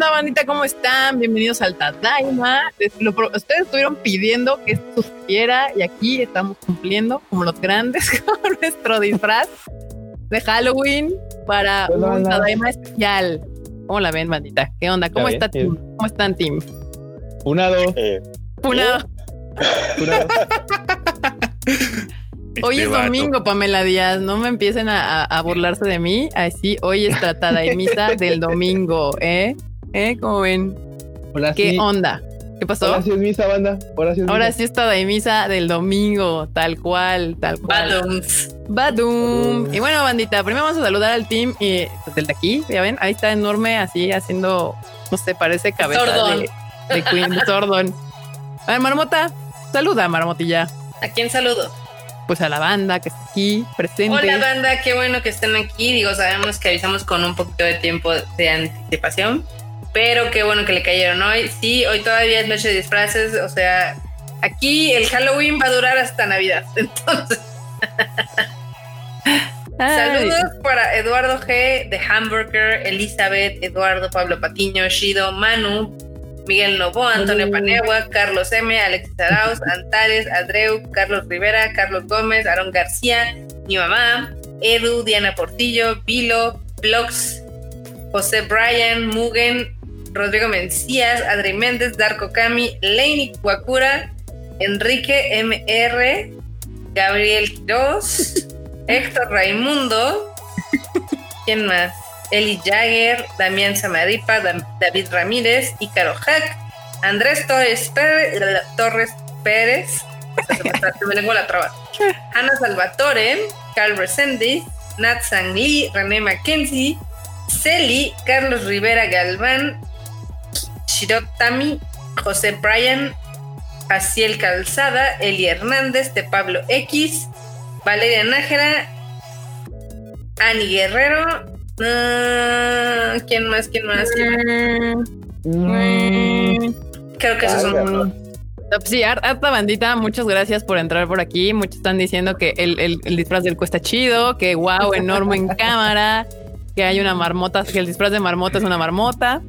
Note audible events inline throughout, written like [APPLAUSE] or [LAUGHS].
onda, bandita? ¿Cómo están? Bienvenidos al Tadaima. ustedes estuvieron pidiendo que esto sucediera y aquí estamos cumpliendo como los grandes [LAUGHS] con nuestro disfraz de Halloween para un Tadaima especial. ¿Cómo la ven, bandita? ¿Qué onda? ¿Cómo está Team? ¿Cómo están, Team? Unado. Eh, Unado. [LAUGHS] Hoy es domingo, Pamela Díaz. No me empiecen a, burlarse de mí. Así, hoy es tratada misa [LAUGHS] del domingo, ¿eh? ¿Eh? ¿Cómo ven? ¿Qué onda? ¿Qué pasó? Ahora sí es misa, banda. Ahora sí es, Ahora sí de misa del domingo, tal cual, tal cual. Badum. Badum. Y bueno, bandita, primero vamos a saludar al team y pues, del de aquí, ya ven, ahí está enorme, así haciendo, no sé, parece cabeza de, de Queen, de Sordon. A ver, Marmota, saluda, Marmotilla. ¿A quién saludo? pues a la banda que está aquí presente. Hola banda, qué bueno que estén aquí. Digo, sabemos que avisamos con un poquito de tiempo de anticipación, pero qué bueno que le cayeron hoy. Sí, hoy todavía es noche de disfraces, o sea, aquí el Halloween va a durar hasta Navidad. [LAUGHS] Entonces... Saludos para Eduardo G de Hamburger, Elizabeth, Eduardo, Pablo Patiño, Shido, Manu, Miguel Novoa, Antonio Panegua, Carlos M, Alexis Arauz, [LAUGHS] Antares, Adreu, Carlos Rivera, Carlos Gómez, Aaron García, mi mamá, Edu, Diana Portillo, Vilo, Blogs, José Bryan, Mugen, Rodrigo Mencías, Adri Méndez, Darko Kami, Leini Wakura, Enrique MR, Gabriel Quiroz, [LAUGHS] Héctor Raimundo, ¿quién más? Eli Jagger, Damián Samaripa, David Ramírez, Ícaro Hack, Andrés Torres Pérez, Torres Pérez. [LAUGHS] Me, la traba, Ana Salvatore, Carl Resendiz, Nat Sang Lee, René Mackenzie, Celi, Carlos Rivera Galván, Shirotami, José Bryan, Asiel Calzada, Eli Hernández, de Pablo X, Valeria Nájera, Ani Guerrero, Ah, ¿Quién más? ¿Quién más? Mm. Creo que esos son. Sí, harta bandita, muchas gracias por entrar por aquí. Muchos están diciendo que el, el, disfraz del cuesta chido, que wow, enorme en cámara, que hay una marmota, que el disfraz de marmota es una marmota.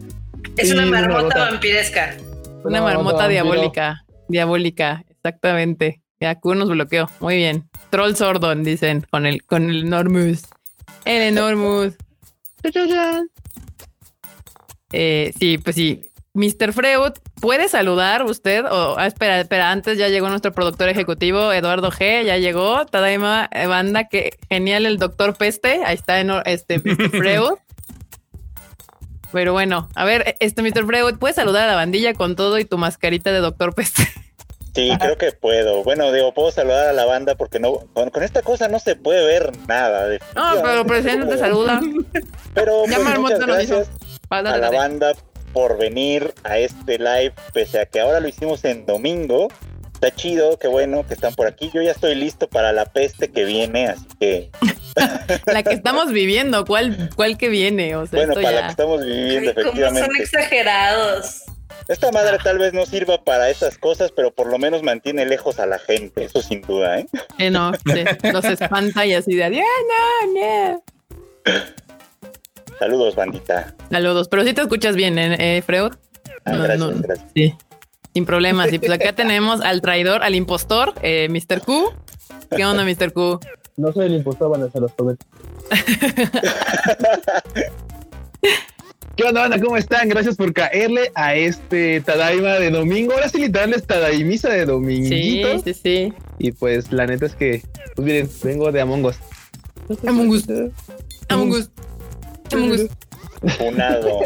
Es una marmota vampiresca. Una, marmota, diabólica. Diabólica, exactamente. Ya, Q nos bloqueó. Muy bien. Troll Sordon, dicen, con el, con el Enormous. El Enormous. [LAUGHS] Eh, sí, pues sí. Mr. Freud, ¿puede saludar usted? O ah, espera, espera, antes ya llegó nuestro productor ejecutivo, Eduardo G, ya llegó. Tadaima, eh, banda, que genial el doctor Peste. Ahí está este Mr. [LAUGHS] Freud. Pero bueno, a ver, este Mr. Freud, ¿puedes saludar a la bandilla con todo y tu mascarita de doctor Peste? [LAUGHS] Sí, creo que puedo. Bueno, digo, puedo saludar a la banda porque no con, esta cosa no se puede ver nada. No, pero presente te saluda. Pero pues, muchas gracias a la banda por venir a este live, pese a que ahora lo hicimos en domingo. Está chido, qué bueno que están por aquí. Yo ya estoy listo para la peste que viene, así que. [LAUGHS] la que estamos viviendo, ¿cuál, cuál que viene? O sea, bueno, para la que estamos viviendo, efectivamente. son exagerados. Esta madre tal vez no sirva para esas cosas, pero por lo menos mantiene lejos a la gente, eso sin duda, ¿eh? eh no, los espanta y así de adiós, no, no. Saludos, bandita. Saludos, pero si te escuchas bien, ¿eh, eh Freud? Ah, gracias, gracias. Sí, sin problemas. Y pues acá tenemos al traidor, al impostor, eh, Mr. Q. ¿Qué onda, Mr. Q? No soy el impostor, van a los prometo. [LAUGHS] ¿Qué onda, banda? ¿Cómo están? Gracias por caerle a este Tadaima de domingo. Ahora sí, literal es Tadaimisa de dominguito. Sí, sí, sí. Y pues la neta es que, pues miren, vengo de Among Us. Among Us. Among Us. Among Us. Unado.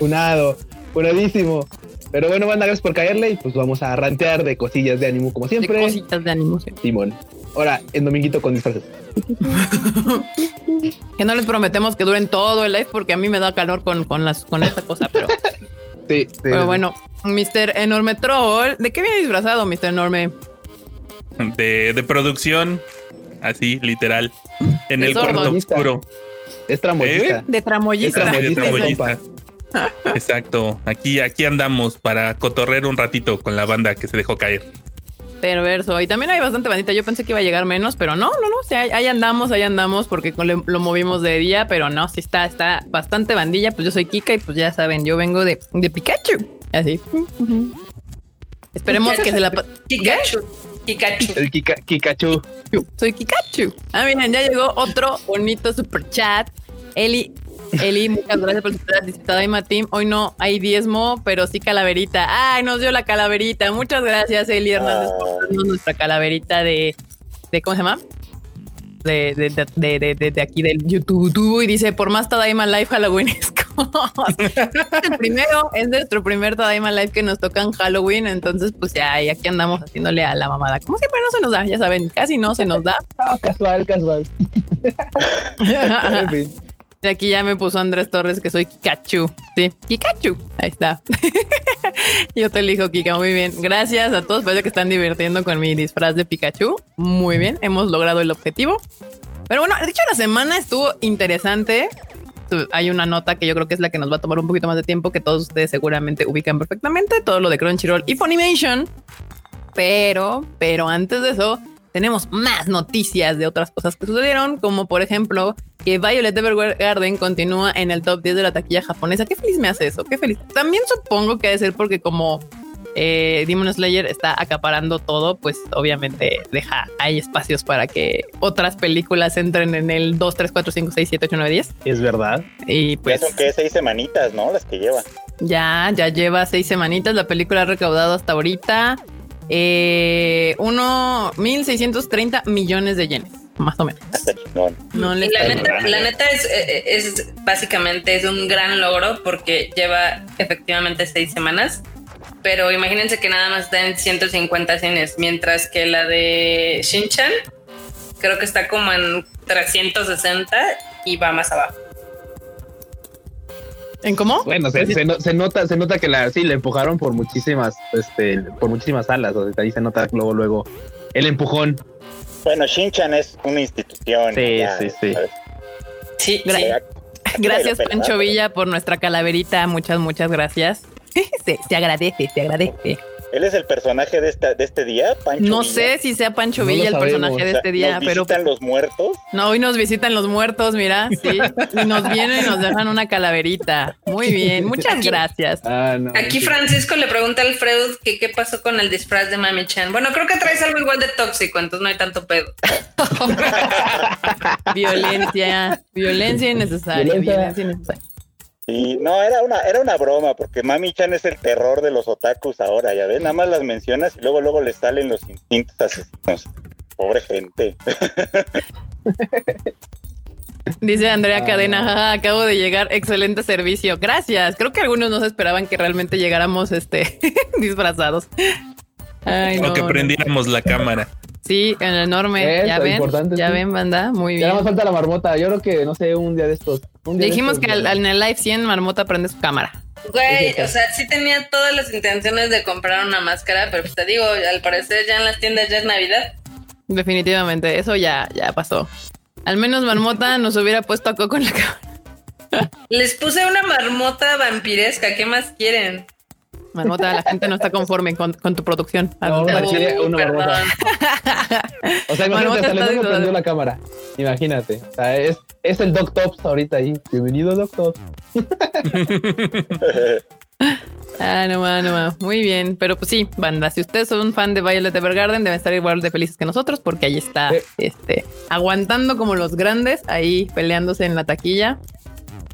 Unado. Unadísimo. Pero bueno, banda, gracias por caerle y pues vamos a rantear de cosillas de ánimo como siempre. De cositas de ánimo. Simón. Ahora, en dominguito con disfraces. [LAUGHS] que no les prometemos que duren todo el live porque a mí me da calor con, con, las, con esta cosa, pero. [LAUGHS] sí, Pero bueno, Mr. Enorme Troll, ¿de qué viene disfrazado, Mr. Enorme? De, de producción, así, literal. En el cuarto oscuro. Es tramoyista. ¿Eh? De tramoyista. de tramoyista. Exacto. Aquí, aquí andamos para cotorrer un ratito con la banda que se dejó caer. Perverso. Y también hay bastante bandita. Yo pensé que iba a llegar menos, pero no, no, no. O sea, ahí andamos, ahí andamos porque lo, movimos de día, pero no, sí está, está bastante bandilla. Pues yo soy Kika y pues ya saben, yo vengo de, de Pikachu. Así. Esperemos que se la. Pikachu. Pikachu. El Kikachu. Soy Kikachu. Ah, miren, ya llegó otro bonito super chat. Eli Eli, muchas gracias por estar visitada y Team. Hoy no hay diezmo, pero sí calaverita. Ay, nos dio la calaverita. Muchas gracias, Eli Hernández, por ah. darnos nuestra calaverita de, de ¿cómo se llama? De, de, de, de, de, aquí del YouTube y dice por más Tadaima Live Halloween es el primero es nuestro primer Tadaima Live que nos toca en Halloween entonces pues ya aquí andamos haciéndole a la mamada como siempre no se nos da ya saben casi no se nos da [LAUGHS] casual casual [LAUGHS] de aquí ya me puso Andrés Torres que soy Kikachu. Sí, Kikachu. Ahí está. [LAUGHS] Yo te elijo, Kika. Muy bien. Gracias a todos. Parece que están divirtiendo con mi disfraz de Pikachu. Muy bien. Hemos logrado el objetivo. Pero bueno, de hecho, la semana estuvo interesante. Hay una nota que yo creo que es la que nos va a tomar un poquito más de tiempo, que todos ustedes seguramente ubican perfectamente. Todo lo de Crunchyroll y Funimation. Pero, pero antes de eso, tenemos más noticias de otras cosas que sucedieron, como por ejemplo que Violet Evergarden continúa en el top 10 de la taquilla japonesa. Qué feliz me hace eso, qué feliz. También supongo que debe ser porque como eh, Demon Slayer está acaparando todo, pues obviamente deja, hay espacios para que otras películas entren en el 2, 3, 4, 5, 6, 7, 8, 9, 10. Es verdad. Y pues... Ya son que seis semanitas, ¿no? Las que lleva. Ya, ya lleva seis semanitas. La película ha recaudado hasta ahorita eh, uno 1630 millones de yenes, más o menos. No, la, neta, la neta es, es, básicamente es un gran logro porque lleva efectivamente seis semanas. Pero imagínense que nada más está en 150 cines, mientras que la de Shinchan creo que está como en 360 y va más abajo. ¿En cómo? Bueno, se, nota, se nota que la, sí, le empujaron por muchísimas, este, por muchísimas alas. O sea, ahí se nota luego, luego el empujón. Bueno, Shinchan es una institución. Sí, sí, sí. Sí, [LAUGHS] gracias, Pancho Villa, por nuestra calaverita. Muchas, muchas gracias. [LAUGHS] se, se agradece, se agradece. ¿Él es el personaje de, esta, de este día, Pancho? No sé si sea Pancho Villa el personaje de este día, ¿nos pero. visitan los muertos? No, hoy nos visitan los muertos, mira, [LAUGHS] sí. Y nos vienen y nos dejan una calaverita. Muy bien, muchas gracias. Ah, Aquí Francisco le pregunta a Alfredo que qué pasó con el disfraz de Mami Chan. Bueno, creo que traes algo igual de tóxico, entonces no hay tanto pedo. [LAUGHS] violencia, violencia innecesaria, violencia innecesaria. Sí, no, era una, era una broma, porque Mami Chan es el terror de los otakus ahora, ya ves, nada más las mencionas y luego luego les salen los instintos asesinos. Pobre gente. [LAUGHS] Dice Andrea ah. Cadena, acabo de llegar, excelente servicio. Gracias. Creo que algunos no se esperaban que realmente llegáramos este [LAUGHS] disfrazados. o que prendiéramos la cámara. Sí, en el enorme. ya ven, ya ven, banda. Muy bien. Ya más falta la marmota. Yo creo que, no sé, un día de estos. Dijimos que en el live 100 marmota prende su cámara. Güey, [LAUGHS] o sea, sí tenía todas las intenciones de comprar una máscara, pero pues te digo, al parecer ya en las tiendas ya es Navidad. Definitivamente, eso ya, ya pasó. Al menos Marmota [LAUGHS] nos hubiera puesto a Coco en la [LAUGHS] cámara. Les puse una marmota vampiresca, ¿qué más quieren? Marmota, la gente no está conforme con, tu producción. No, una marmota. O sea, imagínate, hasta le prendió la cámara. Imagínate. O sea, es, es el Doc Tops ahorita ahí. Bienvenido, Doc Tops. [LAUGHS] Ah, no más, no más. Muy bien. Pero pues sí, banda, si ustedes son un fan de Violet Evergarden, deben estar igual de felices que nosotros, porque ahí está, este, aguantando como los grandes, ahí peleándose en la taquilla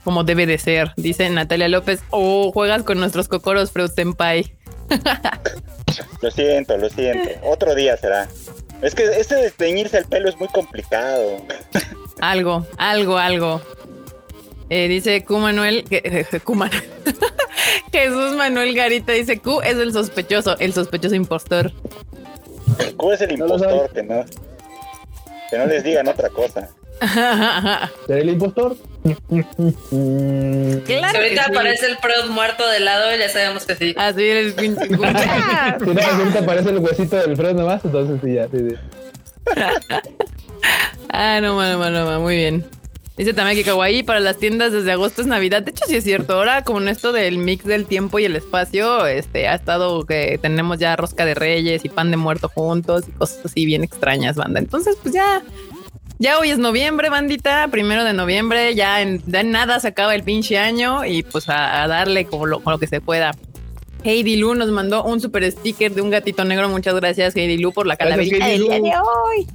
como debe de ser, dice Natalia López. O juegas con nuestros cocoros, Freud Senpai. [LAUGHS] lo siento, lo siento. Otro día será. Es que este de teñirse el pelo es muy complicado. [LAUGHS] algo, algo, algo. Eh, dice Q Manuel, [LAUGHS] que, Jesús Manuel Garita dice Q es el sospechoso, el sospechoso impostor. Q es el impostor, que no, que no les digan otra cosa. [LAUGHS] ¿Será el impostor? [LAUGHS] Claro. Si ahorita aparece el Freud muerto de lado, ya sabemos que sí. Así ah, el pinche. [LAUGHS] si no, ahorita aparece el huesito del Freud nomás, entonces sí, ya, sí, ah, no, mano, mano, muy bien. Dice también que Kawaii para las tiendas desde agosto es Navidad. De hecho, sí es cierto. Ahora, con esto del mix del tiempo y el espacio, este ha estado que tenemos ya rosca de reyes y pan de muerto juntos y cosas así bien extrañas, banda. Entonces, pues ya, ya hoy es noviembre, bandita, primero de noviembre, ya en, nada se acaba el pinche año y pues a, darle como lo, lo, que se pueda. Heidi Lu nos mandó un super sticker de un gatito negro. Muchas gracias, Heidi Lu, por la calaverita del día de hoy.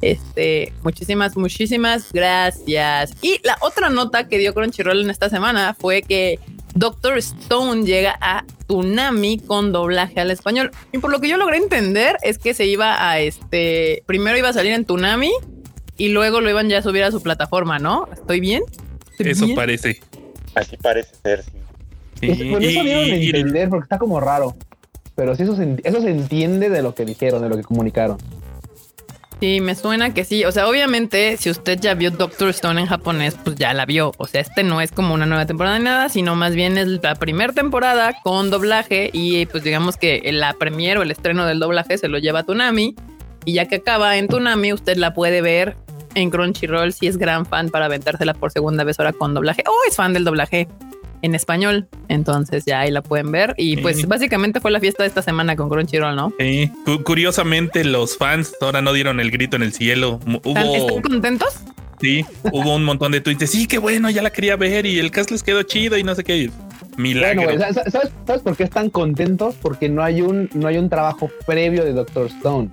Este, muchísimas, muchísimas gracias. Y la otra nota que dio Crunchyroll en esta semana fue que Doctor Stone llega a Tsunami con doblaje al español. Y por lo que yo logré entender es que se iba a este, primero iba a salir en Tsunami y luego lo iban ya a subir a su plataforma, ¿no? ¿Estoy bien? Eso parece. Así parece ser, sí. sí. Pues eso dieron a entender porque está como raro. Pero sí, eso eso se entiende de lo que dijeron, de lo que comunicaron. Sí, me suena que sí. O sea, obviamente, si usted ya vio Doctor Stone en japonés, pues ya la vio. O sea, este no es como una nueva temporada ni nada, sino más bien es la primera temporada con doblaje y pues digamos que la premier o el estreno del doblaje se lo lleva a Tunami y ya que acaba en Tunami, usted la puede ver en Crunchyroll si es gran fan para aventársela por segunda vez ahora con doblaje o es fan del doblaje en español. Entonces ya ahí la pueden ver. Y pues básicamente fue la fiesta de esta semana con Crunchyroll, ¿no? Sí. Curiosamente, los fans ahora no dieron el grito en el cielo. ¿Están contentos? Sí, hubo un montón de tweets. Sí, qué bueno, ya la quería ver y el cast les quedó chido y no sé qué. Milagro. ¿sabes, por qué están contentos? Porque no hay un, no hay un trabajo previo de Doctor Stone.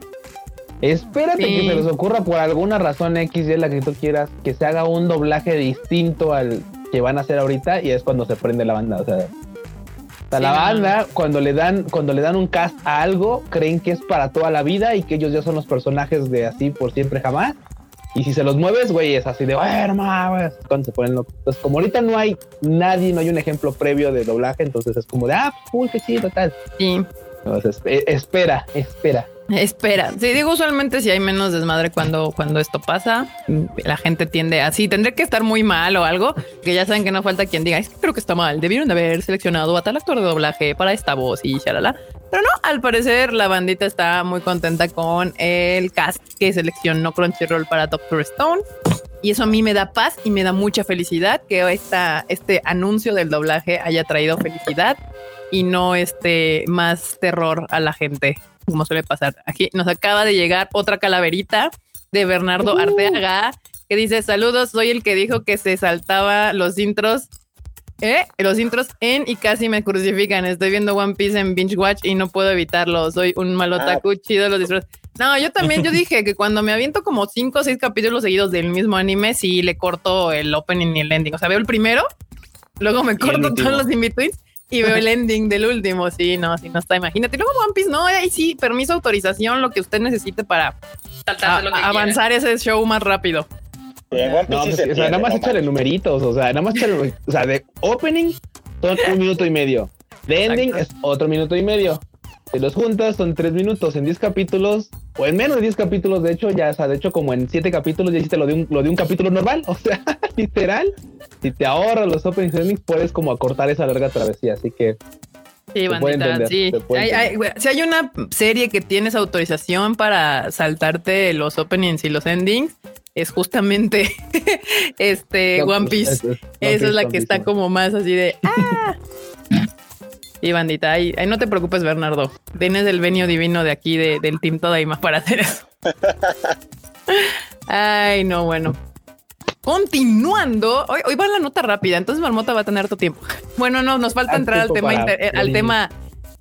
Espérate que se les ocurra por alguna razón X y la que tú quieras que se haga un doblaje distinto al, que van a hacer ahorita y es cuando se prende la banda. O sea, la banda, cuando le dan, cuando le dan un cast a algo, creen que es para toda la vida y que ellos ya son los personajes de así por siempre jamás. Y si se los mueves, güey, es así de, bueno, güey, cuando se ponen locos. Entonces, como ahorita no hay nadie, no hay un ejemplo previo de doblaje, entonces es como de, ah, uy, qué chido, tal. Sí. Entonces, e, espera, espera. Espera, sí, digo usualmente si hay menos desmadre cuando, cuando esto pasa, la gente tiende así, tendré que estar muy mal o algo, que ya saben que no falta quien diga, es que creo que está mal, debieron haber seleccionado a tal actor de doblaje para esta voz y shalala. Pero no, al parecer la bandita está muy contenta con el cast que seleccionó Crunchyroll para Doctor Stone. Y eso a mí me da paz y me da mucha felicidad que esta, este anuncio del doblaje haya traído felicidad y no este más terror a la gente como suele pasar. Aquí nos acaba de llegar otra calaverita de Bernardo uh. Arteaga que dice saludos, soy el que dijo que se saltaba los intros. ¿Eh? Los intros en y casi me crucifican. Estoy viendo One Piece en Binge Watch y no puedo evitarlo. Soy un malotaku ah. chido los disfruto. No, yo también, yo [LAUGHS] dije que cuando me aviento como cinco o seis capítulos seguidos del mismo anime, sí le corto el opening y el ending. O sea, veo el primero, luego me corto todos los in y veo el ending del último. Sí, no, sí, no está. Imagínate. Luego One Piece, no, ahí sí, permiso, autorización, lo que usted necesite para avanzar ese show más rápido. no, pues, o sea, nada más échale numeritos, o sea, nada más échale, o sea, de opening son un minuto y medio, de ending es otro minuto y medio. Si los juntas son tres minutos en diez capítulos, o en menos de diez capítulos, de hecho, ya, o sea, de hecho, como en siete capítulos ya hiciste lo de un, lo de un capítulo normal, [LAUGHS] o sea, literal, si te ahorras los openings endings, puedes como acortar esa larga travesía, así que Sí, bandita, sí. si hay una serie que tienes autorización para saltarte los openings y los endings, es justamente [LAUGHS] este One Piece. Esa es la que está como más así de ¡ah! [LAUGHS] Y bandita, ahí, no te preocupes, Bernardo. Tienes el venio divino de aquí, de, del Team Todaima para hacer eso. [LAUGHS] Ay, no, bueno. Continuando, hoy, hoy va la nota rápida, entonces Marmota va a tener tu tiempo. Bueno, no, nos falta entrar al tema, eh, al tema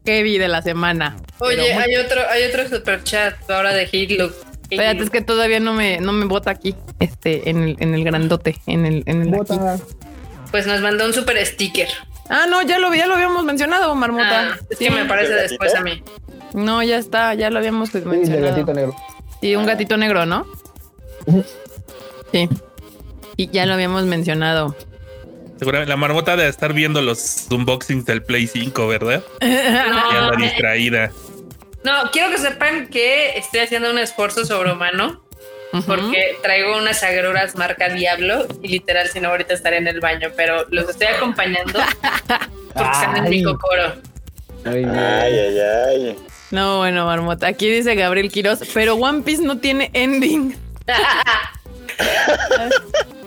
heavy de la semana. Oye, hay otro, hay otro super chat ahora de Hitler. Espérate, es que todavía no me, no me bota aquí, este, en el, en el grandote, en el, en el Pues nos mandó un super sticker. Ah, no, ya lo, ya lo habíamos mencionado, Marmota. Ah, es que me parece después a mí. No, ya está, ya lo habíamos mencionado. Sí, gatito negro. Sí, un gatito negro, ¿no? [LAUGHS] Sí. Y ya lo habíamos mencionado. Seguramente la marmota de estar viendo los unboxings del Play 5, ¿verdad? [LAUGHS] no, distraída. No, quiero que sepan que estoy haciendo un esfuerzo sobrehumano porque traigo unas agruras marca Diablo y literal, si no, ahorita estaré en el baño, pero los estoy acompañando porque están en mi cocoro. Ay, ay, ay. No, bueno, Marmota. Aquí dice Gabriel Quiroz, pero One Piece no tiene ending. [LAUGHS]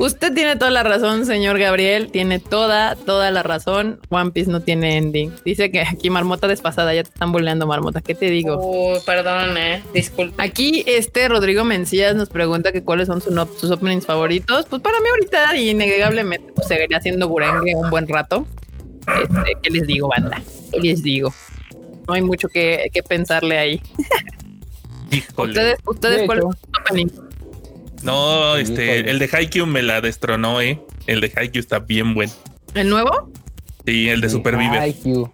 Usted tiene toda la razón, señor Gabriel. Tiene toda, toda la razón. One Piece no tiene ending. Dice que aquí Marmota despasada, ya te están boleando, Marmota. ¿Qué te digo? Oh, perdón, eh. Disculpe. Aquí este Rodrigo Mencías nos pregunta que cuáles son sus openings favoritos. Pues para mí ahorita, innegablemente, pues seguiría haciendo Gurengue un buen rato. Este, ¿Qué les digo, banda? ¿Qué les digo? No hay mucho que, que pensarle ahí. [LAUGHS] Híjole. ¿Ustedes, ustedes cuál es su opening? No, este, el de Haikyuu me la destronó, eh. El de Haikyuu está bien bueno. ¿El nuevo? Sí, el de Supervive. Haikyuu.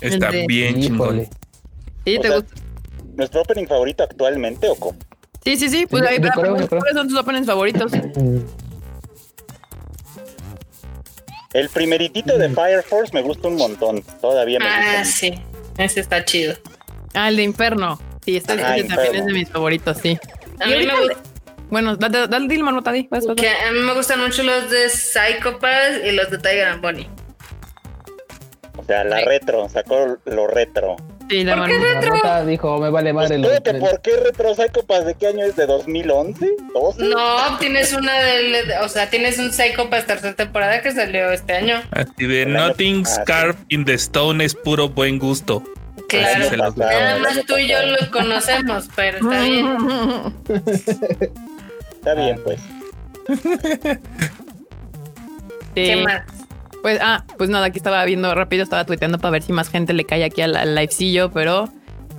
Está de- bien chingón. Sí, ¿te O sea, gusta? ¿Nuestro opening favorito actualmente o cómo? Sí, sí, sí. Pues ahí. ¿Cuáles son tus openings favoritos? [CLEARS THROAT] El primeritito de Fire Force me gusta un montón. Todavía me Ah, gusta. sí. Ese está chido. Ah, el de Inferno. Sí, este, Ah, este también es de mis favoritos, sí. A mí me el- gusta. Bueno, dale, dale, dile, Marmota, di. vas, vas, vas. Que a mí me gustan mucho los de Psychopath y los de Tiger and Bunny. O sea, la retro, sacó lo retro. Sí, la ¿Por qué Marmota. retro? Marmota dijo, me vale Pues madre. los- que ¿por qué retro Psychopath de qué año es? ¿De 2011? ¿12? No, tienes una del. O sea, tienes un Psychopath tercera temporada que salió este año. Así de El sí. carved in the stone es puro buen gusto. Claro. Nada más tú y yo lo conocemos, pero está bien. [LAUGHS] Está bien, pues. [LAUGHS] Sí. ¿Qué más? Pues, ah, pues nada, aquí estaba viendo rápido, estaba tuiteando para ver si más gente le cae aquí al, al livecillo, pero.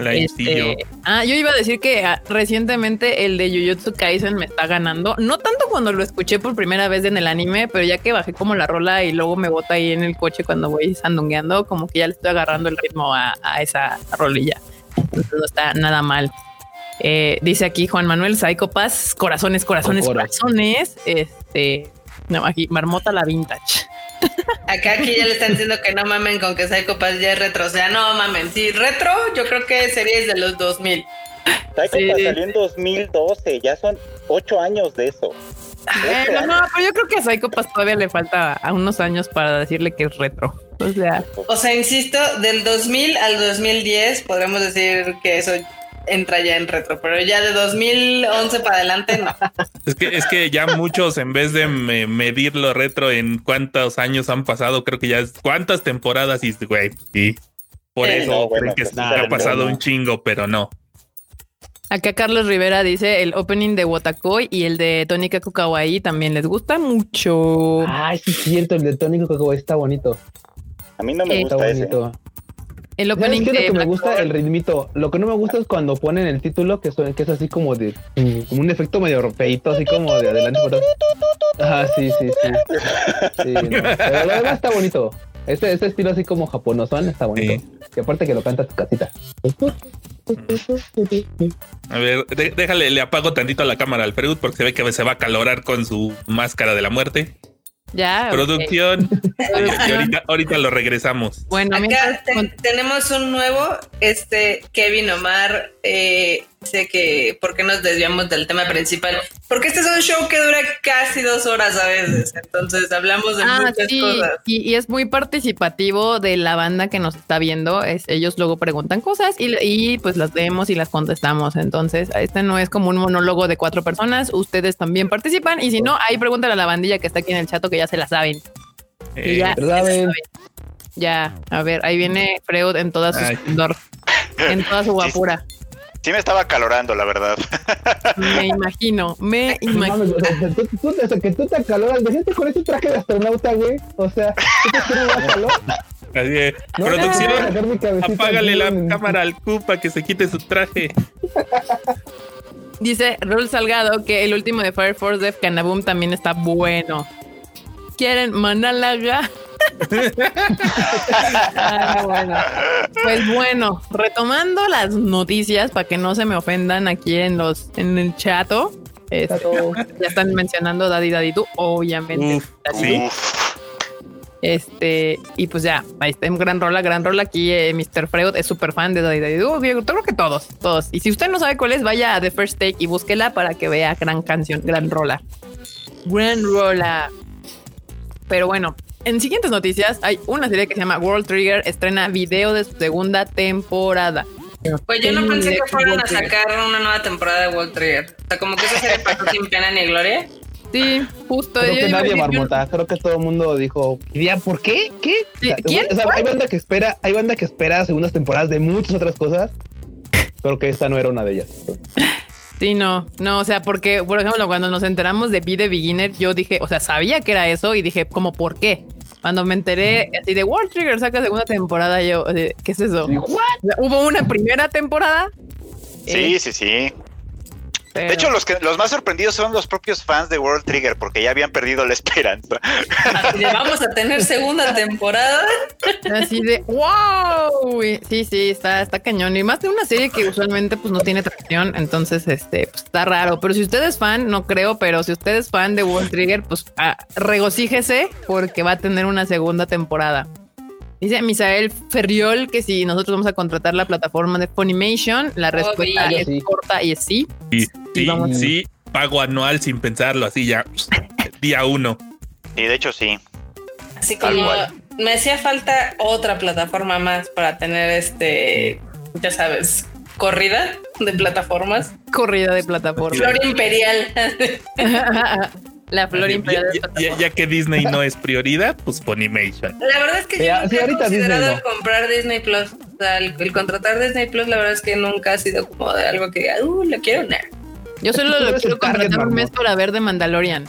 La este, ah, yo iba a decir que ah, recientemente el de Jujutsu Kaisen me está ganando. No tanto cuando lo escuché por primera vez en el anime, pero ya que bajé como la rola y luego me bota ahí en el coche cuando voy sandungueando, como que ya le estoy agarrando el ritmo a, a esa rolilla. Entonces no está nada mal. Eh, dice aquí Juan Manuel Psychopass, corazones, corazones, Cora. corazones. Este, no, aquí Marmota la Vintage. Acá aquí ya le están diciendo que no mamen con que Psychopath ya es retro. O sea, no mamen. Sí, retro, yo creo que series de los 2000. Psychopath Sí. salió en 2012, ya son ocho años de eso. Bueno, no, años. pero yo creo que a Psychopass todavía le falta a unos años para decirle que es retro. O sea, O sea, insisto, del 2000 al 2010 podremos decir que eso entra ya en retro, pero ya de 2011 para adelante no. [LAUGHS] Es que, es que ya muchos, en vez de me- medir lo retro en cuántos años han pasado, creo que ya es cuántas temporadas y güey, sí. Por eso no, bueno, creen que pues, ha pasado no. un chingo, pero no. acá Carlos Rivera dice el opening de Wotakoi y el de Tónica Kawaii también les gusta mucho. Ay, sí, es cierto, el de Tónico Coco está bonito. A mí no me Sí. Está gusta ese. El ¿Sabes opening qué es lo que me gusta? El ritmito. Lo que no me gusta es cuando ponen el título, que, son- que es así como de mm, como un efecto medio feito, así como de adelante. Ajá, sí, sí, sí. Sí, no. Pero lo demás está bonito. Este, este estilo así como japonosón está bonito. Sí. Y aparte que lo canta tu casita. A ver, de- déjale, le apago tantito la cámara al Freud porque se ve que se va a calorar con su máscara de la muerte. Ya. Producción. Y- [LAUGHS] y ahorita, ahorita lo regresamos. Bueno, Acá te- tenemos un nuevo, este Kevin Omar, eh, sé que, ¿por qué nos desviamos del tema principal? Porque este es un show que dura casi dos horas a veces, entonces hablamos de Ah, muchas sí, cosas. y, y es muy participativo de la banda que nos está viendo. Es, ellos luego preguntan cosas y, y, pues las vemos y las contestamos. Entonces, este no es como un monólogo de cuatro personas. Ustedes también participan. Y si no, ahí pregúntale a la bandilla que está aquí en el chat o que ya se la saben. Y Eh, ya, saben. Ya, a ver, ahí viene Freud en toda su esplendor, en toda su guapura. [LAUGHS] Sí me estaba calorando, la verdad. Me imagino, me [LAUGHS] No imagino. mames, o sea, tú, tú- o sea, que tú te acaloras. Imagínate con ese traje de astronauta, güey. O sea, ¿tú te quieres dar calor? así No, a producción, apágale la en- cámara al Cupa que se quite su traje. Dice Rul Salgado que el último de Fire Force de Canaboom también está bueno. ¿Quieren Manalaga? Ah, bueno. Pues bueno, retomando las noticias para que no se me ofendan aquí en los en el chato. Chato. [LAUGHS] ya están mencionando Daddy Daddy tú, obviamente. Uf, Daddy Este, y pues ya, ahí está, gran rola, gran rola. Aquí eh, Mr. Freud es súper fan de Daddy Daddy. Yo creo que todos, todos. Y si usted no sabe cuál es, vaya a The First Take y búsquela para que vea gran canción, gran rola. Gran rola. Pero bueno, en siguientes noticias hay una serie que se llama World Trigger, estrena video de su segunda temporada. Pues yo no pensé que fueran a World sacar una nueva temporada de Wall Trigger. O sea, como que esa serie pasó sin pena ni gloria. Sí, justo. Creo que nadie marmota. Creo que todo el mundo dijo, ¿por qué? ¿Qué? ¿Quién? hay banda que espera, hay banda que espera segundas temporadas de muchas otras cosas. Creo que esta no era una de ellas. Sí, no, no, o sea, porque, por ejemplo, cuando nos enteramos de Be the Beginner, yo dije, o sea, sabía que era eso y dije, ¿cómo por qué? Cuando me enteré así de World Trigger saca segunda temporada, yo, ¿qué es eso? ¿Hubo una primera temporada? Sí, sí, sí. De hecho, los que los más sorprendidos son los propios fans de World Trigger, porque ya habían perdido la esperanza. [LAUGHS] Así vamos a tener segunda temporada. Así de wow. Sí, sí, está, está cañón. Y más de una serie que usualmente pues no tiene tracción. Entonces, este pues, está raro. Pero si usted es fan, no creo, pero si usted es fan de World Trigger, pues ah, regocíjese porque va a tener una segunda temporada. Dice Misael Ferriol que si nosotros vamos a contratar la plataforma de Funimation, la respuesta es corta y es sí. Sí, sí, sí, pago anual sin pensarlo, así ya, [LAUGHS] día uno. Y de hecho sí. Así como me hacía falta otra plataforma más para tener este, ya sabes, corrida de plataformas. Corrida de plataformas. Flor imperial. [LAUGHS] [LAUGHS] La flor imperial. Ya, que Disney no es prioridad, pues Funimation. La verdad es que yo nunca he considerado comprar Disney Plus. O sea, el, contratar Disney Plus, la verdad es que nunca ha sido como de algo que, uh, lo quiero. una. Yo solo lo quiero contratar un mes para ver de Mandalorian.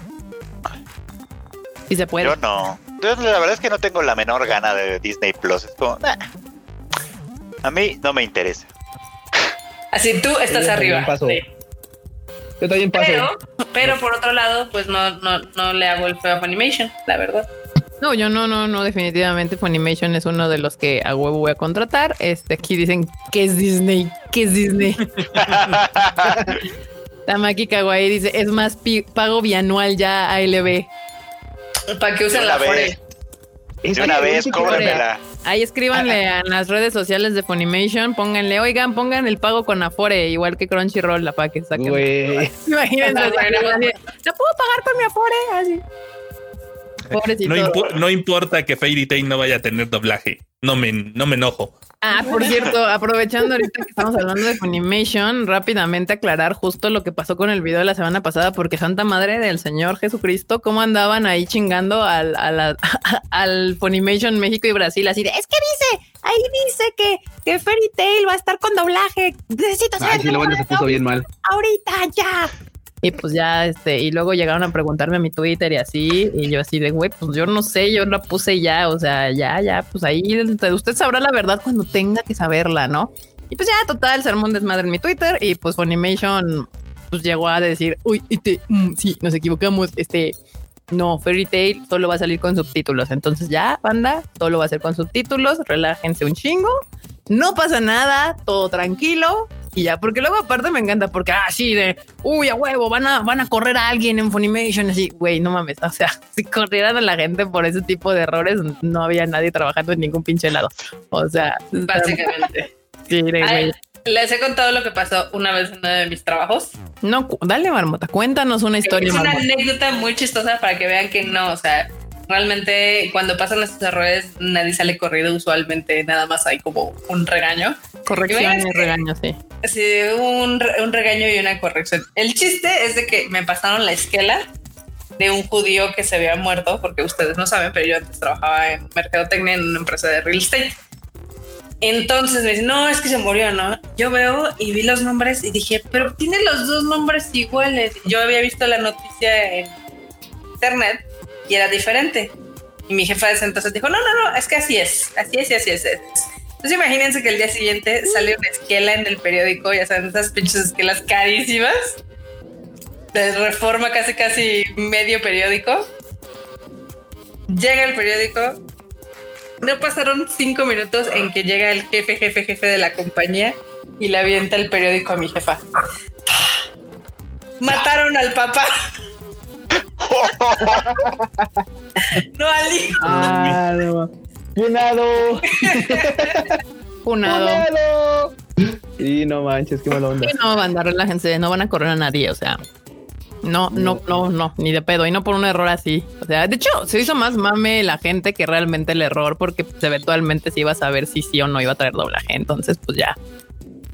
Si se puede. Yo no. la verdad es que no tengo la menor gana de Disney Plus. Es como, a mí no me interesa. Así tú estás arriba. Yo también paso. Pero, pero por otro lado, pues no, no, no le hago el feo a Funimation, la verdad. No, yo no, no, no, definitivamente Funimation es uno de los que a huevo voy a contratar. Este, aquí dicen que es Disney, que es Disney. [LAUGHS] Tamaki Kawaii dice, es más pago bianual ya ALB. Para que usen la Fore. De una vez, cóbremela. Ahí escríbanle a las redes sociales de Funimation, pónganle, oigan, pongan el pago con Afore, igual que Crunchyroll, la para que saquen. [LAUGHS] Imagínense, [LAUGHS] no puedo pagar con mi Afore, así. No, no, importa que Fairy Tail no vaya a tener doblaje. No me, no me enojo. Ah, por cierto, aprovechando ahorita que estamos hablando de Funimation, rápidamente aclarar justo lo que pasó con el video de la semana pasada, porque Santa Madre del Señor Jesucristo, cómo andaban ahí chingando al, [LAUGHS] al Funimation México y Brasil, así de, es que dice, ahí dice que, que Fairy Tail va a estar con doblaje. Necesito se puso bien mal. Ahorita, ya. Y pues ya, este, y luego llegaron a preguntarme a mi Twitter y así, y yo así de, güey, pues yo no sé, yo la puse ya, o sea, ya, ya, pues ahí usted sabrá la verdad cuando tenga que saberla, ¿no? Y pues ya, total, sermón desmadre en mi Twitter, y pues Funimation, pues llegó a decir, uy, este, mm, nos equivocamos, este, no, Fairy Tail solo va a salir con subtítulos, entonces ya, banda, solo va a ser con subtítulos, relájense un chingo, no pasa nada, todo tranquilo, y ya, porque luego aparte me encanta, porque así ah, de, uy, a huevo, van a, van a correr a alguien en Funimation, así, güey, no mames, o sea, [LAUGHS] si corrieran a la gente por ese tipo de errores, no había nadie trabajando en ningún pinche lado. O sea, básicamente. [LAUGHS] sí, güey. Les he contado lo que pasó una vez en uno de mis trabajos. No, dale, Marmota, cuéntanos una historia. Es una anécdota muy chistosa para que vean que no, o sea, realmente cuando pasan estos errores nadie sale corrido, usualmente nada más hay como un regaño. Corrección y regaño, sí. Sí, un, un regaño y una corrección. El chiste es de que me pasaron la esquela de un judío que se había muerto, porque ustedes no saben, pero yo antes trabajaba en mercadotecnia en una empresa de real estate. Entonces me dicen, no, es que se murió, ¿no? Yo veo y vi los nombres y dije, pero tiene los dos nombres iguales. Yo había visto la noticia en internet y era diferente. Y mi jefa de ese dijo, no, no, no, es que así es, así es y así es. Entonces imagínense que el día siguiente sale una esquela en el periódico, ya saben, esas pinches esquelas carísimas, de reforma casi, casi medio periódico. Llega el periódico, no pasaron cinco minutos en que llega el jefe, jefe, jefe de la compañía y le avienta el periódico a mi jefa. Mataron al papá. No al hijo. Ah, no. Punado. Punado. Y no manches, qué mala onda. no, banda, relájense, no van a correr a nadie, o sea. No, no, no, no, ni de pedo. Y no por un error así. O sea, de hecho, se hizo más mame la gente que realmente el error, porque pues, eventualmente se iba a saber si sí o no iba a traer doblaje. Entonces, pues ya.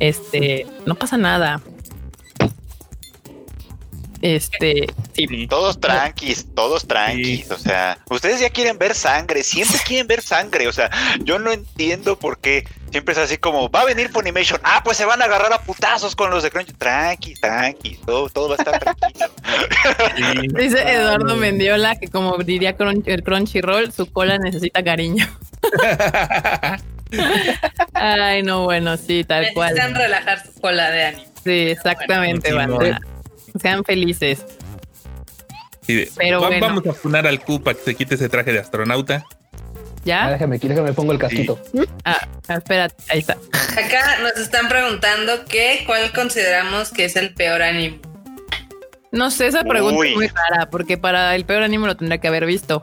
Este, no pasa nada. Este, sí. Todos tranquis, todos tranquis. O sea, ustedes ya quieren ver sangre, siempre quieren ver sangre. O sea, yo no entiendo por qué siempre es así como va a venir Funimation. Ah, pues se van a agarrar a putazos con los de Crunchy. Tranqui, tranqui, todo, todo va a estar tranquilo. [LAUGHS] Dice Eduardo Mendiola que, como diría el Crunchyroll, su cola necesita cariño. [LAUGHS] Ay, no, bueno, sí, tal cual. Necesitan relajar su cola de ánimo. Sí, exactamente, banda. Sean felices. Pero Vamos a funar al Q para que se quite ese traje de astronauta. ¿Ya? Ah, déjame, déjame pongo el casquito. Ah, espera, ahí está. Acá nos están preguntando que cuál consideramos que es el peor anime. No sé, esa pregunta es muy rara, porque para el peor anime lo tendría que haber visto.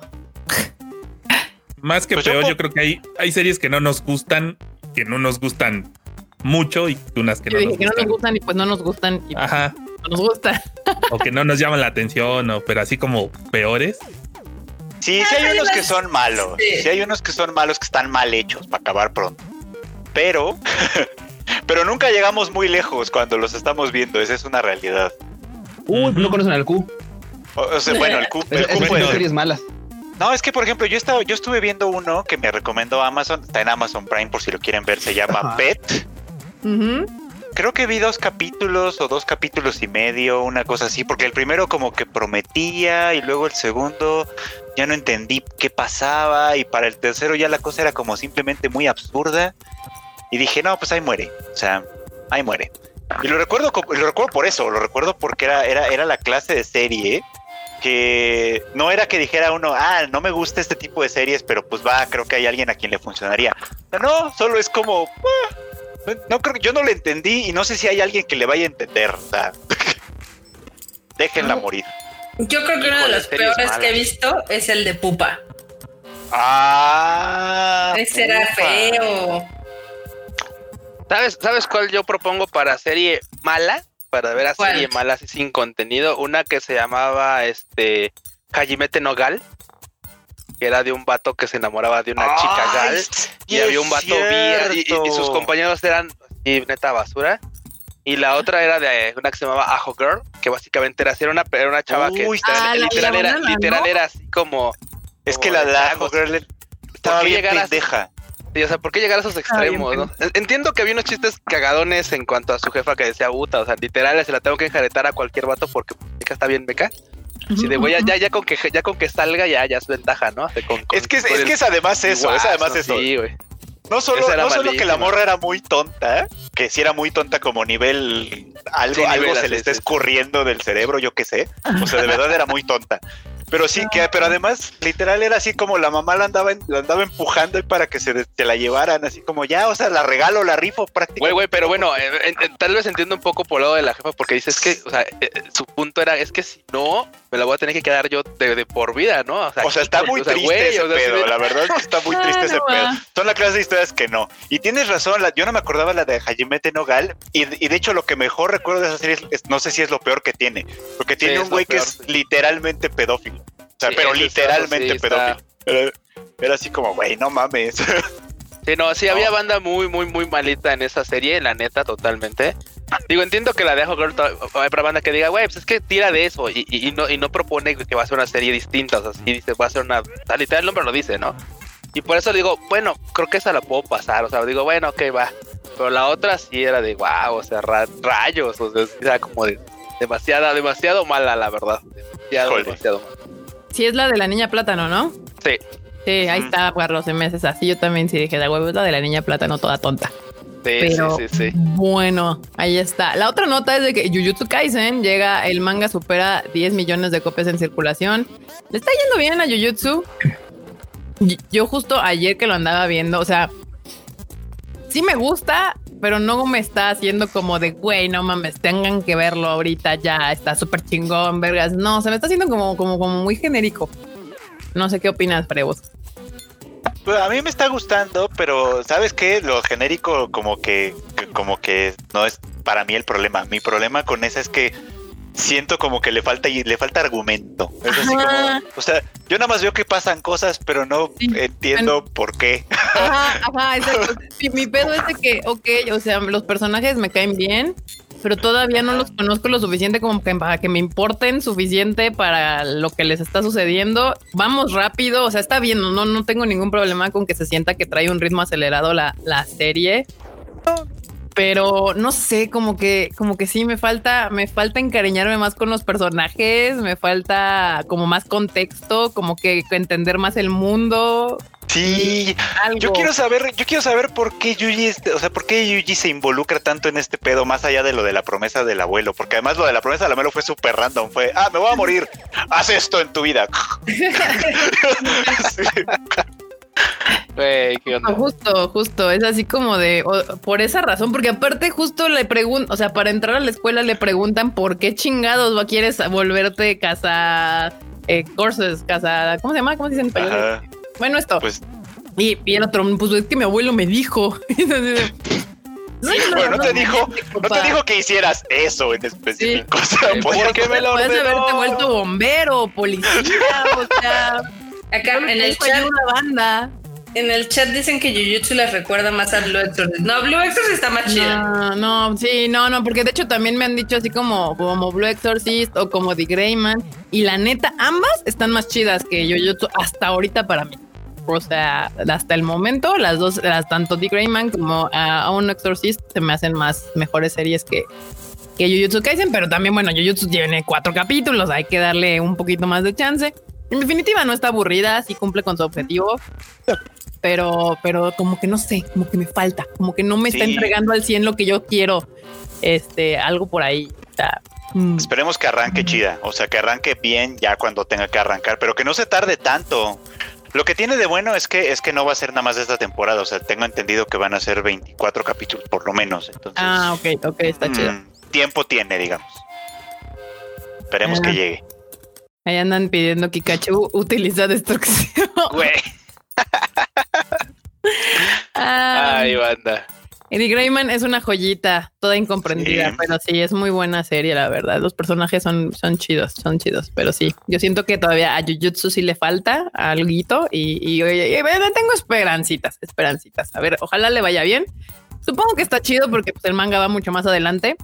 Más que pues peor, yo, creo que hay, hay series que no nos gustan, que no nos gustan mucho y unas que no nos que no nos gustan y pues no nos gustan y pues Ajá. No nos gusta. O que no nos llaman la atención, o, pero así como peores. Sí, sí hay unos que son malos. Sí. hay unos que son malos que están mal hechos para acabar pronto. Pero, [LAUGHS] pero nunca llegamos muy lejos cuando los estamos viendo. Esa es una realidad. Uy, no conocen al Q. O, sea, bueno, el Q, el Q series malas. No, es que por ejemplo, yo estaba, yo estuve viendo uno que me recomendó Amazon, está en Amazon Prime por si lo quieren ver, se llama Pet. Creo que vi dos capítulos o dos capítulos y medio, una cosa así, porque el primero como que prometía y luego el segundo ya no entendí qué pasaba y para el tercero ya la cosa era como simplemente muy absurda y dije, no, pues ahí muere, o sea, ahí muere. Y lo recuerdo, lo recuerdo por eso, lo recuerdo porque era, era, era la clase de serie que no era que dijera uno, ah, no me gusta este tipo de series, pero pues va, creo que hay alguien a quien le funcionaría. No, solo es como, ah, no creo, yo no le entendí y no sé si hay alguien que le vaya a entender. O sea, [LAUGHS] déjenla morir. Yo creo que uno de los peores que he visto es el de Pupa. Ah. Ese era feo. ¿Sabes, ¿Sabes cuál yo propongo para serie mala? Para ver a serie mala así sin contenido. Una que se llamaba este Hajimete Nogal. Que era de un vato que se enamoraba de una chica gal. Y había un vato y, y, sus compañeros eran y neta basura. Y la otra era de una que se llamaba Ajo Girl, que básicamente era, era, una, era una chava que ah, literal, era, literal era así como. Es que la de Ajo Girl estaba bien pendeja. Sí, o sea, ¿por qué llegar a esos extremos, no? Entiendo que había unos chistes cagadones en cuanto a su jefa que decía puta, o sea, literal se la tengo que enjaretar a cualquier vato porque está bien beca. Si de voy ya, ya con que ya con que salga ya, ya es ventaja, ¿no? es que es, que es además eso, es además eso. Sí, güey. No solo, no solo que la morra era muy tonta, que si era muy tonta como nivel algo, algo se le está escurriendo del cerebro, yo qué sé. O sea, de verdad era muy tonta. Pero sí, que, pero además, literal, era así como la mamá la andaba, la andaba empujando para que se, la llevaran, así como ya, o sea, la regalo, la rifo prácticamente. Güey, güey, pero bueno, eh, tal vez entiendo un poco por el lado de la jefa, porque dices que, o sea, eh, eh, su punto era, es que si no, me la voy a tener que quedar yo de, por vida, ¿no? O sea, está muy triste ese pedo, la verdad es que está muy triste ese pedo. Son la clase de historias que no. Y tienes razón, yo no me acordaba la de Hajimete Nogal, y, y de hecho lo que mejor recuerdo de esa serie es, no sé si es lo peor que tiene, porque tiene un güey que es literalmente pedófilo. O sea, pero literalmente pedófilo. Era, así como, güey, no mames. [LAUGHS] Sí, no, sí, había banda muy, muy, muy malita en esa serie, la neta, totalmente. Digo, entiendo que la dejo hay para banda que diga, güey, pues es que tira de eso y, y, no, y no propone que va a ser una serie distinta, o sea, sí dice, va a ser una, literal el nombre lo dice, ¿no? Y por eso digo, bueno, creo que esa la puedo pasar, o sea, digo, bueno, ok, va. Pero la otra sí era de, wow, o sea, rayos, o sea, era como de demasiada, demasiado mala, la verdad. Demasiado, demasiado mala. Sí, es la de la niña plátano, ¿no? Sí. Sí, ahí está, Carlos, en meses así. Yo también sí dije, la huevo es la de la niña plátano toda tonta. Sí, sí, sí, Bueno, ahí está. La otra nota es de que Jujutsu Kaisen llega, el manga supera 10 millones de copias en circulación. Le está yendo bien a Jujutsu. Yo justo ayer que lo andaba viendo, o sea, sí me gusta, pero no me está haciendo como de, güey, no mames, tengan que verlo ahorita ya, está súper chingón, vergas. No, se me está haciendo como, como, como muy genérico. No sé qué opinas, Prebos. Pues a mí me está gustando, pero ¿sabes qué? Lo genérico como que, como que no es para mí el problema. Mi problema con esa es que siento como que le falta le falta argumento. Es así como, o sea, yo nada más veo que pasan cosas, pero no entiendo por qué. Ajá, ajá, mi pedo es de que, ok, o sea, los personajes me caen bien, pero todavía no los conozco lo suficiente como para que me importen suficiente para lo que les está sucediendo. Vamos rápido, o sea, está bien, no, no tengo ningún problema con que se sienta que trae un ritmo acelerado la, la serie pero no sé, como que, como que sí me falta, me falta encariñarme más con los personajes, me falta como más contexto, como que entender más el mundo. Sí, yo quiero saber, yo quiero saber por qué Yuji, este, o sea, por qué Yuji se involucra tanto en este pedo, más allá de lo de la promesa del abuelo, porque además lo de la promesa del abuelo fue súper random, fue, ah, me voy a morir, haz esto en tu vida. [LAUGHS] [LAUGHS] Justo, justo, es así como de por esa razón, porque aparte justo le preguntan, o sea, para entrar a la escuela le preguntan por qué chingados va quieres volverte casa eh, courses, casa, ¿cómo se llama? ¿Cómo se dice en Bueno, esto. Pues, y, y, el otro, pues es que mi abuelo me dijo. [LAUGHS] No, bueno, no, te dijo, no te dijo que hicieras eso en específico. O sea, ¿por qué me lo Puedes haberte vuelto bombero, policía, o sea. Acá en el chat, una banda. En el chat dicen que Jujutsu les recuerda más a Blue Exorcist. No, Blue Exorcist está más chida. No, no, sí, no, no, porque de hecho también me han dicho así como, como Blue Exorcist o como The Greyman. Y la neta, ambas están más chidas que Jujutsu hasta ahorita para mí. O sea, hasta el momento, las dos, las, tanto The Greyman como a Exorcist se me hacen más mejores series que, que Jujutsu Kaisen, pero también, bueno, Jujutsu tiene cuatro capítulos, hay que darle un poquito más de chance. En definitiva, no está aburrida, sí cumple con su objetivo pero, pero como que no sé, como que me falta, como que no me está entregando al 100 lo que yo quiero. Este, algo por ahí. Mm. Esperemos que arranque chida, o sea, que arranque bien ya cuando tenga que arrancar, pero que no se tarde tanto. Lo que tiene de bueno es que es que no va a ser nada más de esta temporada, o sea, tengo entendido que van a ser 24 capítulos por lo menos. Entonces, ah, ok, ok, está chido. Mm, tiempo tiene, digamos. Esperemos que llegue. Ahí andan pidiendo Kikachu utiliza destrucción. Güey. [LAUGHS] Ay, banda. Eddie Grayman es una joyita, toda incomprendida, pero sí, es muy buena serie, la verdad. Los personajes son, son chidos, son chidos, pero sí, yo siento que todavía a Jujutsu sí le falta algo y, y, tengo esperancitas, esperancitas. A ver, ojalá le vaya bien. Supongo que está chido porque pues, el manga va mucho más adelante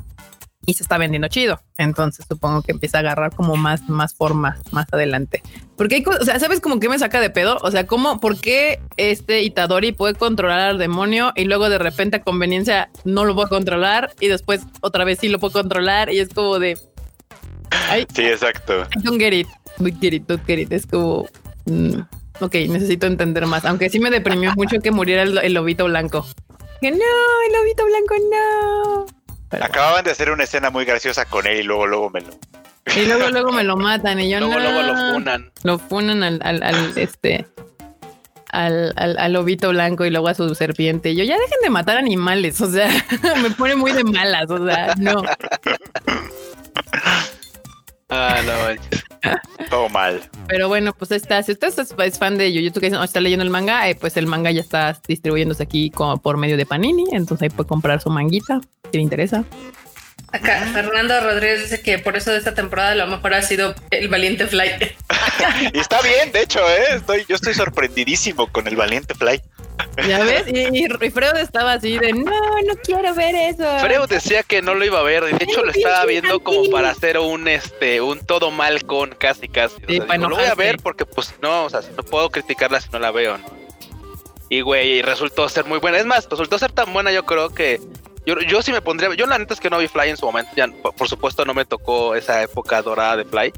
y se está vendiendo chido. Entonces supongo que empieza a agarrar como más, más forma más adelante. Porque hay o sea, ¿sabes como que me saca de pedo? O sea, ¿cómo, por qué este Itadori puede controlar al demonio y luego de repente a conveniencia no lo puedo controlar y después otra vez sí lo puedo controlar y es como de... sí, exacto. don't get it, don't get it, don't get it. Es como... Mm, ok, necesito entender más. Aunque sí me deprimió mucho que muriera el, el lobito blanco. Que no, el lobito blanco no. Acababan de hacer una escena muy graciosa con él y luego luego me lo. Y luego luego me lo matan y yo luego, no. Luego lo funan. Lo funan al, al, al este al, al, al, lobito blanco y luego a su serpiente. Yo ya dejen de matar animales, o sea, [LAUGHS] me pone muy de malas, o sea, no. Ah, no, todo mal. Pero bueno, pues está. Si usted es fan de Jujutsu o está leyendo el manga, eh, pues el manga ya está distribuyéndose aquí como por medio de Panini. Entonces ahí puede comprar su manguita si le interesa. Acá Fernando Rodríguez dice que por eso de esta temporada lo mejor ha sido el Valiente Fly. [LAUGHS] y está bien, de hecho, ¿eh? estoy, yo estoy sorprendidísimo con el Valiente Fly. Ya ves, y, Freud estaba así de no, no quiero ver eso. Freud decía que no lo iba a ver, de hecho lo estaba viendo como para hacer un este, un todo mal con casi casi. lo voy a ver porque pues no, o sea, no puedo criticarla si no la veo, ¿no? Y güey, resultó ser muy buena. Es más, resultó ser tan buena, yo creo que yo, yo sí me pondría. Yo la neta es que no vi Fly en su momento. Ya, por supuesto, no me tocó esa época dorada de Fly.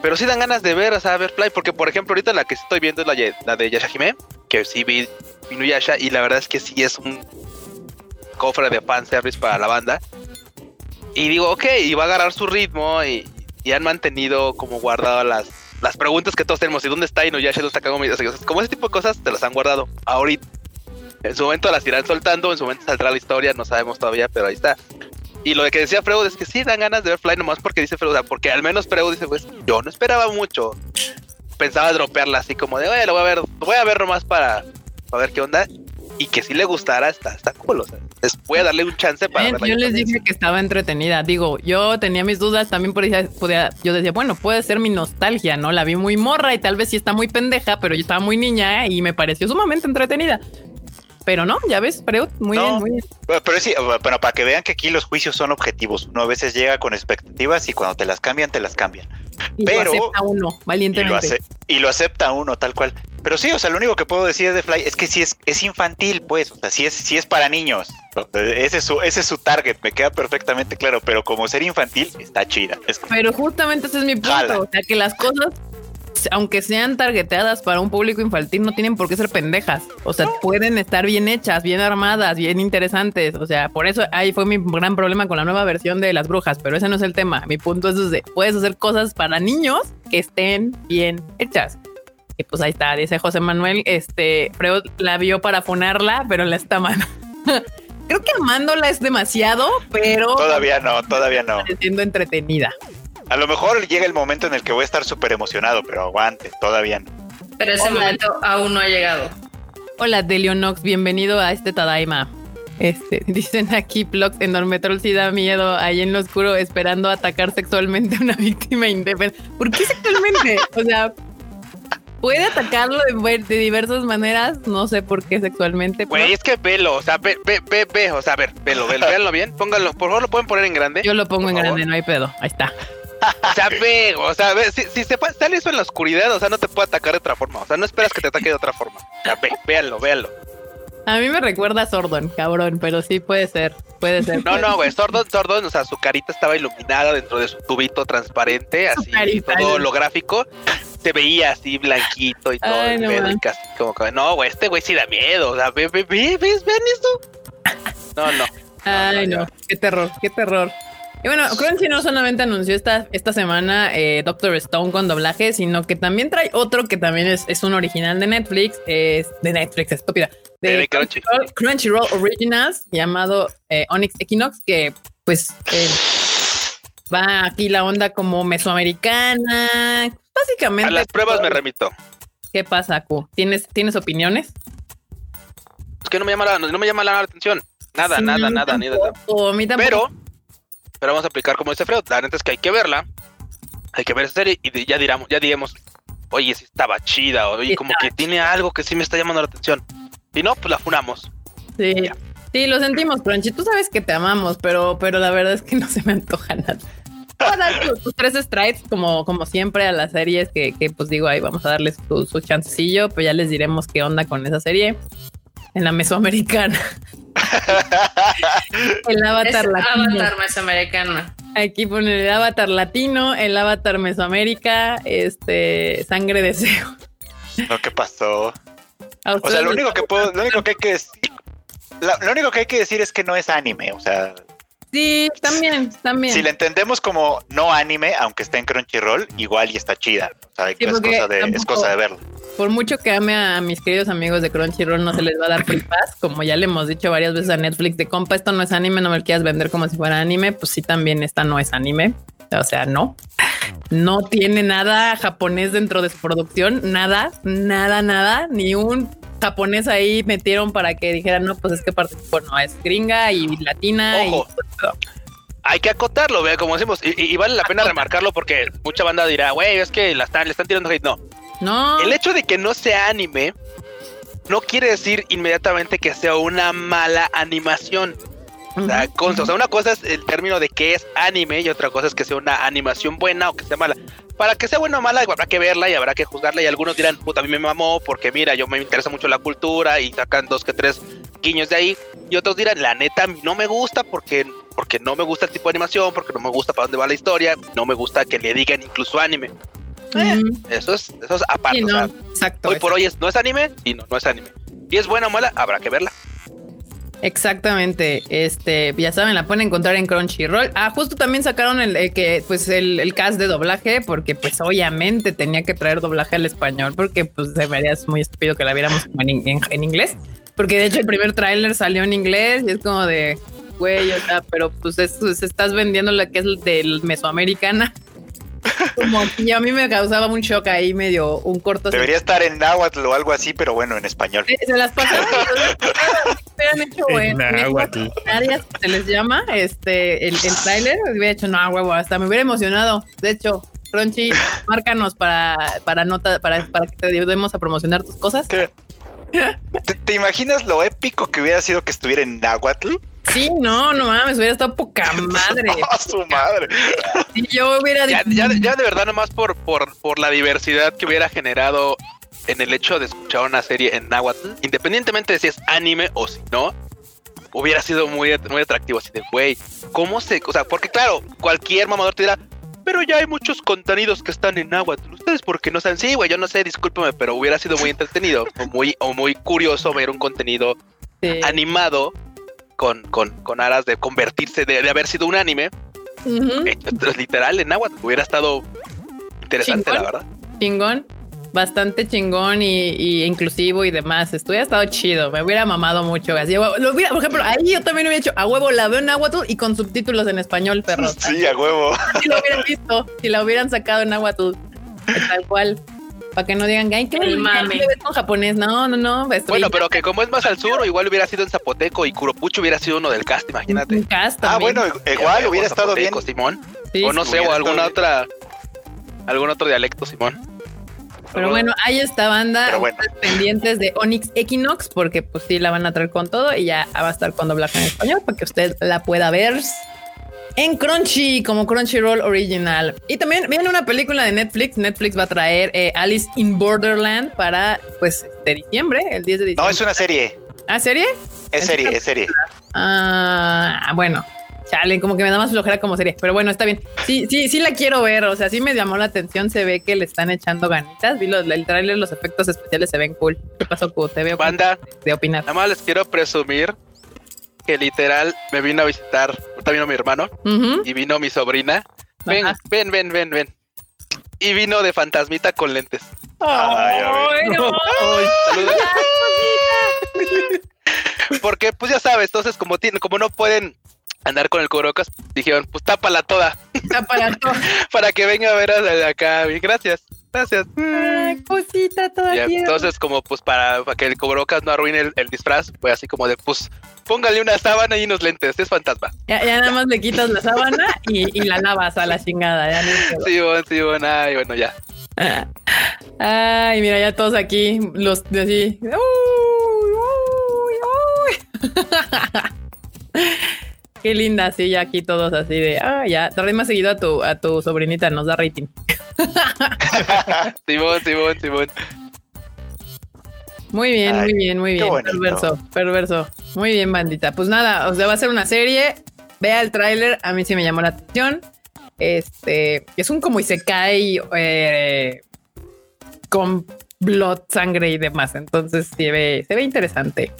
Pero sí dan ganas de ver, o sea, ver Fly. Porque, por ejemplo, ahorita la que estoy viendo es la, la de Yashahime. Que sí vi Inuyasha y la verdad es que sí es un cofre de fanservice para la banda. Y digo, ok, y va a agarrar su ritmo y, han mantenido como guardado las, las preguntas que todos tenemos. ¿Y dónde está Inuyasha? ¿Dónde está Kagome? como ese tipo de cosas te las han guardado ahorita. En su momento las irán soltando, en su momento saldrá la historia, no sabemos todavía, pero ahí está. Y lo que decía Freud es que sí dan ganas de ver Fly nomás porque dice Freud, o sea, porque al menos Freud dice, pues yo no esperaba mucho. Pensaba dropearla así como de, oye, lo voy a ver, voy a ver nomás para, a ver qué onda. Y que si le gustara, está, está cool. O sea, voy a darle un chance para Yo les dije que estaba entretenida. Digo, yo tenía mis dudas también por podía, yo decía, bueno, puede ser mi nostalgia, ¿no? La vi muy morra y tal vez sí está muy pendeja, pero yo estaba muy niña y me pareció sumamente entretenida. Pero no, ya ves, pero muy bien, muy bien. Pero sí, bueno, para que vean que aquí los juicios son objetivos. Uno a veces llega con expectativas y cuando te las cambian, te las cambian. Y pero, lo acepta uno, valientemente. Y lo, acepta uno, tal cual. Pero sí, o sea, lo único que puedo decir de Fly es que sí es, es infantil, pues, o sea, sí es, sí es para niños. Ese es, su, ese es su target, me queda perfectamente claro, pero como ser infantil está chida. Pero justamente ese es mi punto, o sea, que las cosas aunque sean targeteadas para un público infantil, no tienen por qué ser pendejas. O sea, pueden estar bien hechas, bien armadas, bien interesantes. O sea, por eso ahí fue mi gran problema con la nueva versión de las brujas, pero ese no es el tema. Mi punto es de puedes hacer cosas para niños que estén bien hechas. Y pues ahí está, dice José Manuel, este, Freud la vio para fonarla, pero la está mano. [LAUGHS] Creo que amándola es demasiado, pero... Todavía no, todavía no. Siendo entretenida. A lo mejor llega el momento en el que voy a estar súper emocionado, pero aguante, todavía no. Pero ese momento aún no ha llegado. Hola, Delionox, bienvenido a este Tadaima. Este, [LAUGHS] dicen aquí, Plox, enorme troll si da miedo ahí en lo oscuro esperando atacar sexualmente a una [LAUGHS] víctima indefensa. ¿Por qué sexualmente? o sea, puede atacarlo de, diversas maneras, no sé por qué sexualmente. Güey, es que velo, o sea, ve, ve, ve, ve, o sea, a ver, velo, velo, [LAUGHS] véanlo bien, pónganlo, por favor lo pueden poner en grande. Yo lo pongo en grande, no hay pedo, ahí está. O sea, ve, o sea, ve, si, si se sale eso en la oscuridad, o sea, no te puede atacar de otra forma. O sea, no esperas que te ataque de otra forma. O sea, ve, véanlo, véanlo. A mí me recuerda a Sordon, cabrón, pero sí puede ser, puede ser. No, no, güey, Sordon, Sordon, o sea, su carita estaba iluminada dentro de su tubito transparente, así, todo holográfico. Se veía así blanquito y todo, Ay, no, casi como que, no, güey, este güey sí da miedo, o sea, ve, ve, ve, ¿ves, ven esto? No, no. Ay, no, qué terror, qué terror. Y bueno, Crunchy no solamente anunció esta, esta semana eh, Doctor Stone con doblaje, sino que también trae otro que también es, es un original de Netflix, es de Netflix, estúpida, de, Crunchyroll, Originals, llamado eh, Onyx Equinox, que pues eh, va aquí la onda como mesoamericana, básicamente. A las pruebas me remito. ¿Qué pasa, Q? ¿Tienes, ¿tienes opiniones? Es que no me llama la, no me llama la atención. Nada, nada, nada, tampoco, nada. Pero pero vamos a aplicar como dice Freud. La neta es que hay que verla, hay que ver esa serie y ya diramos, ya diremos, oye, si estaba chida, oye, como que tiene algo que sí me está llamando la atención. Y no, pues la funamos. Sí. Sí, lo sentimos, Crunchy. Tú sabes que te amamos, pero, pero la verdad es que no se me antoja nada. Voy a dar tus, tres strikes, como, como siempre, a las series que, que pues digo, ahí vamos a darles su, su chancecillo, pues ya les diremos qué onda con esa serie en la mesoamericana. [LAUGHS] el avatar latino. Avatar mesoamericano. Aquí pone el avatar latino, el avatar mesoamérica, este, sangre deseo. No, ¿qué pasó? O sea, lo único que puedo, lo único que hay que decir, lo único que hay que decir es que no es anime, o sea. Sí, también, también. Si le entendemos como no anime, aunque esté en Crunchyroll, igual y está chida. O sea, es, cosa de, es cosa de verlo por mucho que ame a mis queridos amigos de Crunchyroll, no se les va a dar free pass. Como ya le hemos dicho varias veces a Netflix de compa, esto no es anime, no me lo quieras vender como si fuera anime. Pues sí, también esta no es anime. O sea, no, no tiene nada japonés dentro de su producción, nada, nada, nada, ni un japonés ahí metieron para que dijeran, no, pues es que participó, no, es gringa y latina. Y hay que acotarlo, vea, como decimos, y, vale la pena remarcarlo porque mucha banda dirá, güey, es que la están, le están tirando hate. No, no. El hecho de que no sea anime no quiere decir inmediatamente que sea una mala animación. O sea, o sea, una cosa es el término de que es anime y otra cosa es que sea una animación buena o que sea mala. Para que sea buena o mala, habrá que verla y habrá que juzgarla. Y algunos dirán, puta, a mí me mamó porque mira, yo me interesa mucho la cultura y sacan dos que tres guiños de ahí. Y otros dirán, la neta, no me gusta porque, porque no me gusta el tipo de animación, porque no me gusta para dónde va la historia, no me gusta que le digan incluso anime. Eh, eso es, eso es aparte. exacto. Hoy por hoy es, no es anime y no, no es anime. Y es buena o mala, habrá que verla. Exactamente, este, ya saben, la pueden encontrar en Crunchyroll. Ah, justo también sacaron el, que, pues, el, cast de doblaje, porque, pues, obviamente tenía que traer doblaje al español, porque, pues, se vería muy estúpido que la viéramos en, inglés. Porque de hecho el primer tráiler salió en inglés y es como de, güey, o sea, pero pues estás vendiendo la que es del mesoamericana como que a mí me causaba un shock ahí medio un corto. Debería estar en náhuatl o algo así, pero bueno, en español. Se, las pasaron. han hecho en náhuatl. Se les llama este el, el trailer. Hubiera hecho no huevo, hasta me hubiera emocionado. De hecho, Crunchy, márcanos para, para nota, para, para que te ayudemos a promocionar tus cosas. ¿Te, imaginas lo épico que hubiera sido que estuviera en Nahuatl? Sí, no, no mames, hubiera estado poca [LAUGHS] madre. A su madre. Y yo hubiera ya, ya, ya, de verdad, nomás por, por, por la diversidad que hubiera generado en el hecho de escuchar una serie en Nahuatl, independientemente de si es anime o si no, hubiera sido muy, muy atractivo. Así de, güey, ¿cómo se.? O sea, porque claro, cualquier mamador te dirá, pero ya hay muchos contenidos que están en Nahuatl. Ustedes, porque no saben? Sí, güey, yo no sé, discúlpame, pero hubiera sido muy entretenido o muy, o muy curioso ver un contenido animado con, con, con aras de convertirse, de, haber sido un anime. [LAUGHS] literal en Nahuatl. Hubiera estado interesante, la verdad. Chingón bastante chingón y, inclusivo y demás. Esto hubiera estado chido. Me hubiera mamado mucho. Así, lo hubiera, por ejemplo, ahí yo también hubiera hecho a huevo la veo en Nahuatl y con subtítulos en español, perro. Sí, a huevo. Si lo hubieran visto, si la hubieran sacado en Nahuatl, tal cual. Para que no digan, ay, qué el mame. con japonés. No, no, no. Bueno, pero que como es más al sur, igual hubiera sido en Zapoteco y Kuropucho hubiera sido uno del cast, imagínate. Un cast ah, bueno, igual hubiera estado bien. Simón. o no sé, o alguna otra, algún otro dialecto, Simón. Pero bueno, ahí está banda. Pendientes de Onyx Equinox, porque pues sí la van a traer con todo y ya va a estar con doblaje en español para que usted la pueda ver en Crunchy, como Crunchyroll Original. Y también viene una película de Netflix. Netflix va a traer eh, Alice in Borderland para pues de diciembre, el 10 de diciembre. No, es una serie. ¿Ah, serie? Es serie, es serie. Ah, bueno. Chale, como que me da más flojera como serie, pero bueno, está bien. Sí, sí, sí la quiero ver, o sea, sí me llamó la atención, se ve que le están echando ganitas, vi los, el trailer, los efectos especiales se ven cool. ¿Qué pasó, Q? Te veo Banda, de opinar. Nada más les quiero presumir que literal me vino a visitar, también vino mi hermano y vino mi sobrina. Ven, ven, ven, ven, ven. Y vino de fantasmita con lentes. Ay, no. Porque, pues ya sabes, entonces como tienen, como no pueden andar con el cubrebocas, dijeron, pues tápala toda. Tápala toda. [LAUGHS] Para que venga a ver a acá. Gracias. Gracias. Ay, cosita todavía. entonces, como pues para, que el cubrebocas no arruine el, disfraz, pues así como de, pues póngale una sábana y unos lentes, es fantasma. Ya, nada más le quitas la sábana y, la lavas a la chingada. Ya sí, bueno, sí, bueno, ay, bueno, ya. Ay, mira, ya todos aquí, los de así. Uy, uy, uy. [LAUGHS] Qué linda, sí, ya aquí todos así de, ah, ya, trae más seguido a tu, a tu sobrinita, nos da rating. [LAUGHS] Simón, Simón, Simón. Muy bien, muy bien, muy bien. Perverso, perverso. Muy bien, bandita. Pues nada, o sea, va a ser una serie. Vea el tráiler, a mí sí me llamó la atención. Este, es un como y se cae eh, con blood, sangre y demás. Entonces se ve, se ve interesante.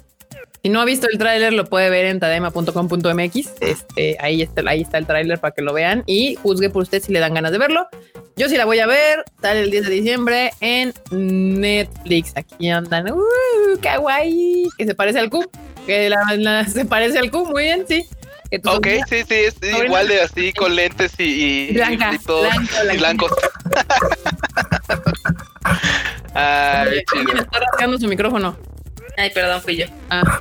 Si no ha visto el tráiler, lo puede ver en tadema.com.mx. Este, ahí está, ahí está el tráiler para que lo vean y juzgue por usted si le dan ganas de verlo. Yo sí la voy a ver. Sale el 10 de diciembre en Netflix. Aquí andan. Uh, kawaii. Que se parece al Q. Que la, [LAUGHS] se parece al Q. Muy bien, sí. Ok, sí, sí, es igual de así con lentes y, y, Blanca, y todo blanco, blancos. [LAUGHS] Ay, chido. está rascando su micrófono. Ay, perdón, fui yo. Ah.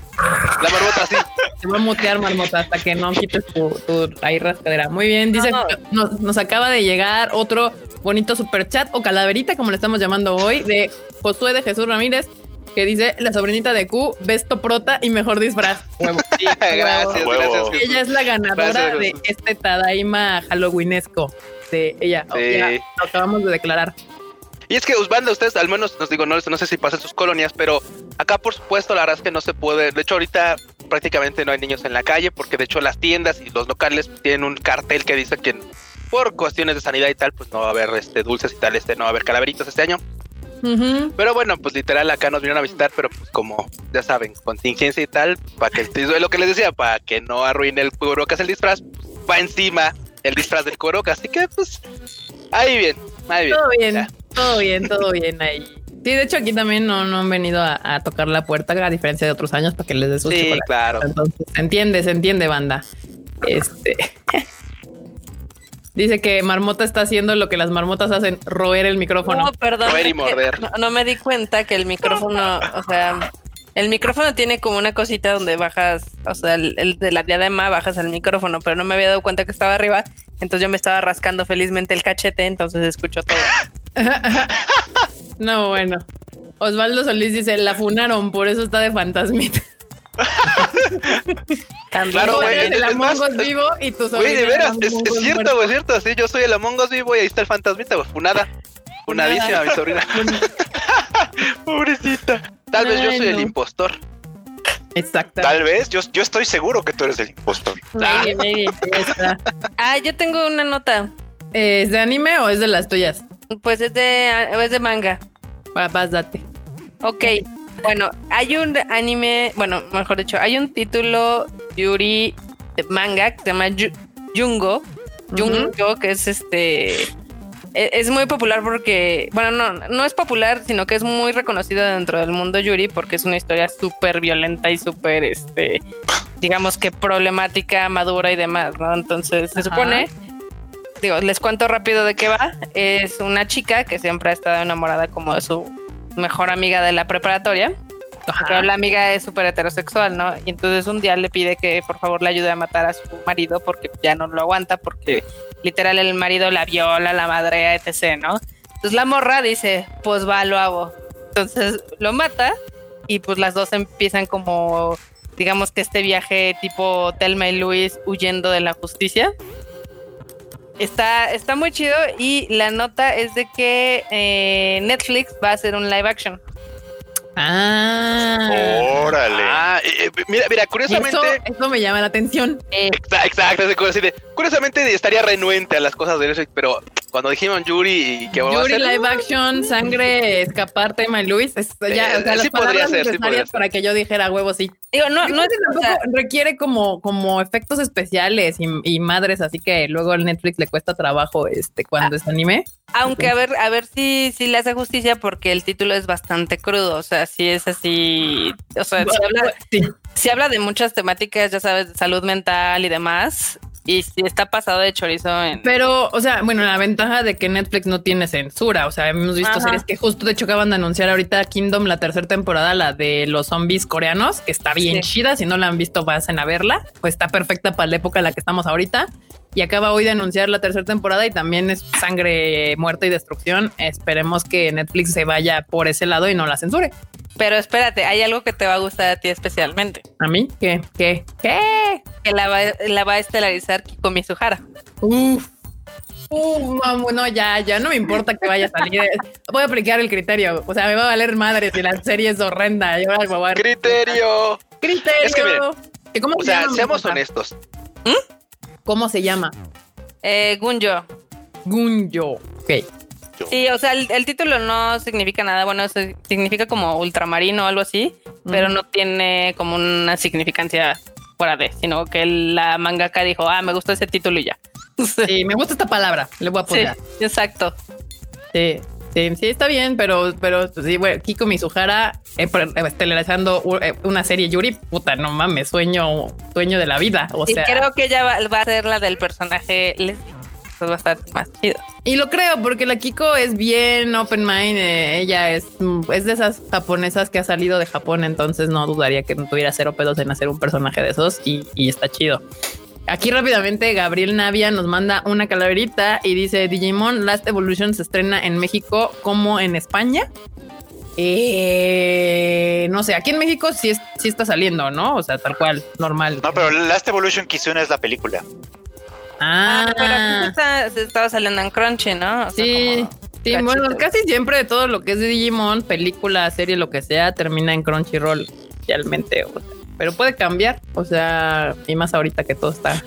La marmota, sí. Se va a mutear, marmota, hasta que no quites tu, tu ahí rascadera. Muy bien, dice, nos, nos, acaba de llegar otro bonito super chat o calaverita, como le estamos llamando hoy, de Josué de Jesús Ramírez, que dice la sobrinita de Q, besto prota y mejor disfraz. [LAUGHS] [LAUGHS] gracias, gracias. Ella es la ganadora de este Tadaima Halloweenesco. De ella, ya lo acabamos de declarar. Y es que Usbanda, ustedes al menos nos digo, no, no sé si pasa en sus colonias, pero acá por supuesto la verdad es que no se puede. De hecho, ahorita prácticamente no hay niños en la calle, porque de hecho las tiendas y los locales tienen un cartel que dice que por cuestiones de sanidad y tal, pues no va a haber este dulces y tal, este no va a haber calaveritos este año. Pero bueno, pues literal acá nos vinieron a visitar, pero pues como ya saben, contingencia y tal, para que el, lo que les decía, para que no arruine el cubrebocas el disfraz, va encima el disfraz del cubrebocas, así que pues ahí bien, ahí bien. Todo bien. Todo bien, todo bien ahí. Sí, de hecho aquí también no, no han venido a, tocar la puerta, a diferencia de otros años, para que les su Sí, claro. Entonces, se entiende, se entiende, banda. Este. [LAUGHS] Dice que Marmota está haciendo lo que las marmotas hacen, roer el micrófono. No, perdón. Roer y morder. No, me di cuenta que el micrófono, o sea, el micrófono tiene como una cosita donde bajas, o sea, el, de la diadema bajas el micrófono, pero no me había dado cuenta que estaba arriba. Entonces yo me estaba rascando felizmente el cachete, entonces escucho todo. [LAUGHS] [LAUGHS] no, bueno. Osvaldo Solís dice, la funaron, por eso está de fantasmita. [LAUGHS] claro, güey. El Among Us vivo y tú Güey, de veras, es, cierto, güey, es cierto. Sí, yo soy el Among Us vivo y ahí está el fantasmita, güey. Funada. Funadísima, mi [LAUGHS] sobrina. Pobrecita. Tal vez yo soy el impostor. Exacto. Tal vez, yo, yo estoy seguro que tú eres el impostor. Ah, yo tengo una nota. ¿Es de anime o es de las tuyas? Pues es de, es de manga. Vas, date. Ok, bueno, hay un anime, bueno, mejor dicho, hay un título Yuri de manga que se llama Jungo. Jungo, que es este. E-, es muy popular porque, bueno, no, no es popular, sino que es muy reconocido dentro del mundo Yuri porque es una historia súper violenta y súper, este, digamos que problemática, madura y demás, ¿no? Entonces se supone, digo, les cuento rápido de qué va. Es una chica que siempre ha estado enamorada como de su mejor amiga de la preparatoria. Pero la amiga es súper heterosexual, ¿no? Y entonces un día le pide que por favor le ayude a matar a su marido porque ya no lo aguanta, porque literal el marido la viola, la madrea, etc., ¿no? Entonces la morra dice, pues va, lo hago. Entonces lo mata y pues las dos empiezan como, digamos que este viaje tipo Telma y Luis huyendo de la justicia. Está, está muy chido y la nota es de que eh, Netflix va a hacer un live action. Ah. Órale. Ah, eh, eh, mira, mira, curiosamente. Eso, me llama la atención. Exacto, exacto. curiosamente estaría renuente a las cosas de Netflix, pero cuando dijimos Yuri y que va a ser... live action, sangre, escapar, tema Luis, es, ya, o sea, sí podría ser, sí podría ser. para que yo dijera huevo, sí. Digo, no, no es tampoco requiere como, como efectos especiales y, madres, así que luego al Netflix le cuesta trabajo este cuando es anime. Aunque a ver, a ver si, si le hace justicia porque el título es bastante crudo, o sea, si es así, o sea, si habla, si habla de muchas temáticas, ya sabes, salud mental y demás, y si está pasado de chorizo en... Pero, o sea, bueno, la ventaja de que Netflix no tiene censura, o sea, hemos visto series que justo de hecho acaban de anunciar ahorita Kingdom, la tercera temporada, la de los zombies coreanos, que está bien chida, si no la han visto vayan a verla, pues está perfecta para la época en la que estamos ahorita. Y acaba hoy de anunciar la tercera temporada y también es sangre, muerte y destrucción. Esperemos que Netflix se vaya por ese lado y no la censure. Pero espérate, hay algo que te va a gustar a ti especialmente. ¿A mí? ¿Qué? ¿Qué? ¿Qué? Que la va, la va a estelarizar Kiko Mizuhara. Uf. Uf, no, ya, ya no me importa que vaya a salir. Voy a aplicar el criterio. O sea, me va a valer madre si la serie es horrenda. Yo voy a... Criterio. Criterio. ¿Cómo o sea, seamos honestos. ¿Mm? ¿Cómo se llama? Eh, Gunjo. Gunjo. Ok. Sí, o sea, el, título no significa nada, bueno, significa como ultramarino o algo así, pero no tiene como una significancia fuera de, sino que la mangaka dijo, ah, me gustó ese título y ya. [LAUGHS] Sí, me gusta esta palabra, le voy a poner. Sí, exacto. Sí, sí, sí, está bien, pero, pero sí, bueno, Kiko Mizuhara eh, estelarizando eh, una serie Yuri, puta, no mames, sueño, sueño de la vida. O sea, creo que ella va, a ser la del personaje va a estar más chido. Y lo creo, porque la Kiko es bien open mind. Eh, ella es, es de esas japonesas que ha salido de Japón, entonces no dudaría que no tuviera cero pedos en hacer un personaje de esos y, está chido. Aquí rápidamente Gabriel Navia nos manda una calaverita y dice Digimon Last Evolution se estrena en México como en España. Eh, no sé, aquí en México sí, sí está saliendo, ¿no? O sea, tal cual, normal. No, pero Last Evolution Kizuna es la película. Ah, pero aquí se, estaba saliendo en Crunchy, ¿no? sí, sí, bueno, casi siempre todo lo que es de Digimon, película, serie, lo que sea, termina en Crunchyroll, realmente. pero puede cambiar, o sea, y más ahorita que todo está,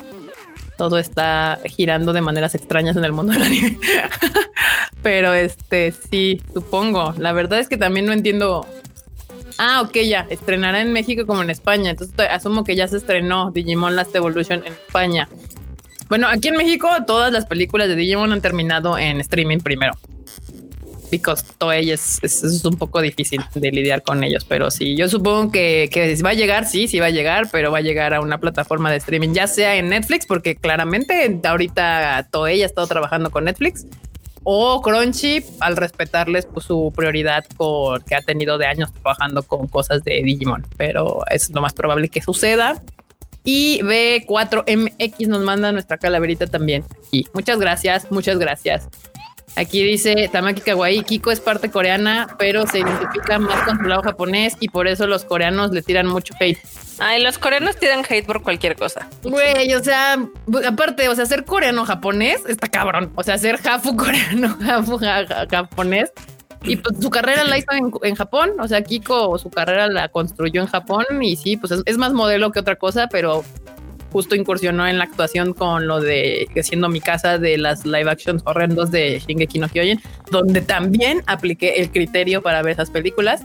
todo está girando de maneras extrañas en el mundo del anime. [LAUGHS] pero este, sí, supongo. La verdad es que también no entiendo Ah, ok, ya. Estrenará en México como en España. Entonces asumo que ya se estrenó Digimon Last Evolution en España. Bueno, aquí en México todas las películas de Digimon han terminado en streaming primero. Because Toei es, es, un poco difícil de lidiar con ellos, pero sí, yo supongo que, que va a llegar, sí, sí va a llegar, pero va a llegar a una plataforma de streaming, ya sea en Netflix, porque claramente ahorita Toei ha estado trabajando con Netflix, o Crunchy al respetarles pues, su prioridad que ha tenido de años trabajando con cosas de Digimon, pero es lo más probable que suceda. Y B4MX nos manda nuestra calaverita también. Y muchas gracias, muchas gracias. Aquí dice Tamaki Kawaii, Kiko es parte coreana, pero se identifica más con su lado japonés y por eso los coreanos le tiran mucho hate. Ay, los coreanos tiran hate por cualquier cosa. Güey, o sea, aparte, o sea, ser coreano japonés está cabrón. O sea, ser jafu coreano [LAUGHS] jafu japonés. Y pues su carrera la hizo en, Japón. O sea, Kiko su carrera la construyó en Japón y sí, pues es más modelo que otra cosa, pero justo incursionó en la actuación con lo de siendo mi casa de las live actions horrendos de Shingeki no Kyojin, donde también apliqué el criterio para ver esas películas.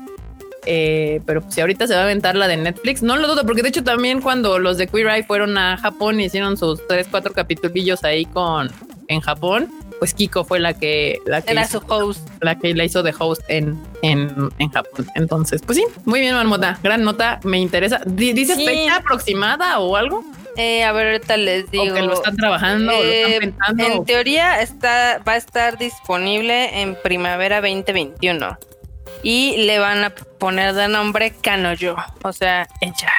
Eh, pero si ahorita se va a aventar la de Netflix, no lo dudo, porque de hecho también cuando los de Queer Eye fueron a Japón y hicieron sus tres, cuatro capitulillos ahí con en Japón, pues Kiko fue la que la que era su host, la que la hizo de host en, en, en Japón. Entonces, pues sí, muy bien, Marmota, gran nota, me interesa. ¿Dices fecha aproximada o algo? Eh, a ver, ahorita les digo. que lo están trabajando, lo están eh, pensando. En teoría está, va a estar disponible en primavera 2021. Y le van a poner de nombre Kanoyo. O sea, ella.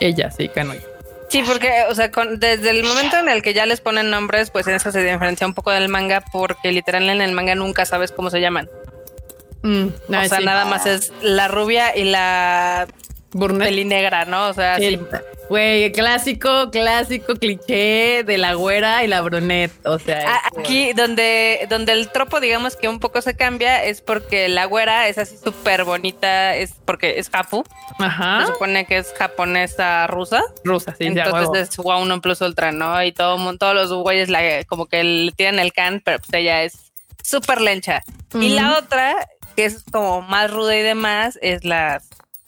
Ella, sí, Kanoyo. Sí, porque, o sea, desde el momento en el que ya les ponen nombres, pues en eso se diferencia un poco del manga, porque literal en el manga nunca sabes cómo se llaman. Mm, o sea, nada más es la rubia y la Peli negra, ¿no? O sea, sí. Güey, clásico, clásico cliché de la güera y la brunette. O sea, ah, aquí donde, donde el tropo, digamos que un poco se cambia, es porque la güera es así súper bonita, es porque es Japu. Ajá. Se supone que es japonesa rusa. Rusa, sí. Entonces es wow, uno plus ultra, ¿no? Y todo, todos los güeyes la, como que le tienen el can, pero pues ella es súper lencha. Y la otra, que es como más ruda y demás, es la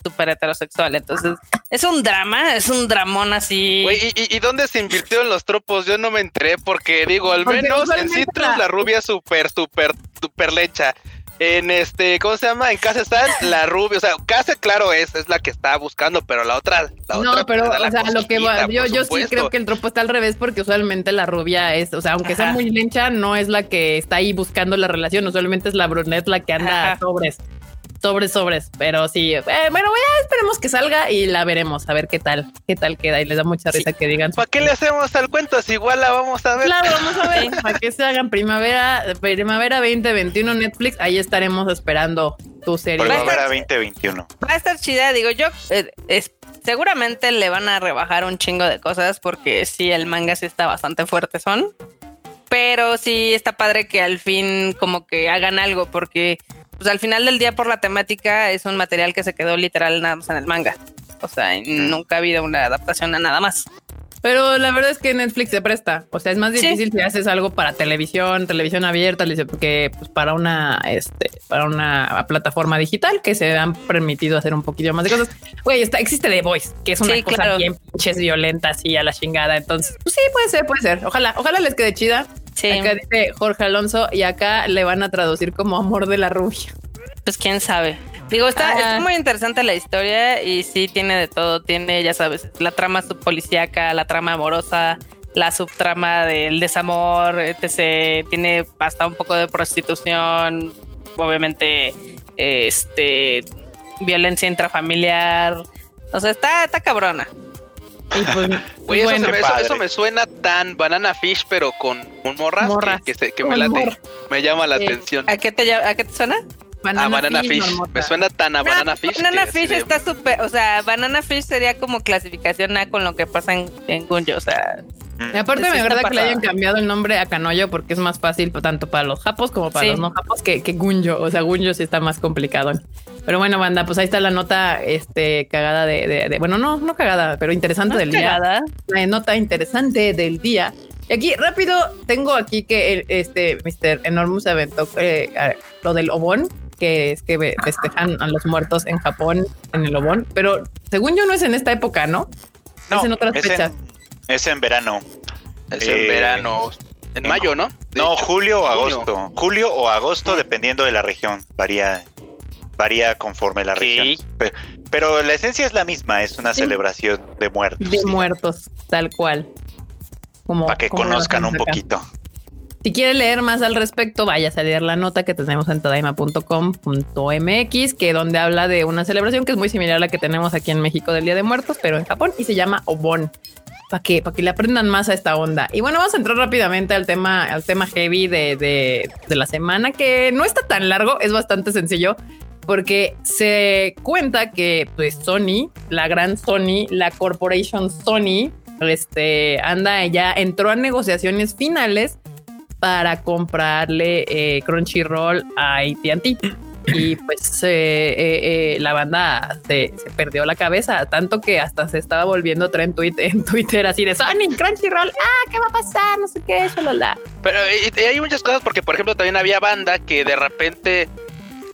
súper heterosexual. Entonces, es un drama, es un dramón así. ¿y, dónde se invirtió en los tropos? Yo no me entré porque digo, al menos en Citrus la rubia súper, súper, súper lecha. En este, ¿cómo se llama? En casa están la rubia, o sea, casa claro es, es la que está buscando, pero la otra, la no, pero, o sea, lo que yo, yo sí creo que el tropo está al revés porque usualmente la rubia es, o sea, aunque sea muy lencha, no es la que está ahí buscando la relación, usualmente es la brunette la que anda sobres sobres, sobres. Pero sí, eh, bueno, ya esperemos que salga y la veremos, a ver qué tal, qué tal queda. Y les da mucha risa que digan. ¿Para qué le hacemos al cuento? Si igual la vamos a ver. Claro, vamos a ver. Para que se hagan primavera, primavera 2021 Netflix, ahí estaremos esperando tu serie. Primavera 2021. Va a estar chida, digo yo. Eh, seguramente le van a rebajar un chingo de cosas porque sí, el manga sí está bastante fuerte son. Pero sí está padre que al fin como que hagan algo porque pues al final del día por la temática es un material que se quedó literal nada más en el manga. O sea, nunca ha habido una adaptación a nada más. Pero la verdad es que Netflix se presta. O sea, es más difícil si haces algo para televisión, televisión abierta, porque pues para una, este, para una plataforma digital que se han permitido hacer un poquito más de cosas. Güey, está, existe The Voice, que es una cosa bien pinches violenta así a la chingada. Entonces, pues sí, puede ser, puede ser. Ojalá, ojalá les quede chida. Sí. Acá dice Jorge Alonso y acá le van a traducir como amor de la rubia. Pues quién sabe. Digo, está, muy interesante la historia y sí tiene de todo. Tiene, ya sabes, la trama subpolicíaca, la trama amorosa, la subtrama del desamor, etc. Tiene hasta un poco de prostitución, obviamente, este, violencia intrafamiliar. O sea, está, está cabrona. Pues, [LAUGHS] eso, me, suena tan Banana Fish, pero con, un morras, que, me, late, me llama la atención. ¿A qué te, a qué te suena? Banana, Banana Fish. Me suena tan a Banana Fish. Banana Fish está súper, o sea, Banana Fish sería como clasificación A con lo que pasa en, en Gunjo, o sea. Y aparte me agrada que le hayan cambiado el nombre a Canoyo porque es más fácil tanto para los japos como para los no japos que, que Gunjo. O sea, Gunjo sí está más complicado. Pero bueno, banda, pues ahí está la nota este, cagada de, de, bueno, no, no cagada, pero interesante del día. La nota interesante del día. Y aquí, rápido, tengo aquí que este Mr. Enormous aventó eh, lo del Obon, que es que festejan a los muertos en Japón en el Obon, pero según yo no es en esta época, ¿no? No, es en otras fechas. es en verano. Es en eh, verano. En mayo, ¿no? no, julio o agosto. Julio o agosto, dependiendo de la región. Varía varía conforme la región. Pero, la esencia es la misma, es una celebración de muertos. De muertos, tal cual. Como, Para que conozcan un poquito. Si quiere leer más al respecto, vaya a leer la nota que tenemos en tadaima.com.mx, que donde habla de una celebración que es muy similar a la que tenemos aquí en México del Día de Muertos, pero en Japón y se llama Obon. para que, para que le aprendan más a esta onda. Y bueno, vamos a entrar rápidamente al tema, al tema heavy de, de, de la semana, que no está tan largo, es bastante sencillo porque se cuenta que pues Sony, la gran Sony, la corporation Sony, este anda ya entró a negociaciones finales para comprarle eh, Crunchyroll a AT&T y pues eh, eh, eh, la banda se, perdió la cabeza, tanto que hasta se estaba volviendo tren en Twitter así de Sony, Crunchyroll, ah, ¿qué va a pasar? No sé qué, la Pero hay muchas cosas porque, por ejemplo, también había banda que de repente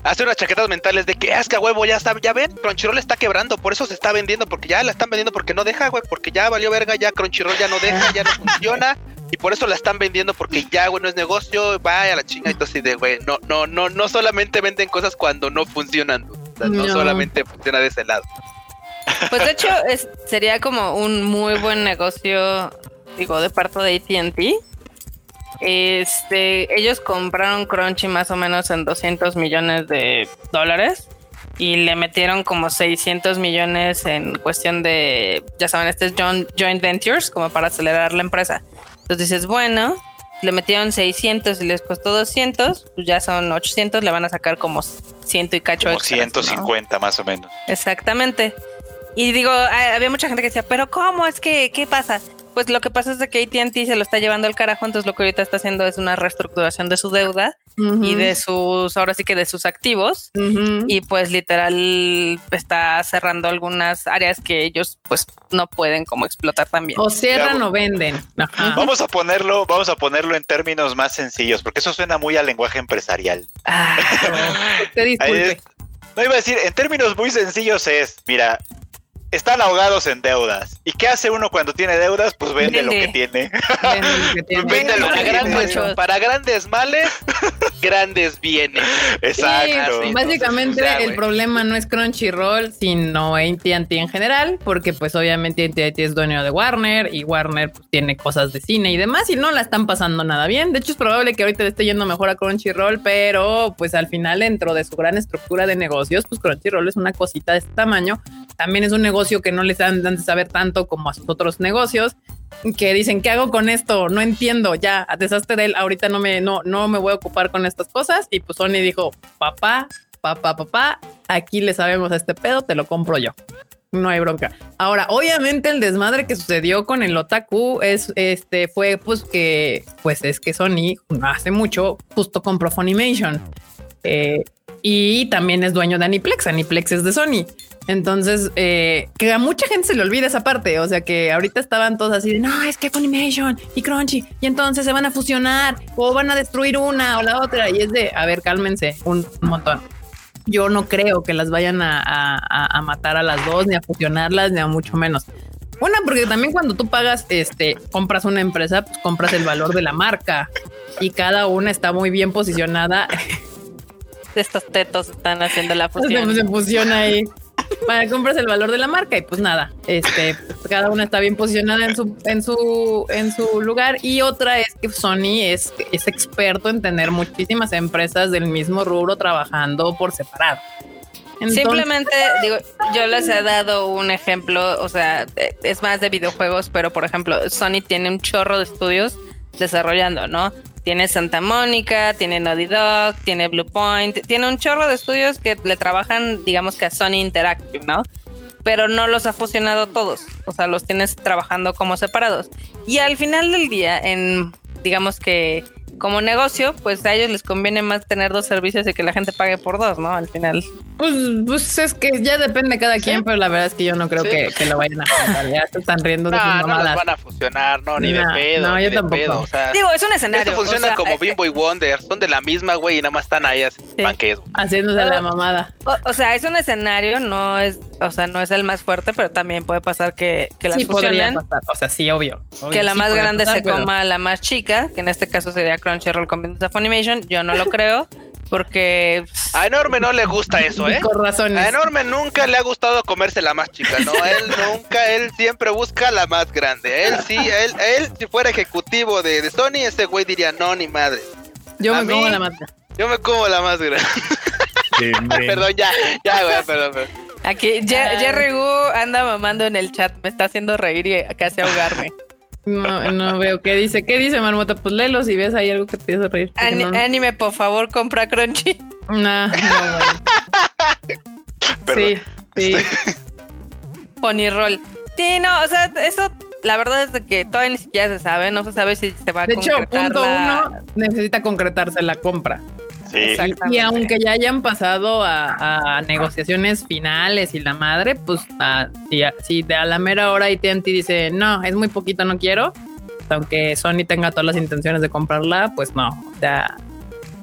hace unas chaquetas mentales de que ah, es que a huevo ya está, ya ven, Crunchyroll está quebrando, por eso se está vendiendo, porque ya la están vendiendo porque no deja, güey, porque ya valió verga, ya Crunchyroll ya no deja, ya no funciona. Y por eso la están vendiendo porque ya, güey, no es negocio, vaya a la chinga y todo así de, güey, no, no, no, no solamente venden cosas cuando no funcionan, no. solamente funciona de ese lado. Pues de hecho es, sería como un muy buen negocio, digo, de parte de AT&T. Este, ellos compraron Crunchy más o menos en 200 millones de dólares y le metieron como 600 millones en cuestión de, ya saben, este es joint ventures, como para acelerar la empresa. Entonces dices, bueno, le metieron 600 y les costó 200, pues ya son 800, le van a sacar como ciento y cacho. Como 150 más o menos. Exactamente. Y digo, había mucha gente que decía, pero ¿cómo es que, qué pasa? Pues lo que pasa es que ATT se lo está llevando al carajo, entonces lo que ahorita está haciendo es una reestructuración de su deuda y de sus, ahora sí que de sus activos. Y pues literal está cerrando algunas áreas que ellos pues no pueden como explotar también. O cierran o venden. Vamos a ponerlo, vamos a ponerlo en términos más sencillos, porque eso suena muy al lenguaje empresarial. Ah, [LAUGHS] te disculpe. No iba a decir, en términos muy sencillos es, mira, están ahogados en deudas. ¿Y qué hace uno cuando tiene deudas? Pues vende, lo que tiene. Vende lo [LAUGHS] para, grandes, para grandes males, grandes bienes. Exacto. básicamente el problema no es Crunchyroll, sino AT&T en general, porque pues obviamente AT&T es dueño de Warner y Warner pues, tiene cosas de cine y demás y no la están pasando nada bien. De hecho es probable que ahorita le esté yendo mejor a Crunchyroll, pero pues al final dentro de su gran estructura de negocios, pues Crunchyroll es una cosita de este tamaño. También es un negocio que no les dan, de saber tanto como a sus otros negocios, que dicen, ¿qué hago con esto? No entiendo, ya, desastre de él, ahorita no me, no, no me voy a ocupar con estas cosas. Y pues Sony dijo, papá, papá, papá, aquí le sabemos a este pedo, te lo compro yo. No hay bronca. Ahora, obviamente el desmadre que sucedió con el Otaku es este fue pues que pues es que Sony hace mucho justo compró Funimation. Eh, y también es dueño de Aniplex. Aniplex es de Sony. Entonces, eh, que a mucha gente se le olvida esa parte. O sea, que ahorita estaban todos así de no, es que Funimation y Crunchy, y entonces se van a fusionar o van a destruir una o la otra. Y es de, a ver, cálmense un, montón. Yo no creo que las vayan a, matar a las dos, ni a fusionarlas, ni a mucho menos. Una, porque también cuando tú pagas, este, compras una empresa, pues compras el valor de la marca y cada una está muy bien posicionada. [LAUGHS] Estos tetos están haciendo la [LAUGHS] fusión. Se fusiona ahí para compras el valor de la marca y pues nada, este, cada una está bien posicionada en su, en su, en su lugar y otra es que Sony es, es experto en tener muchísimas empresas del mismo rubro trabajando por separado. Simplemente digo, yo les he dado un ejemplo, o sea, es más de videojuegos, pero por ejemplo, Sony tiene un chorro de estudios desarrollando, ¿no? Tiene Santa Mónica, tiene Naughty Dog, tiene Blue Point, tiene un chorro de estudios que le trabajan, digamos que a Sony Interactive, ¿no? Pero no los ha fusionado todos, o sea, los tienes trabajando como separados. Y al final del día, en, digamos que como negocio, pues a ellos les conviene más tener dos servicios y que la gente pague por dos, ¿no? Al final. Pues, pues es que ya depende de cada quien, pero la verdad es que yo no creo que, que, lo vayan a juntar. Ya se están riendo de no, sus mamadas. No van a fusionar, no, ni de pedo. No, yo tampoco. o sea, Digo, es un escenario. Esto funciona como Bimbo y Wonder, son de la misma, güey, y nada más están ahí Haciéndose la mamada. O, sea, es un escenario, no es, o sea, no es el más fuerte, pero también puede pasar que, que las sí, fusionen. O sea, sí, obvio. que la más grande se coma a la más chica, que en este caso sería Crunchyroll con Funimation. Yo no lo creo. Porque [LAUGHS] a Enorme no le gusta eso, ¿eh? A Enorme nunca le ha gustado comerse la más chica, ¿no? Él [LAUGHS] nunca, él siempre busca la más grande. Él sí, él, él si fuera ejecutivo de, Sony, ese güey diría, no, ni madre. Yo me como la más Yo me como la más grande. [LAUGHS] perdón, ya, ya, güey, perdón, perdón. Aquí. Jerry Gu anda mamando en el chat, me está haciendo reír y casi ahogarme. No, no veo qué dice. ¿Qué dice, Marmota? Pues léelo si ves ahí algo que te hace reír. Anime, por favor, compra Crunchy. No, no, Sí, sí. Pony Roll. Sí, no, o sea, eso la verdad es que todavía ni siquiera se sabe, no se sabe si se va a de concretar. De hecho, punto uno, necesita concretarse la compra. Sí. Y, aunque ya hayan pasado a, negociaciones finales y la madre, pues si, de a la mera hora AT&T dice, no, es muy poquito, no quiero, aunque Sony tenga todas las intenciones de comprarla, pues no, o sea,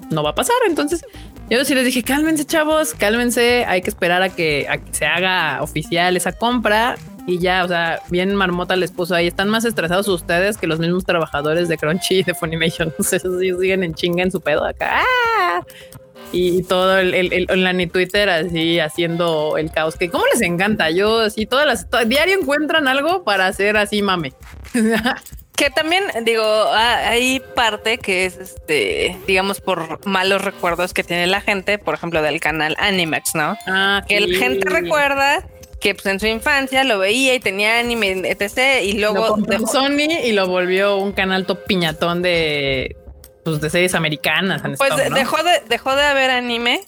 no va a pasar. Entonces, yo sí les dije, cálmense chavos, cálmense, hay que esperar a que, a que se haga oficial esa compra y ya, o sea, bien marmota les puso ahí. Están más estresados ustedes que los mismos trabajadores de Crunchy y de Funimation. [LAUGHS] Entonces ellos siguen en chinga en su pedo acá. ¡Ah! Y todo el, el, la ni Twitter así haciendo el caos que como les encanta. Yo así todas las diario encuentran algo para hacer así mame. [LAUGHS] que también digo, hay parte que es este, digamos, por malos recuerdos que tiene la gente, por ejemplo, del canal Animax, ¿no? Ah, que la gente recuerda que pues en su infancia lo veía y tenía anime, etc. Y luego dejó... Sony y lo volvió un canal top piñatón de, pues, de series americanas. pues dejó, de, dejó de haber anime.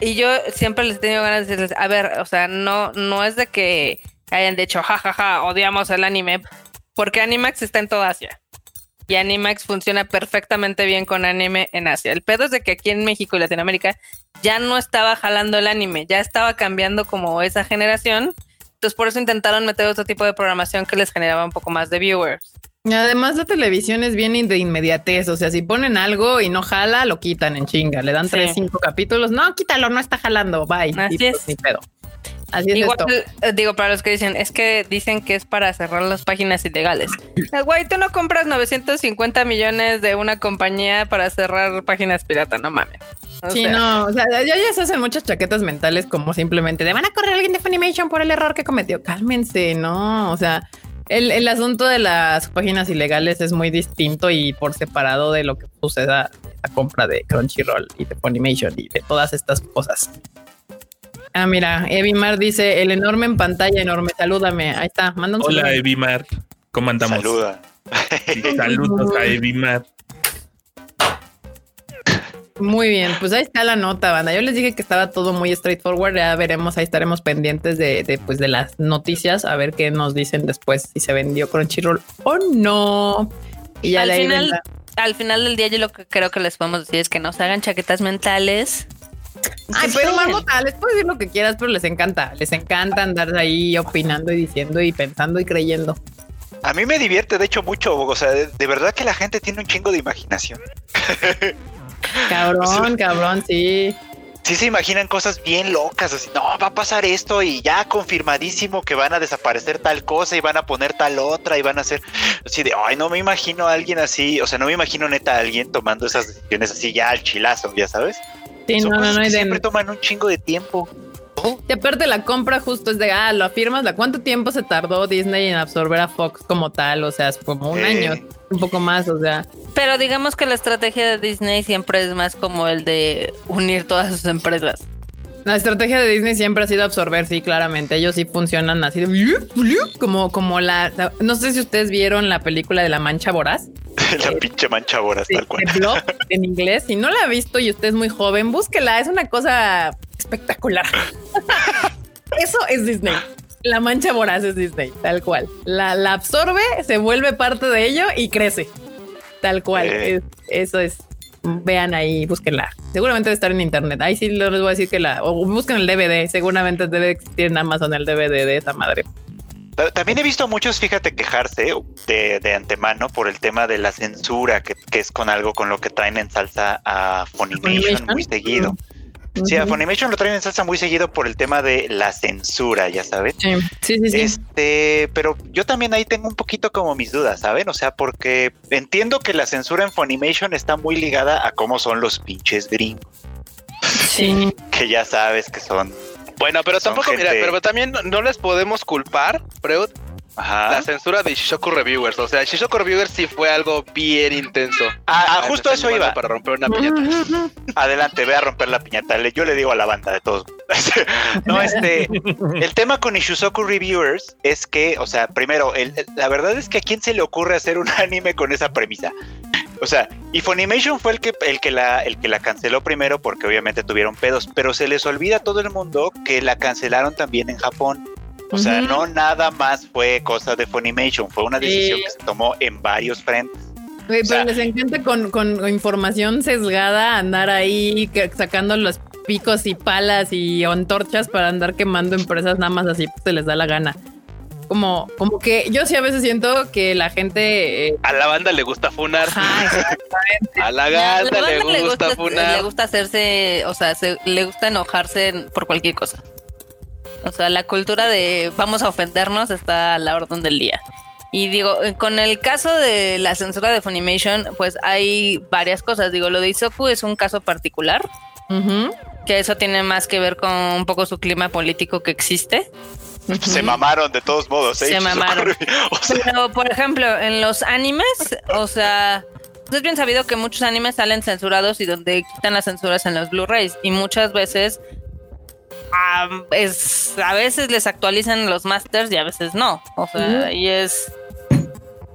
Y yo siempre les he tenido ganas de decirles, a ver, o sea, no, no es de que hayan dicho, jajaja, ja, ja, odiamos el anime, porque Animax está en toda Asia. Y Animax funciona perfectamente bien con anime en Asia. El pedo es de que aquí en México y Latinoamérica ya no estaba jalando el anime, ya estaba cambiando como esa generación. Entonces por eso intentaron meter otro tipo de programación que les generaba un poco más de viewers. Y además la televisión es bien de inmediatez, o sea, si ponen algo y no jala, lo quitan en chinga, le dan tres, cinco capítulos, no, quítalo, no está jalando, bye. Así pues, es. pedo. Así Igual, eh, digo, para los que dicen, es que dicen que es para cerrar las páginas ilegales. [LAUGHS] Eh, güey, tú no compras 950 millones de una compañía para cerrar páginas pirata, no mames. sí, no, o sea, ya, ya se hacen muchas chaquetas mentales como simplemente de van a correr alguien de Funimation por el error que cometió. Cálmense, no, o sea, el, el, asunto de las páginas ilegales es muy distinto y por separado de lo que suceda la compra de Crunchyroll y de Funimation y de todas estas cosas. Ah, mira, Evimar dice el enorme en pantalla, enorme. Salúdame. Ahí está. Manda un Hola, Evimar. ¿Cómo andamos? Saluda. [LAUGHS] Saludos a Evimar. Muy bien, pues ahí está la nota, banda. Yo les dije que estaba todo muy straightforward. Ya veremos, ahí estaremos pendientes de, de, pues, de las noticias, a ver qué nos dicen después si se vendió Crunchyroll o no. Y ya al final, al final del día, yo lo que creo que les podemos decir es que no se hagan chaquetas mentales Ay, pero Marmota, les puedes decir lo que quieras, pero les encanta. Les encanta andar ahí opinando y diciendo y pensando y creyendo. A mí me divierte, de hecho, mucho. O sea, de, verdad que la gente tiene un chingo de imaginación. [LAUGHS] Cabrón, [LAUGHS] cabrón, sí. Sí se imaginan cosas bien locas, así, no, va a pasar esto y ya confirmadísimo que van a desaparecer tal cosa y van a poner tal otra y van a hacer así de, ay, no me imagino a alguien así, o sea, no me imagino neta a alguien tomando esas decisiones así ya al chilazo, ya sabes. Sí, no, no, no, siempre toman un chingo de tiempo. Y aparte la compra justo es de, ah, lo afirmas, ¿la cuánto tiempo se tardó Disney en absorber a Fox como tal? O sea, es como un año, un poco más, o sea. Pero digamos que la estrategia de Disney siempre es más como el de unir todas sus empresas. La estrategia de Disney siempre ha sido absorber, sí, claramente. Ellos sí funcionan así de como, como la. No sé si ustedes vieron la película de la mancha voraz. [LAUGHS] la eh, pinche mancha voraz, tal cual. [LAUGHS] en inglés. Si no la ha visto y usted es muy joven, búsquela. Es una cosa espectacular. [LAUGHS] Eso es Disney. La mancha voraz es Disney, tal cual. La, la absorbe, se vuelve parte de ello y crece. Tal cual. Eh. eso es vean ahí, búsquenla. Seguramente debe estar en internet. Ahí sí les voy a decir que la, o busquen el DVD. Seguramente debe existir en Amazon el DVD de esa madre. También he visto muchos, fíjate, quejarse de, de antemano por el tema de la censura, que, que, es con algo con lo que traen en salsa a Funimation, muy seguido. Sí, a Funimation lo traen en salsa muy seguido por el tema de la censura, ya sabes. Sí, sí, sí. Este, pero yo también ahí tengo un poquito como mis dudas, ¿saben? O sea, porque entiendo que la censura en Funimation está muy ligada a cómo son los pinches gringos. Sí. [LAUGHS] Que ya sabes que son. Bueno, pero tampoco, mira, pero también no les podemos culpar, Freud, la censura de Shishoku Reviewers. O sea, Shishoku Reviewers sí fue algo bien intenso. Ah, justo eso iba. Para romper una piñata. [LAUGHS] Adelante, ve a romper la piñata. Yo le digo a la banda de todos. [LAUGHS] no, este, el tema con Ishuzoku Reviewers es que, o sea, primero, la verdad es que a quién se le ocurre hacer un anime con esa premisa. O sea, y Funimation fue el que, el que, la, el que la canceló primero porque obviamente tuvieron pedos, pero se les olvida a todo el mundo que la cancelaron también en Japón. O sea, no nada más fue cosa de Funimation, fue una decisión que se tomó en varios frentes. pero les encanta con, con, información sesgada andar ahí sacando los picos y palas y antorchas para andar quemando empresas nada más así, pues se les da la gana como, como que yo sí a veces siento que la gente. Eh, a la banda le gusta funar. [LAUGHS] a la banda, le, gusta, funar. Le gusta hacerse, o sea, le gusta enojarse por cualquier cosa. O sea, la cultura de vamos a ofendernos está a la orden del día. Y digo, con el caso de la censura de Funimation, pues hay varias cosas. Digo, lo de Isoku es un caso particular. Que eso tiene más que ver con un poco su clima político que existe. Se mamaron de todos modos. ¿eh? Se [LAUGHS] mamaron. Pero, por ejemplo, en los animes, o sea, es bien sabido que muchos animes salen censurados y donde quitan las censuras en los Blu-rays. Y muchas veces, es, a veces les actualizan los masters y a veces no. O sea, y es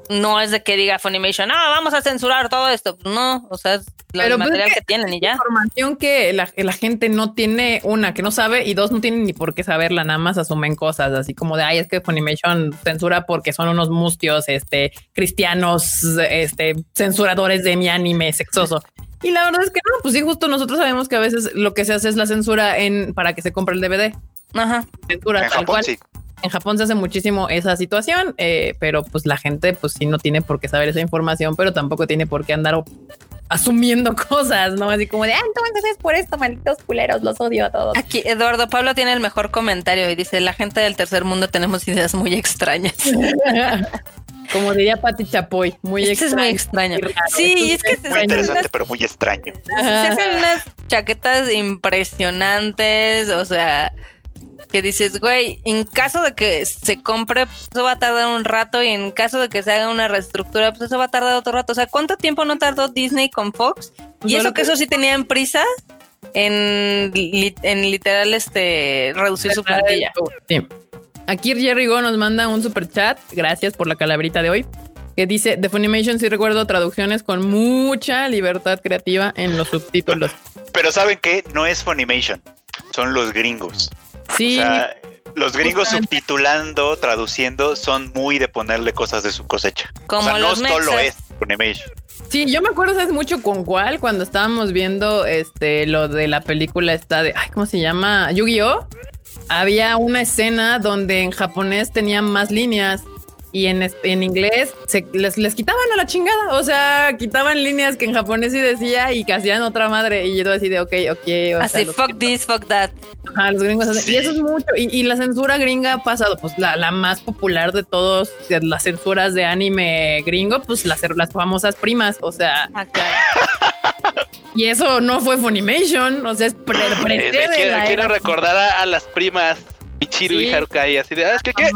no es de que diga Funimation, ah, vamos a censurar todo esto. No, o sea, es el pues material que, tienen y ya. Información que la, la, gente no tiene, una, que no sabe, y dos, no tienen ni por qué saberla, nada más asumen cosas así como de, ay, es que Funimation censura porque son unos mustios, este, cristianos, este, censuradores de mi anime sexoso. Y la verdad es que no, pues sí, justo nosotros sabemos que a veces lo que se hace es la censura en para que se compre el DVD. Ajá. Censura tal cual. En Japón se hace muchísimo esa situación, eh, pero pues la gente pues sí no tiene por qué saber esa información, pero tampoco tiene por qué andar asumiendo [LAUGHS] cosas, ¿no? Así como de, ah, entonces es por esto, malditos culeros, los odio a todos. Aquí Eduardo Pablo tiene el mejor comentario y dice, la gente del tercer mundo tenemos ideas muy extrañas. [LAUGHS] [LAUGHS] Como diría Pati Chapoy, muy extraño. Es muy extraño. Sí, es que es muy interesante, pero muy extraño. Se hacen unas chaquetas impresionantes, o sea, que dices, güey, en caso de que se compre, pues, eso va a tardar un rato y en caso de que se haga una reestructura, pues eso va a tardar otro rato. O sea, ¿cuánto tiempo no tardó Disney con Fox? Y eso que eso sí tenían prisa en, en literal este reducir su plantilla. Sí. Aquí Jerry Go nos manda un super chat. Gracias por la calabrita de hoy. Que dice, de Funimation sí recuerdo traducciones con mucha libertad creativa en los subtítulos. [LAUGHS] Pero ¿saben qué? No es Funimation, son los gringos. Sí. los gringos subtitulando, traduciendo, son muy de ponerle cosas de su cosecha. Como no solo es Funimation. Sí, yo me acuerdo, ¿sabes mucho con cuál? Cuando estábamos viendo este lo de la película esta de, ay, ¿cómo se llama? Yu-Gi-Oh! Había una escena donde en japonés tenían más líneas y en, en inglés se, les, les quitaban a la chingada. O sea, quitaban líneas que en japonés sí decía y que hacían otra madre. Y yo así de, ok, ok. así, fuck this, fuck that. Ajá, los gringos hacen. Y eso es mucho. Y, la censura gringa ha pasado, pues la, la más popular de todos, las censuras de anime gringo, pues las, las famosas primas. O sea. Ah, y eso no fue Funimation, o sea, es pre, quiero, quiero recordar a, las primas Ichiru y Harukai, así de, ah, es que qué?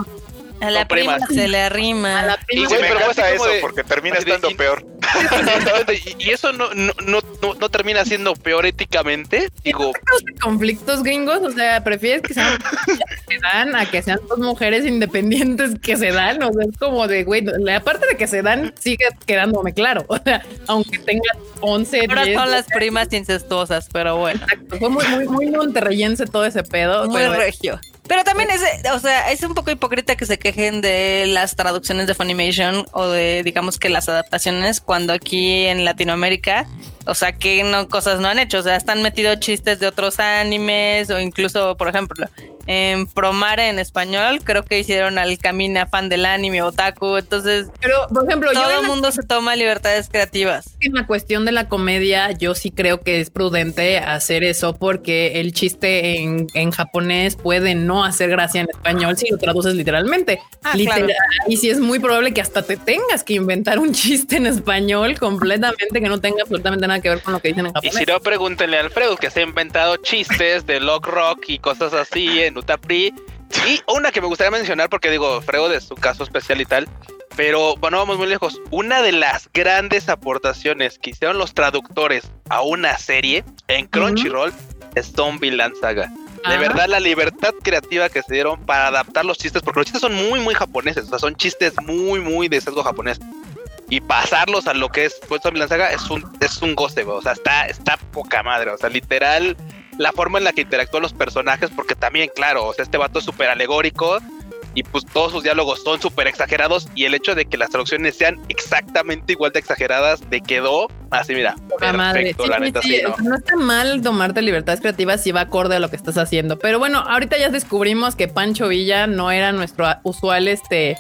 A la prima se le arrima. A la prima se le pasa eso porque termina estando peor. [LAUGHS] y, eso no, no, no, no, termina siendo peor éticamente. Digo, conflictos gringos, o sea, prefieres que sean que dan a que sean dos mujeres independientes que se dan, o sea, es como de, güey, aparte de que se dan, sigue quedándome claro, o sea, aunque tenga 11, Ahora son las primas incestuosas, pero bueno. Exacto, fue muy, muy, muy monterreyense todo ese pedo. Muy regio. Pero también es, o sea, es un poco hipócrita que se quejen de las traducciones de Funimation o de, digamos que las adaptaciones, cuando aquí en Latinoamérica, o sea, que no, cosas no han hecho. O sea, están metidos chistes de otros animes o incluso, por ejemplo, en Promare en español, creo que hicieron al Camina fan del anime otaku. Entonces, pero por ejemplo, todo el mundo se toma libertades creativas. En la cuestión de la comedia, yo sí creo que es prudente hacer eso porque el chiste en, en japonés puede no hacer gracia en español si lo traduces literalmente. Ah, y sí es muy probable que hasta te tengas que inventar un [LAUGHS] chiste en español completamente que no tenga absolutamente nada que ver con lo que dicen en japonés. Y si no, pregúntenle a Alfredo que se ha inventado chistes de Lock Rock y cosas así en Utapri. Y una que me gustaría mencionar, porque digo, Frego de su caso especial y tal, pero bueno, vamos muy lejos. Una de las grandes aportaciones que hicieron los traductores a una serie en Crunchyroll es Zombie Land Saga. De verdad, la libertad creativa que se dieron para adaptar los chistes, porque los chistes son muy, muy japoneses, o sea, son chistes muy, muy de sesgo japonés. Y pasarlos a lo que es pues, Zombie Saga es un, es un goce, O sea, está, está poca madre. O sea, literal, la forma en la que interactúan los personajes, porque también, claro, o sea, este vato es súper alegórico y pues todos sus diálogos son súper exagerados y el hecho de que las traducciones sean exactamente igual de exageradas de quedó así mira perfecto, la neta, ¿no? está mal tomarte libertades creativas si va acorde a lo que estás haciendo pero bueno ahorita ya descubrimos que Pancho Villa no era nuestro usual este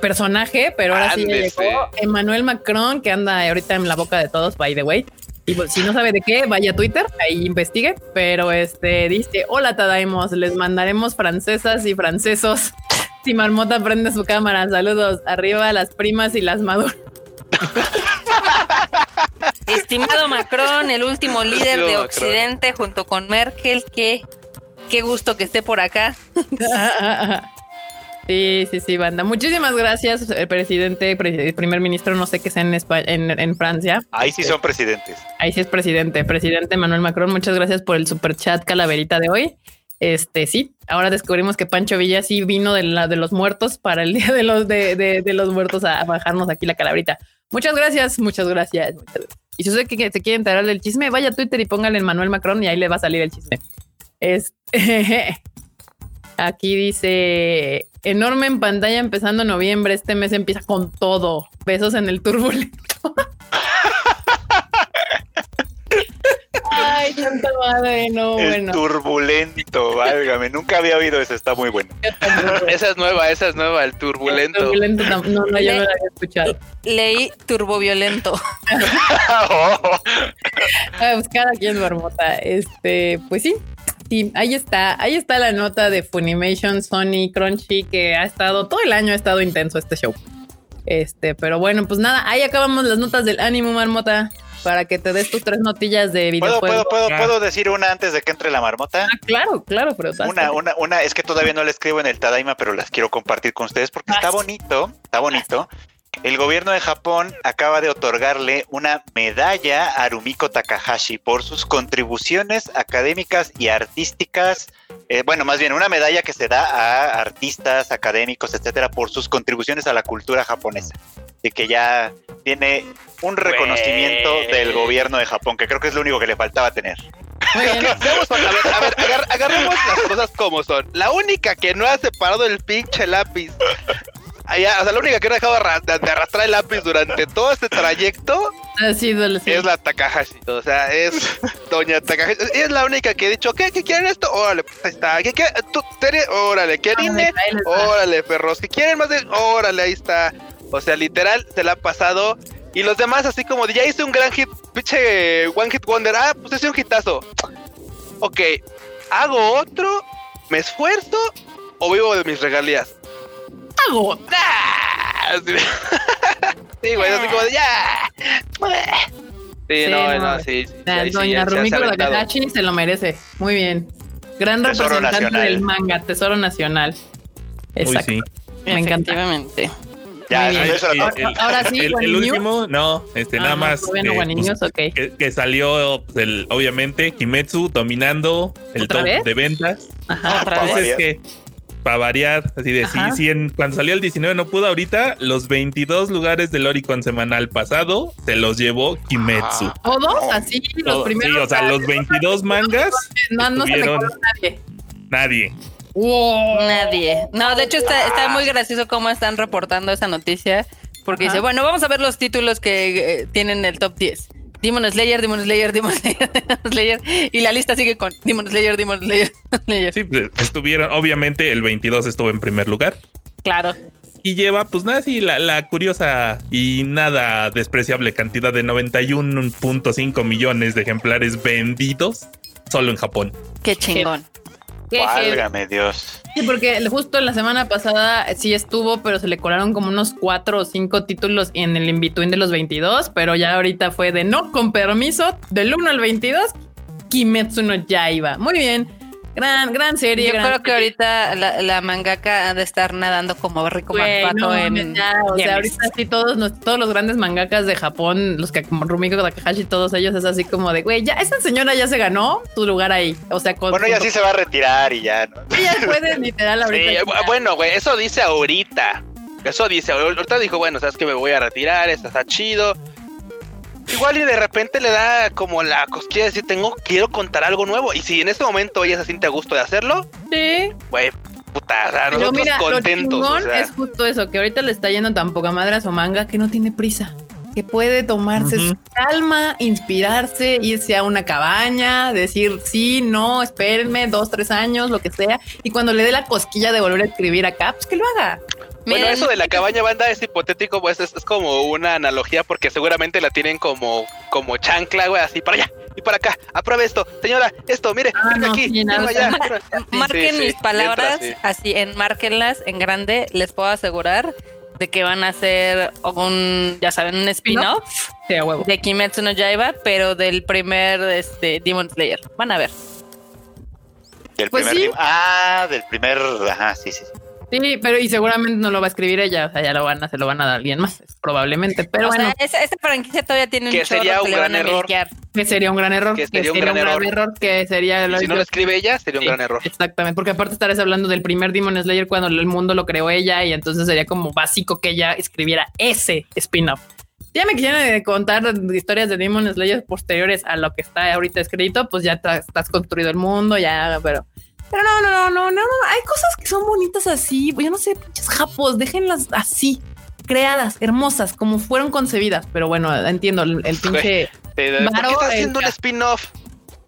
personaje pero ahora sí llegó Emmanuel Macron que anda ahorita en la boca de todos by the way y pues, si no sabe de qué, vaya a Twitter, ahí investigue. Pero este dice: Hola, Tadaimos, les mandaremos francesas y francesos. Si Marmota prende su cámara, saludos. Arriba las primas y las maduras. [LAUGHS] Estimado Macron, el último líder de Occidente junto con Merkel, que qué gusto que esté por acá. [LAUGHS] Sí, sí, sí, banda. Muchísimas gracias, el presidente, el primer ministro, no sé qué sea en, en, en, Francia. Ahí sí son presidentes. Ahí sí es presidente. Presidente Manuel Macron, muchas gracias por el super chat calaverita de hoy. Este sí, ahora descubrimos que Pancho Villa sí vino de la de los muertos para el [LAUGHS] día de los de, de, los muertos a, bajarnos aquí la calaverita. Muchas gracias, muchas gracias, Y si usted que se quiere enterar del chisme, vaya a Twitter y póngale en Manuel Macron y ahí le va a salir el chisme. Este [LAUGHS] Aquí dice enorme en pantalla empezando noviembre. Este mes empieza con todo. Besos en el turbulento. Ay, tanta madre, no, el turbulento, válgame, nunca había oído eso, está muy bueno. [LAUGHS] esa es nueva, esa es nueva, el turbulento. turbulento no, no, yo no la había escuchado. Leí turboviolento. [LAUGHS] [LAUGHS] a buscar aquí en Marmota. Este, pues sí, sí, ahí está, ahí está la nota de Funimation, Sony, Crunchy, que ha estado, todo el año ha estado intenso este show. Este, pero bueno, pues nada, ahí acabamos las notas del ánimo, marmota, para que te des tus tres notillas de videojuegos. ¿Puedo, puedo, puedo, ¿puedo decir una antes de que entre la marmota? Ah, claro, claro, pero... Una, una, una, es que todavía no la escribo en el Tadaima, pero las quiero compartir con ustedes porque está bonito, está bonito. El gobierno de Japón acaba de otorgarle una medalla a Rumiko Takahashi por sus contribuciones académicas y artísticas. Eh, bueno, más bien una medalla que se da a artistas, académicos, etcétera, por sus contribuciones a la cultura japonesa. Y que ya tiene un reconocimiento del gobierno de Japón, que creo que es lo único que le faltaba tener. a ver, agarremos las cosas como son. La única que no ha separado el pinche lápiz o sea, la única que no ha dejado de arrastrar el lápiz durante todo este trayecto [LAUGHS] ha sido es la Takahashi. O sea, es [LAUGHS] Doña Takahashi. Es la única que ha dicho, ¿qué? ¿Qué quieren esto? Órale, pues ahí está. ¿Qué? ¿Qué? ¿Tú, Órale, ¿quieren? Órale, perros. ¿Qué quieren más de? Órale, ahí está. O sea, literal, se la ha pasado. Y los demás, así como ya hice un gran hit, pinche One Hit Wonder. Ah, pues hice un hitazo. Ok, hago otro, me esfuerzo o vivo de mis regalías hago? [LAUGHS] sí, güey, así como de ya. Sí, no, no, sí. Doña Rumiko Takahashi se lo merece. Muy bien. Gran representante del manga, Tesoro Nacional. Exacto. Me encanta. Ya, ahora sí, el, último, no, este, nada ah, más. Eh, pues, que, salió, el, obviamente, Kimetsu dominando el top de ventas. Ajá, otra vez. que para variar, así de sí, sí, en, cuando salió el 19 no pudo ahorita, los 22 lugares del Oricon semanal pasado se los llevó Kimetsu. ¿Todos? Así, los primeros. Sí, o sea, los 22 mangas. No, no se nadie. Nadie. Nadie. No, de hecho está, está, muy gracioso cómo están reportando esa noticia. Porque dice, bueno, vamos a ver los títulos que eh, tienen el top 10. Demon Slayer, Demon Slayer, Demon [LAUGHS] Slayer, Demon Slayer. Y la lista sigue con Demon Slayer, Demon Slayer, [LAUGHS] Slayer. Sí, pues, estuvieron, obviamente el 22 estuvo en primer lugar. Claro. Y lleva, pues nada, sí, la, la curiosa y nada despreciable cantidad de 91.5 millones de ejemplares vendidos solo en Japón. Qué chingón. Válgame Dios. Sí, porque justo la semana pasada sí estuvo, pero se le colaron como unos cuatro o cinco títulos en el in-between de los 22, pero ya ahorita fue de no, con permiso, del 1 al 22, Kimetsu no iba. Muy bien. Gran, gran serie. Yo creo que ahorita la, mangaka ha de estar nadando como rico pato en. o sea, ahorita sí, todos, todos los grandes mangakas de Japón, los que como Rumiko Takahashi, todos ellos es así como de, güey, ya esa señora ya se ganó tu lugar ahí. O sea, con, Bueno, ella sí se va a retirar y ya, ¿no? Ella puede literal ahorita. bueno, güey, eso dice ahorita. Eso dice, ahorita dijo, bueno, sabes que me voy a retirar, esto está chido Igual y de repente le da como la cosquilla de decir, tengo, quiero contar algo nuevo. Y si en este momento ella se siente a gusto de hacerlo, sí. Güey, puta, o sea, nosotros mira, contentos. Lo es justo eso, que ahorita le está yendo tan poca madre a su manga que no tiene prisa. Que puede tomarse su calma, inspirarse, irse a una cabaña, decir sí, no, espérenme, dos, tres años, lo que sea. Y cuando le dé la cosquilla de volver a escribir acá, pues que lo haga. Bueno, eso de la cabaña banda es hipotético, pues es, como una analogía porque seguramente la tienen como, como chancla, güey, así para allá y para acá. Apruebe esto, señora, esto, mire, ah, aquí, Marquen mis palabras, así, enmárquenlas en grande, les puedo asegurar de que van a hacer un, ya saben, un spin-off de Kimetsu no Yaiba, pero del primer este, Demon Slayer. Van a ver. Del pues primer, ah, del primer, ajá, sí, sí. Sí, pero y seguramente no lo va a escribir ella, o sea, ya lo van a, se lo van a dar alguien más, probablemente. Pero bueno, esa, franquicia todavía tiene un que sería un gran error. Que sería un gran error. Que sería, un, gran, error. Que sería si no lo escribe ella, sería un gran error. Exactamente, porque aparte estarás hablando del primer Demon Slayer cuando el mundo lo creó ella y entonces sería como básico que ella escribiera ese spin-off. Ya me quisieran contar historias de Demon Slayer posteriores a lo que está ahorita escrito, pues ya estás construido el mundo, ya, pero pero no, no, no, no, no, no. Hay cosas que son bonitas así. Yo no sé, pinches japos, déjenlas así, creadas, hermosas, como fueron concebidas. Pero bueno, entiendo, el, pinche. ¿Por qué está haciendo un spin-off?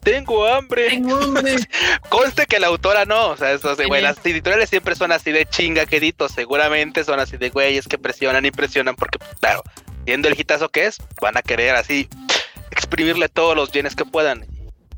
Tengo hambre. Tengo hambre. [LAUGHS] Conste que la autora no. O sea, eso, güey, las editoriales siempre son así de chinga queditos. Seguramente son así de güeyes que presionan y presionan porque, claro, viendo el hitazo que es, van a querer así exprimirle todos los bienes que puedan.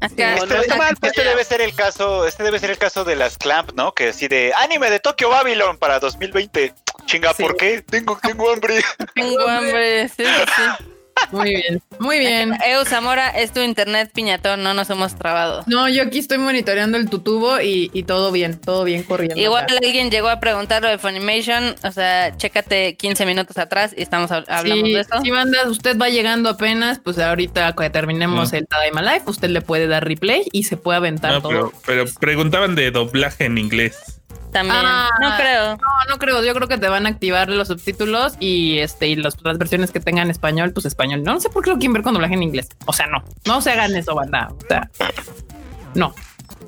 Este, este, debe ser el caso, este debe ser el caso de las Clamp, ¿no? Que decide anime de Tokyo Babylon para 2020. Chinga, ¿por qué? Tengo, tengo hambre. Tengo hambre, sí, sí. Muy bien, muy bien. Eu Zamora, es tu internet piñatón, no nos hemos trabado. No, yo aquí estoy monitoreando el tutubo y, y todo bien, todo bien corriendo. Igual alguien llegó a preguntar lo de Funimation, o sea, chécate 15 minutos atrás y estamos hablando de eso. Si bandas, usted va llegando apenas, pues ahorita que terminemos el Tadaima Live, usted le puede dar replay y se puede aventar todo. Pero, pero preguntaban de doblaje en inglés también. Ah, no creo. No, no creo. Yo creo que te van a activar los subtítulos y este y las versiones que tengan español, pues español. No, sé por qué lo quieren ver con doblaje en inglés. O sea, no. No se hagan eso, banda. O sea, no.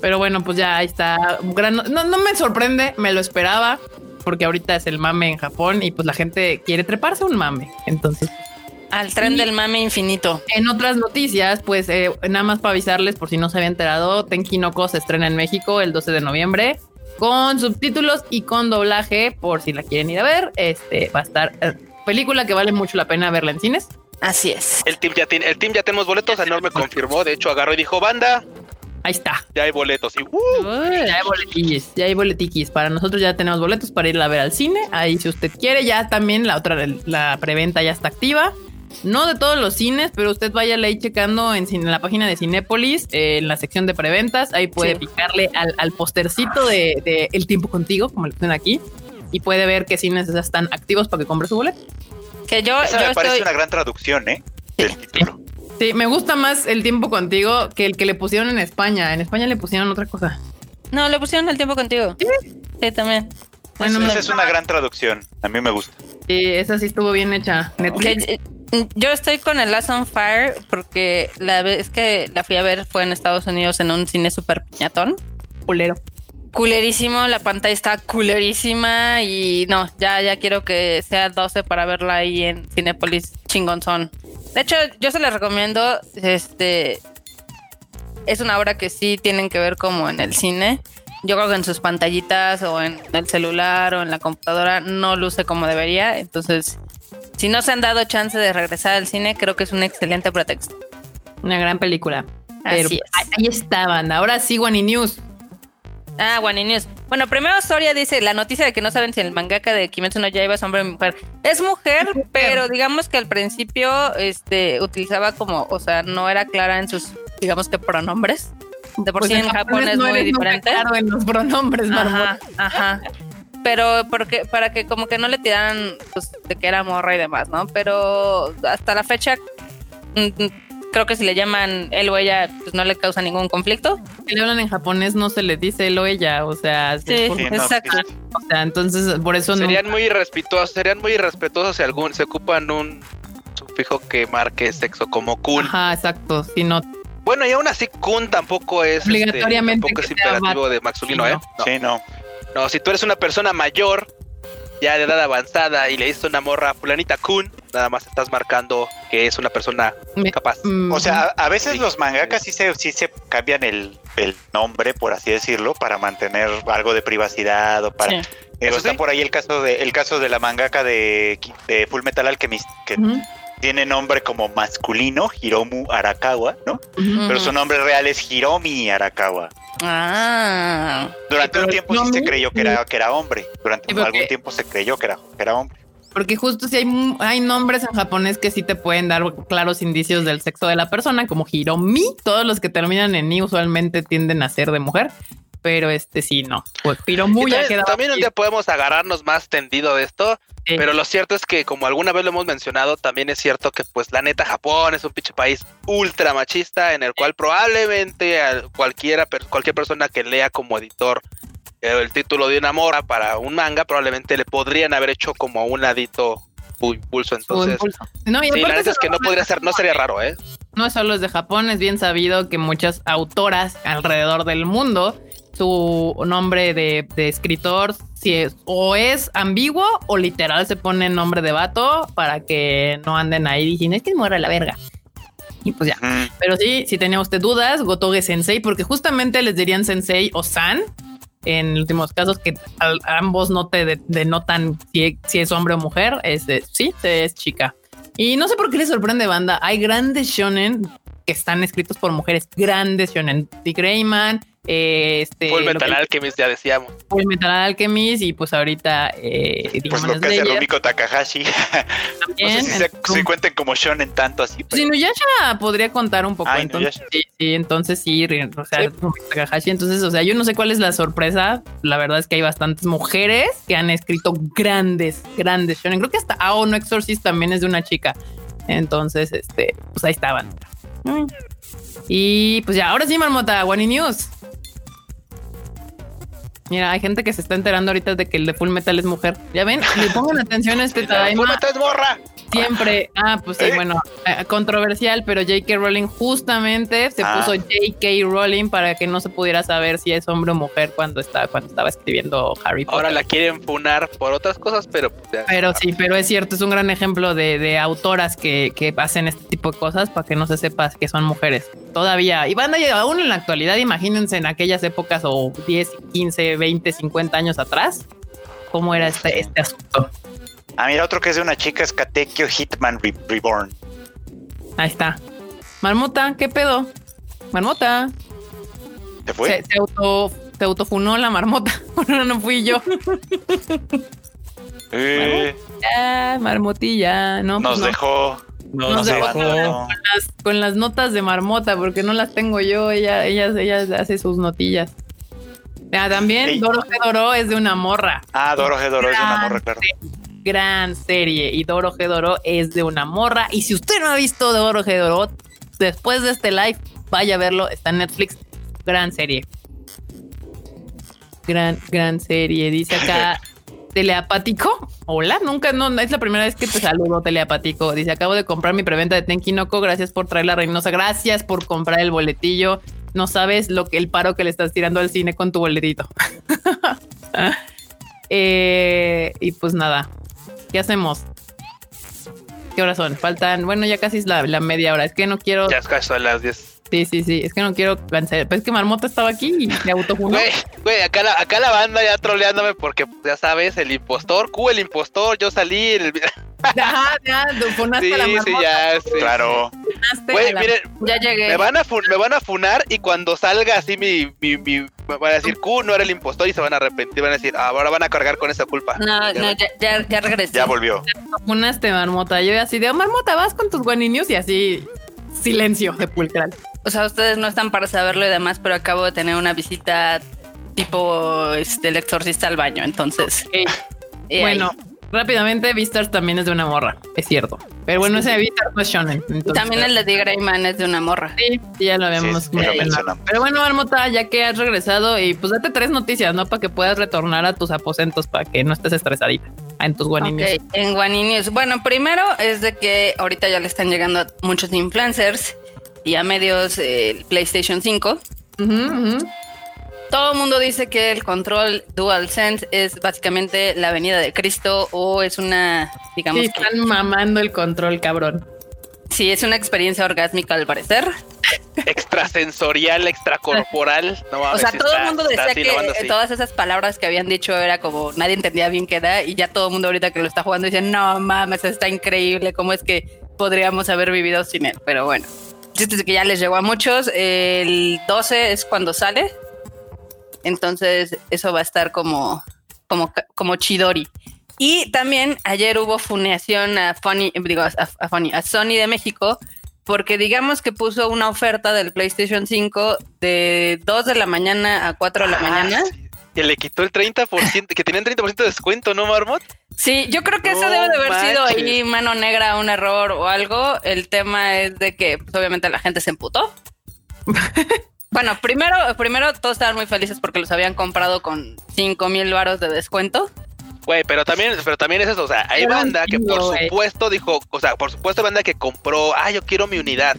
Pero bueno, pues ya ahí está. Gran... No, no me sorprende, me lo esperaba, porque ahorita es el mame en Japón y pues la gente quiere treparse un mame. Entonces. Al tren del mame infinito. En otras noticias, pues eh, nada más para avisarles por si no se había enterado, Tenkinoko se estrena en México el 12 de noviembre con subtítulos y con doblaje, por si la quieren ir a ver. Este va a estar eh, película que vale mucho la pena verla en cines. Así es. El team ya tiene, el team ya tenemos boletos, Enorme confirmó, de hecho agarró y dijo, banda. Ahí está. Ya hay boletos. Y, uh. ya hay boletiquis, ya hay boletiquis. Para nosotros ya tenemos boletos para ir a ver al cine. Ahí si usted quiere, ya también la otra, la preventa ya está activa. No de todos los cines, pero usted vaya ahí checando en, la página de Cinépolis, eh, en la sección de preventas. Ahí puede picarle al, postercito de, El tiempo contigo, como le ponen aquí, y puede ver qué cines están activos para que compre su boleto. Que yo, Esa me parece una gran traducción, ¿eh? Del título. Sí, me gusta más El tiempo contigo que el que le pusieron en España. En España le pusieron otra cosa. No, le pusieron El tiempo contigo. Sí, también. Bueno, esa es una gran traducción. A mí me gusta. Sí, esa sí estuvo bien hecha. Netflix. Yo estoy con el Last on Fire porque la vez que la fui a ver fue en Estados Unidos en un cine super piñatón. Culero. Culerísimo, la pantalla está culerísima y no, ya, ya quiero que sea 12 para verla ahí en Cinepolis chingonzón. De hecho, yo se les recomiendo, este, es una obra que sí tienen que ver como en el cine. Yo creo que en sus pantallitas o en el celular o en la computadora no luce como debería, entonces si no se han dado chance de regresar al cine, creo que es un excelente pretexto. Una gran película. Así Ahí estaban. Ahora sí, Wani News. Ah, Wani News. Bueno, primero Soria dice la noticia de que no saben si el mangaka de Kimetsu no Yaiba es hombre o mujer. Es mujer, [LAUGHS] pero digamos que al principio este utilizaba como, o sea, no era clara en sus digamos que pronombres. De por pues sí en Japón es muy diferente. Claro, en los pronombres, Ajá, ajá. Pero porque, para que como que no le tiraran pues, de que era morra y demás, ¿no? Pero hasta la fecha mm, mm, creo que si le llaman él o ella, pues no le causa ningún conflicto. Si le hablan en japonés, no se le dice él o ella, o sea, sí, exacto. O sea, entonces por eso serían muy irrespetuosos, serían muy irrespetuosos si algún se ocupan un sufijo que marque sexo como kun. Ajá, exacto, si no bueno, y aún así kun tampoco es este, obligatoriamente tampoco es imperativo de masculino, ¿eh? Sí, no. No, si tú eres una persona mayor, ya de edad avanzada, y le dices una morra fulanita kun, nada más estás marcando que es una persona capaz. Mm, o sea, a veces los mangakas sí se, sí se cambian el, nombre, por así decirlo, para mantener algo de privacidad o para... está por ahí el caso de el caso de la mangaka de, de Full Metal Alchemist que tiene nombre como masculino, Hiromu Arakawa, ¿no? Pero su nombre real es Hiromi Arakawa. Ah. Durante un tiempo sí se creyó que era, que era hombre. Durante algún tiempo se creyó que era, que era hombre. Porque justo si hay, hay nombres en japonés que sí te pueden dar claros indicios del sexo de la persona, como Hiromi. Todos los que terminan en ni usualmente tienden a ser de mujer. Pero este sí, no. Pues Hiromu ya también, también un día podemos agarrarnos más tendido de esto. Pero lo cierto es que, como alguna vez lo hemos mencionado, también es cierto que, pues, la neta, Japón es un pinche país ultra machista en el cual probablemente cualquiera, cualquier persona que lea como editor eh, el título de una mora para un manga, probablemente le podrían haber hecho como un adito impulso. Entonces, No, y sí, la neta es que no podría ser, no sería raro, ¿eh? No solo es de Japón, es bien sabido que muchas autoras alrededor del mundo su nombre de, escritor si es o es ambiguo o literal se pone nombre de vato para que no anden ahí diciendo es que muera la verga. Y pues ya. Pero sí, si tenía usted dudas, Gotoge Sensei, porque justamente les dirían Sensei o San en últimos casos que ambos no te denotan si, es hombre o mujer. Es de, sí, es chica. Y no sé por qué les sorprende, banda. Hay grandes shonen que están escritos por mujeres, grandes shonen. Dick Rayman, este, Full Metal Alchemist, ya decíamos. Full Metal Alchemist y pues ahorita... Eh, pues lo que hace Rumiko Takahashi. También, [LAUGHS] no sé si se, cuenten como shonen tanto así. Pero... Si Nuyasha podría contar un poco. Ah, entonces, sí, sí, entonces sí, o sea, Takahashi. Entonces, o sea, yo no sé cuál es la sorpresa. La verdad es que hay bastantes mujeres que han escrito grandes, grandes shonen. Creo que hasta Ao No Exorcist también es de una chica. Entonces, este, pues ahí estaban. Mm. Y pues ya, ahora sí, Marmota, One News. Mira, hay gente que se está enterando ahorita de que el de Full Metal es mujer. Ya ven, le pongan atención a este Tadaima. [LAUGHS] Full Metal es morra. Siempre. Ah, pues sí, ¿Eh? bueno, eh, controversial, pero J.K. Rowling justamente se ah. puso J.K. Rowling para que no se pudiera saber si es hombre o mujer cuando estaba, cuando estaba escribiendo Harry Potter. Ahora la quieren funar por otras cosas, pero. Pues, pero sí, pero es cierto, es un gran ejemplo de, de autoras que, que, hacen este tipo de cosas para que no se sepa que son mujeres. Todavía. Y van a aún en la actualidad, imagínense en aquellas épocas o 10, 15, 20, 50 años atrás, cómo era este, este asunto. Ah, mira, otro que es de una chica es Katekyo Hitman Reborn. Ahí está. Marmota, ¿qué pedo? Marmota. ¿Te fue? Se, auto, te autofunó la marmota. [LAUGHS] no, no fui yo. [LAUGHS] eh. marmotilla. No, nos pues dejó. Nos, dejó. Con, las, notas de marmota, porque no las tengo yo. Ella, ella, ella hace sus notillas. Ah, también Doro Doro es de una morra. Ah, Doro Doro es de una morra, claro gran serie y Doro Gedoro es de una morra. Y si usted no ha visto Doro Gedoro, después de este live, vaya a verlo, está en Netflix. Gran serie. Gran, gran serie. Dice acá, [LAUGHS] teleapático. Hola, nunca, no, es la primera vez que te saludo, teleapático. Dice, acabo de comprar mi preventa de Tenkinoko. Gracias por traer la Reynosa. Gracias por comprar el boletillo. No sabes lo que el paro que le estás tirando al cine con tu boletito. [LAUGHS] Eh, y pues nada, ¿Qué hacemos? ¿Qué horas son? Faltan, bueno, ya casi es la, media hora. Es que no quiero. Ya es casi son las 10. Sí, sí, sí. Es que no quiero cancelar. Pero es que Marmota estaba aquí y me autofunó. Güey, güey, acá la, acá la banda ya troleándome porque ya sabes, el impostor, Q, el impostor, yo salí. El... Ajá, [LAUGHS] ya, funaste sí, a la marmota. Sí, ya, sí. Claro. Güey, miren, ya llegué. Me van, a me van a funar y cuando salga así mi, mi, mi, me van a decir Q no era el impostor y se van a arrepentir, van a decir, ahora van a cargar con esa culpa. No, no, ya, ya, ya regresé. Ya volvió. Funaste, marmota. Yo así de, oh, marmota, vas con tus guaninios y así silencio sepulcral. O sea, ustedes no están para saberlo y demás, pero acabo de tener una visita tipo este, el exorcista al baño, entonces. bueno, rápidamente, Vistar también es de una morra, es cierto. Pero bueno, ese Vistar no es shonen. También el de Greyman es de una morra. Sí, ya lo habíamos Pero bueno, Marmota, ya que has regresado y pues date tres noticias, ¿no? Para que puedas retornar a tus aposentos, para que no estés estresadita en tus guaninios. en guaninios. Bueno, primero es de que ahorita ya le están llegando muchos influencers y a medios eh, PlayStation 5. Todo el mundo dice que el control DualSense es básicamente la venida de Cristo o es una, digamos. Sí, están mamando el control, cabrón. Sí, es una experiencia orgásmica al parecer. [LAUGHS] Extrasensorial, extracorporal. o sea, todo el mundo decía que todas esas palabras que habían dicho era como nadie entendía bien qué era y ya todo el mundo ahorita que lo está jugando dice, no mames, está increíble, ¿cómo es que podríamos haber vivido sin él? Pero bueno, que ya les llegó a muchos. El 12 es cuando sale, entonces, eso va a estar como, como, como chidori. Y también ayer hubo funeación a Funny, digo, a, a Sony de México, porque digamos que puso una oferta del PlayStation 5 de 2 de la mañana a 4 de la ah, mañana. Que le quitó el 30%, que tenían 30% de descuento, ¿no, Marmot? Sí, yo creo que eso debe de haber sido ahí mano negra, un error o algo. El tema es de que pues, obviamente la gente se emputó. [LAUGHS] Bueno, primero, primero todos estaban muy felices porque los habían comprado con 5 mil varos de descuento. Güey, pero también, pero también es eso, o sea, hay banda que por supuesto dijo, o sea, por supuesto banda que compró, ah, yo quiero mi unidad.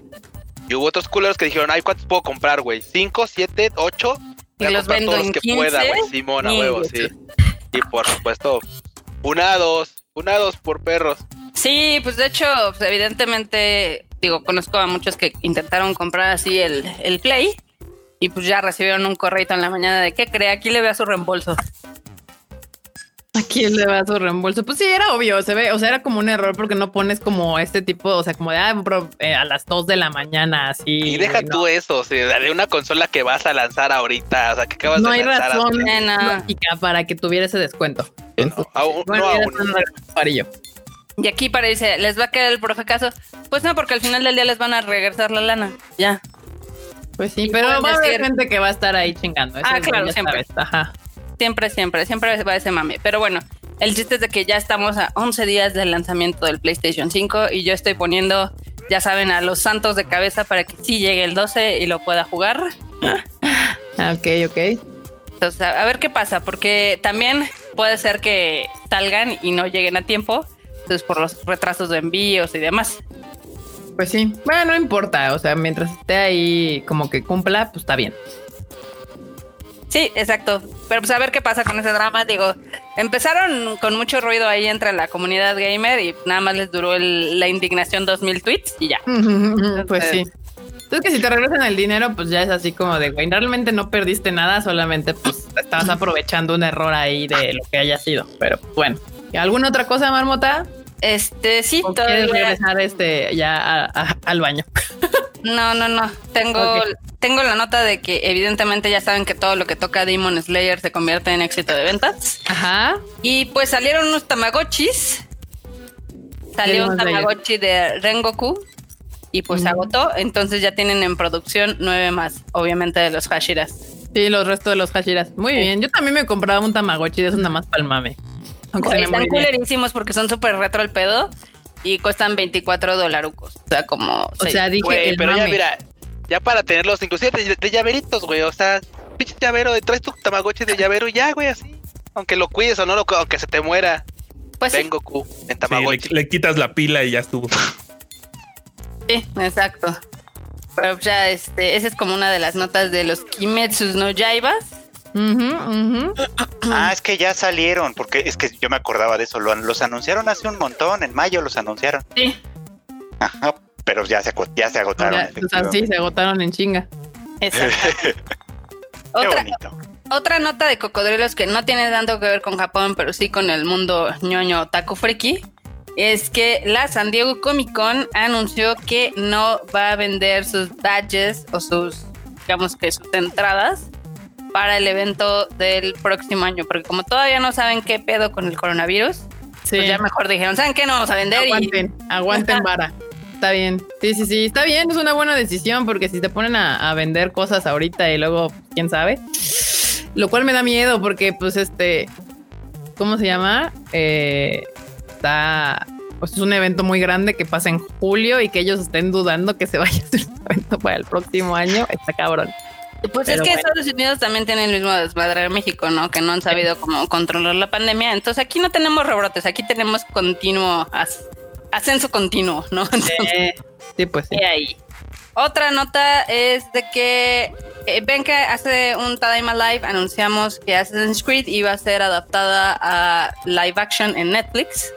Y hubo otros culeros que dijeron, ay, ¿cuántos puedo comprar, güey? ¿Cinco, siete, ocho? y los vendo todos en los que pueda, güey. Simona, huevo, sí. Y por supuesto, unados, unados por perros. Sí, pues de hecho, pues, evidentemente, digo, conozco a muchos que intentaron comprar así el, el Play y pues ya recibieron un correo en la mañana de qué cree, aquí le vea su reembolso. ¿A quién le va su reembolso? Pues sí, era obvio, se ve, o sea, era como un error porque no pones como este tipo, o sea, como de ah, eh, a las 2 de la mañana, así. Y deja tú eso, o sea, de una consola que vas a lanzar ahorita, o sea, que acabas no de lanzar. No hay razón lógica para que tuviera ese descuento. No, aún, no aún. Y aquí parece, ¿les va a quedar el profe caso? Pues no, porque al final del día les van a regresar la lana, ya. Pues sí, pero va a haber gente que va a estar ahí chingando. ah, claro, siempre. Siempre, siempre, siempre va ese mame. Pero bueno, el chiste es de que ya estamos a 11 días del lanzamiento del PlayStation 5 y yo estoy poniendo, ya saben, a los santos de cabeza para que sí llegue el 12 y lo pueda jugar. ok, ok. Entonces, a ver qué pasa, porque también puede ser que salgan y no lleguen a tiempo, entonces por los retrasos de envíos y demás. Pues sí, bueno, no importa, o sea, mientras esté ahí como que cumpla, pues está bien. Sí, exacto. Pero pues a ver qué pasa con ese drama. Digo, empezaron con mucho ruido ahí entre la comunidad gamer y nada más les duró la indignación 2000 tweets y ya. [LAUGHS] pues sí. Entonces que si te regresan el dinero, pues ya es así como de, güey, realmente no perdiste nada, solamente pues estabas aprovechando un error ahí de lo que haya sido. Pero bueno, ¿alguna otra cosa, Marmota? Este, sí, ¿O quieres regresar este ya al baño? No, no, no. Tengo, tengo la nota de que evidentemente ya saben que todo lo que toca Demon Slayer se convierte en éxito de ventas. Ajá. Y pues salieron unos Tamagotchis. Salió un Tamagotchi de Rengoku y pues se agotó. Entonces ya tienen en producción nueve más, obviamente de los Hashiras. Sí, los restos de los Hashiras. Muy bien. Yo también me compraba un Tamagotchi de esos nada más palmame están culerísimos porque son súper retro el pedo y cuestan 24 dolarucos. O sea, como. O sea, dije. pero ya, mira, ya para tenerlos, inclusive de, llaveritos, güey. O sea, pinche llavero, traes tu tamagotchi de llavero ya, güey, así. Aunque lo cuides o no, lo, aunque se te muera. Pues Vengo en tamagotchi. le, quitas la pila y ya estuvo. Sí, exacto. Pero ya, este, esa es como una de las notas de los Kimetsus no Yaibas [CLEARS THROAT] Ah, es que ya salieron, porque es que yo me acordaba de eso. los anunciaron hace un montón, en mayo los anunciaron. Sí. Ajá, pero ya se, ya se agotaron. sí, se agotaron en chinga. [LAUGHS] otra, otra nota de cocodrilos que no tiene tanto que ver con Japón, pero sí con el mundo ñoño taco friki, es que la San Diego Comic Con anunció que no va a vender sus badges o sus, digamos que sus entradas para el evento del próximo año, porque como todavía no saben qué pedo con el coronavirus, pues ya mejor dijeron, ¿saben qué? No vamos a vender. Aguanten, aguanten vara. está bien. Sí, sí, sí, está bien, es una buena decisión porque si te ponen a, vender cosas ahorita y luego, quién sabe. Lo cual me da miedo porque, pues, este, ¿cómo se llama? Eh, está, pues es un evento muy grande que pasa en julio y que ellos estén dudando que se vaya a hacer un evento para el próximo año. Está cabrón. Pues es que Estados Unidos también tiene el mismo desmadre de México, ¿no? Que no han sabido cómo controlar la pandemia. Entonces aquí no tenemos rebrotes, aquí tenemos continuo ascenso continuo, ¿no? [LAUGHS] sí, pues sí. Y ahí. Otra nota es de que eh, ven que hace un Tadaima Live anunciamos que Assassin's Creed iba a ser adaptada a live action en Netflix.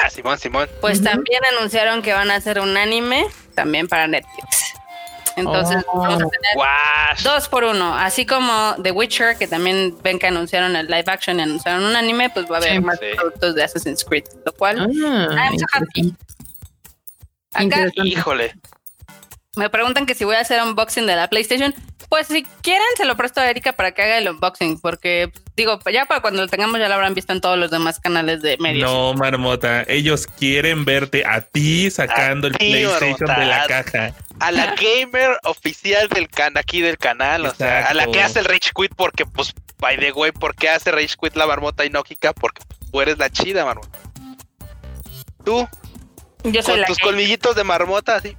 Ah, Simón, Simón. Pues también anunciaron que van a hacer un anime también para Netflix. Entonces oh. vamos a tener dos por uno. Así como The Witcher, que también ven que anunciaron el live action y anunciaron un anime, pues va a haber más productos de Assassin's Creed. Lo cual, ah, Acá, híjole. Me preguntan que si voy a hacer unboxing de la PlayStation. Pues si quieren, se lo presto a Erika para que haga el unboxing, porque digo, ya para cuando lo tengamos ya lo habrán visto en todos los demás canales de medios. No, Marmota, ellos quieren verte a ti sacando el PlayStation de la caja. A la gamer oficial del can aquí del canal, o sea, a la que hace el Rage Quit porque, pues, by the way, ¿por qué hace Rage Quit la Marmota inógica? Porque tú eres la chida, Marmota. Tú, Yo soy con tus colmillitos de marmota, así.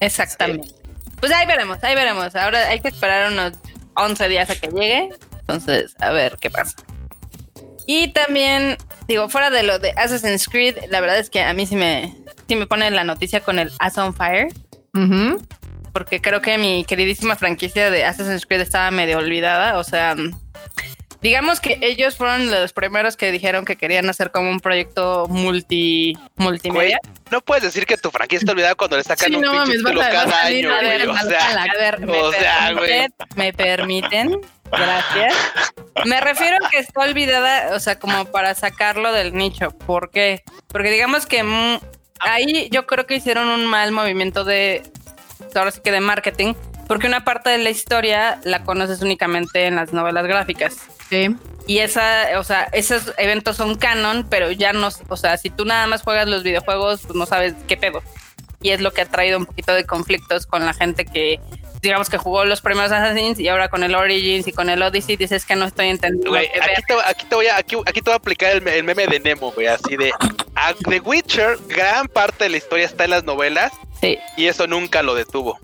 Exactamente. Pues ahí veremos, ahí veremos. Ahora hay que esperar unos 11 días a que llegue. Entonces, a ver qué pasa. Y también, digo, fuera de lo de Assassin's Creed, la verdad es que a mí sí me, sí me pone la noticia con el As on Fire. Porque creo que mi queridísima franquicia de Assassin's Creed estaba medio olvidada. O sea, digamos que ellos fueron los primeros que dijeron que querían hacer como un proyecto multi multimedia. no puedes decir que tu franquicia está olvidada cuando le sacan un pinche título cada año, güey. O sea, a ver, me, o sea, permiten, me permiten, gracias. Me refiero a que está olvidada, o sea, como para sacarlo del nicho. ¿Por qué? Porque digamos que ahí yo creo que hicieron un mal movimiento de, ahora sí que de marketing, porque una parte de la historia la conoces únicamente en las novelas gráficas. Y esa, o sea, esos eventos son canon, pero ya no, o sea, si tú nada más juegas los videojuegos, pues no sabes qué pedo. Y es lo que ha traído un poquito de conflictos con la gente que, digamos, que jugó los primeros Assassins y ahora con el Origins y con el Odyssey dices que no estoy entendiendo. aquí, te, voy a, aquí, te voy a aplicar el, meme de Nemo, güey, así de a The Witcher, gran parte de la historia está en las novelas. Sí. Y eso nunca lo detuvo.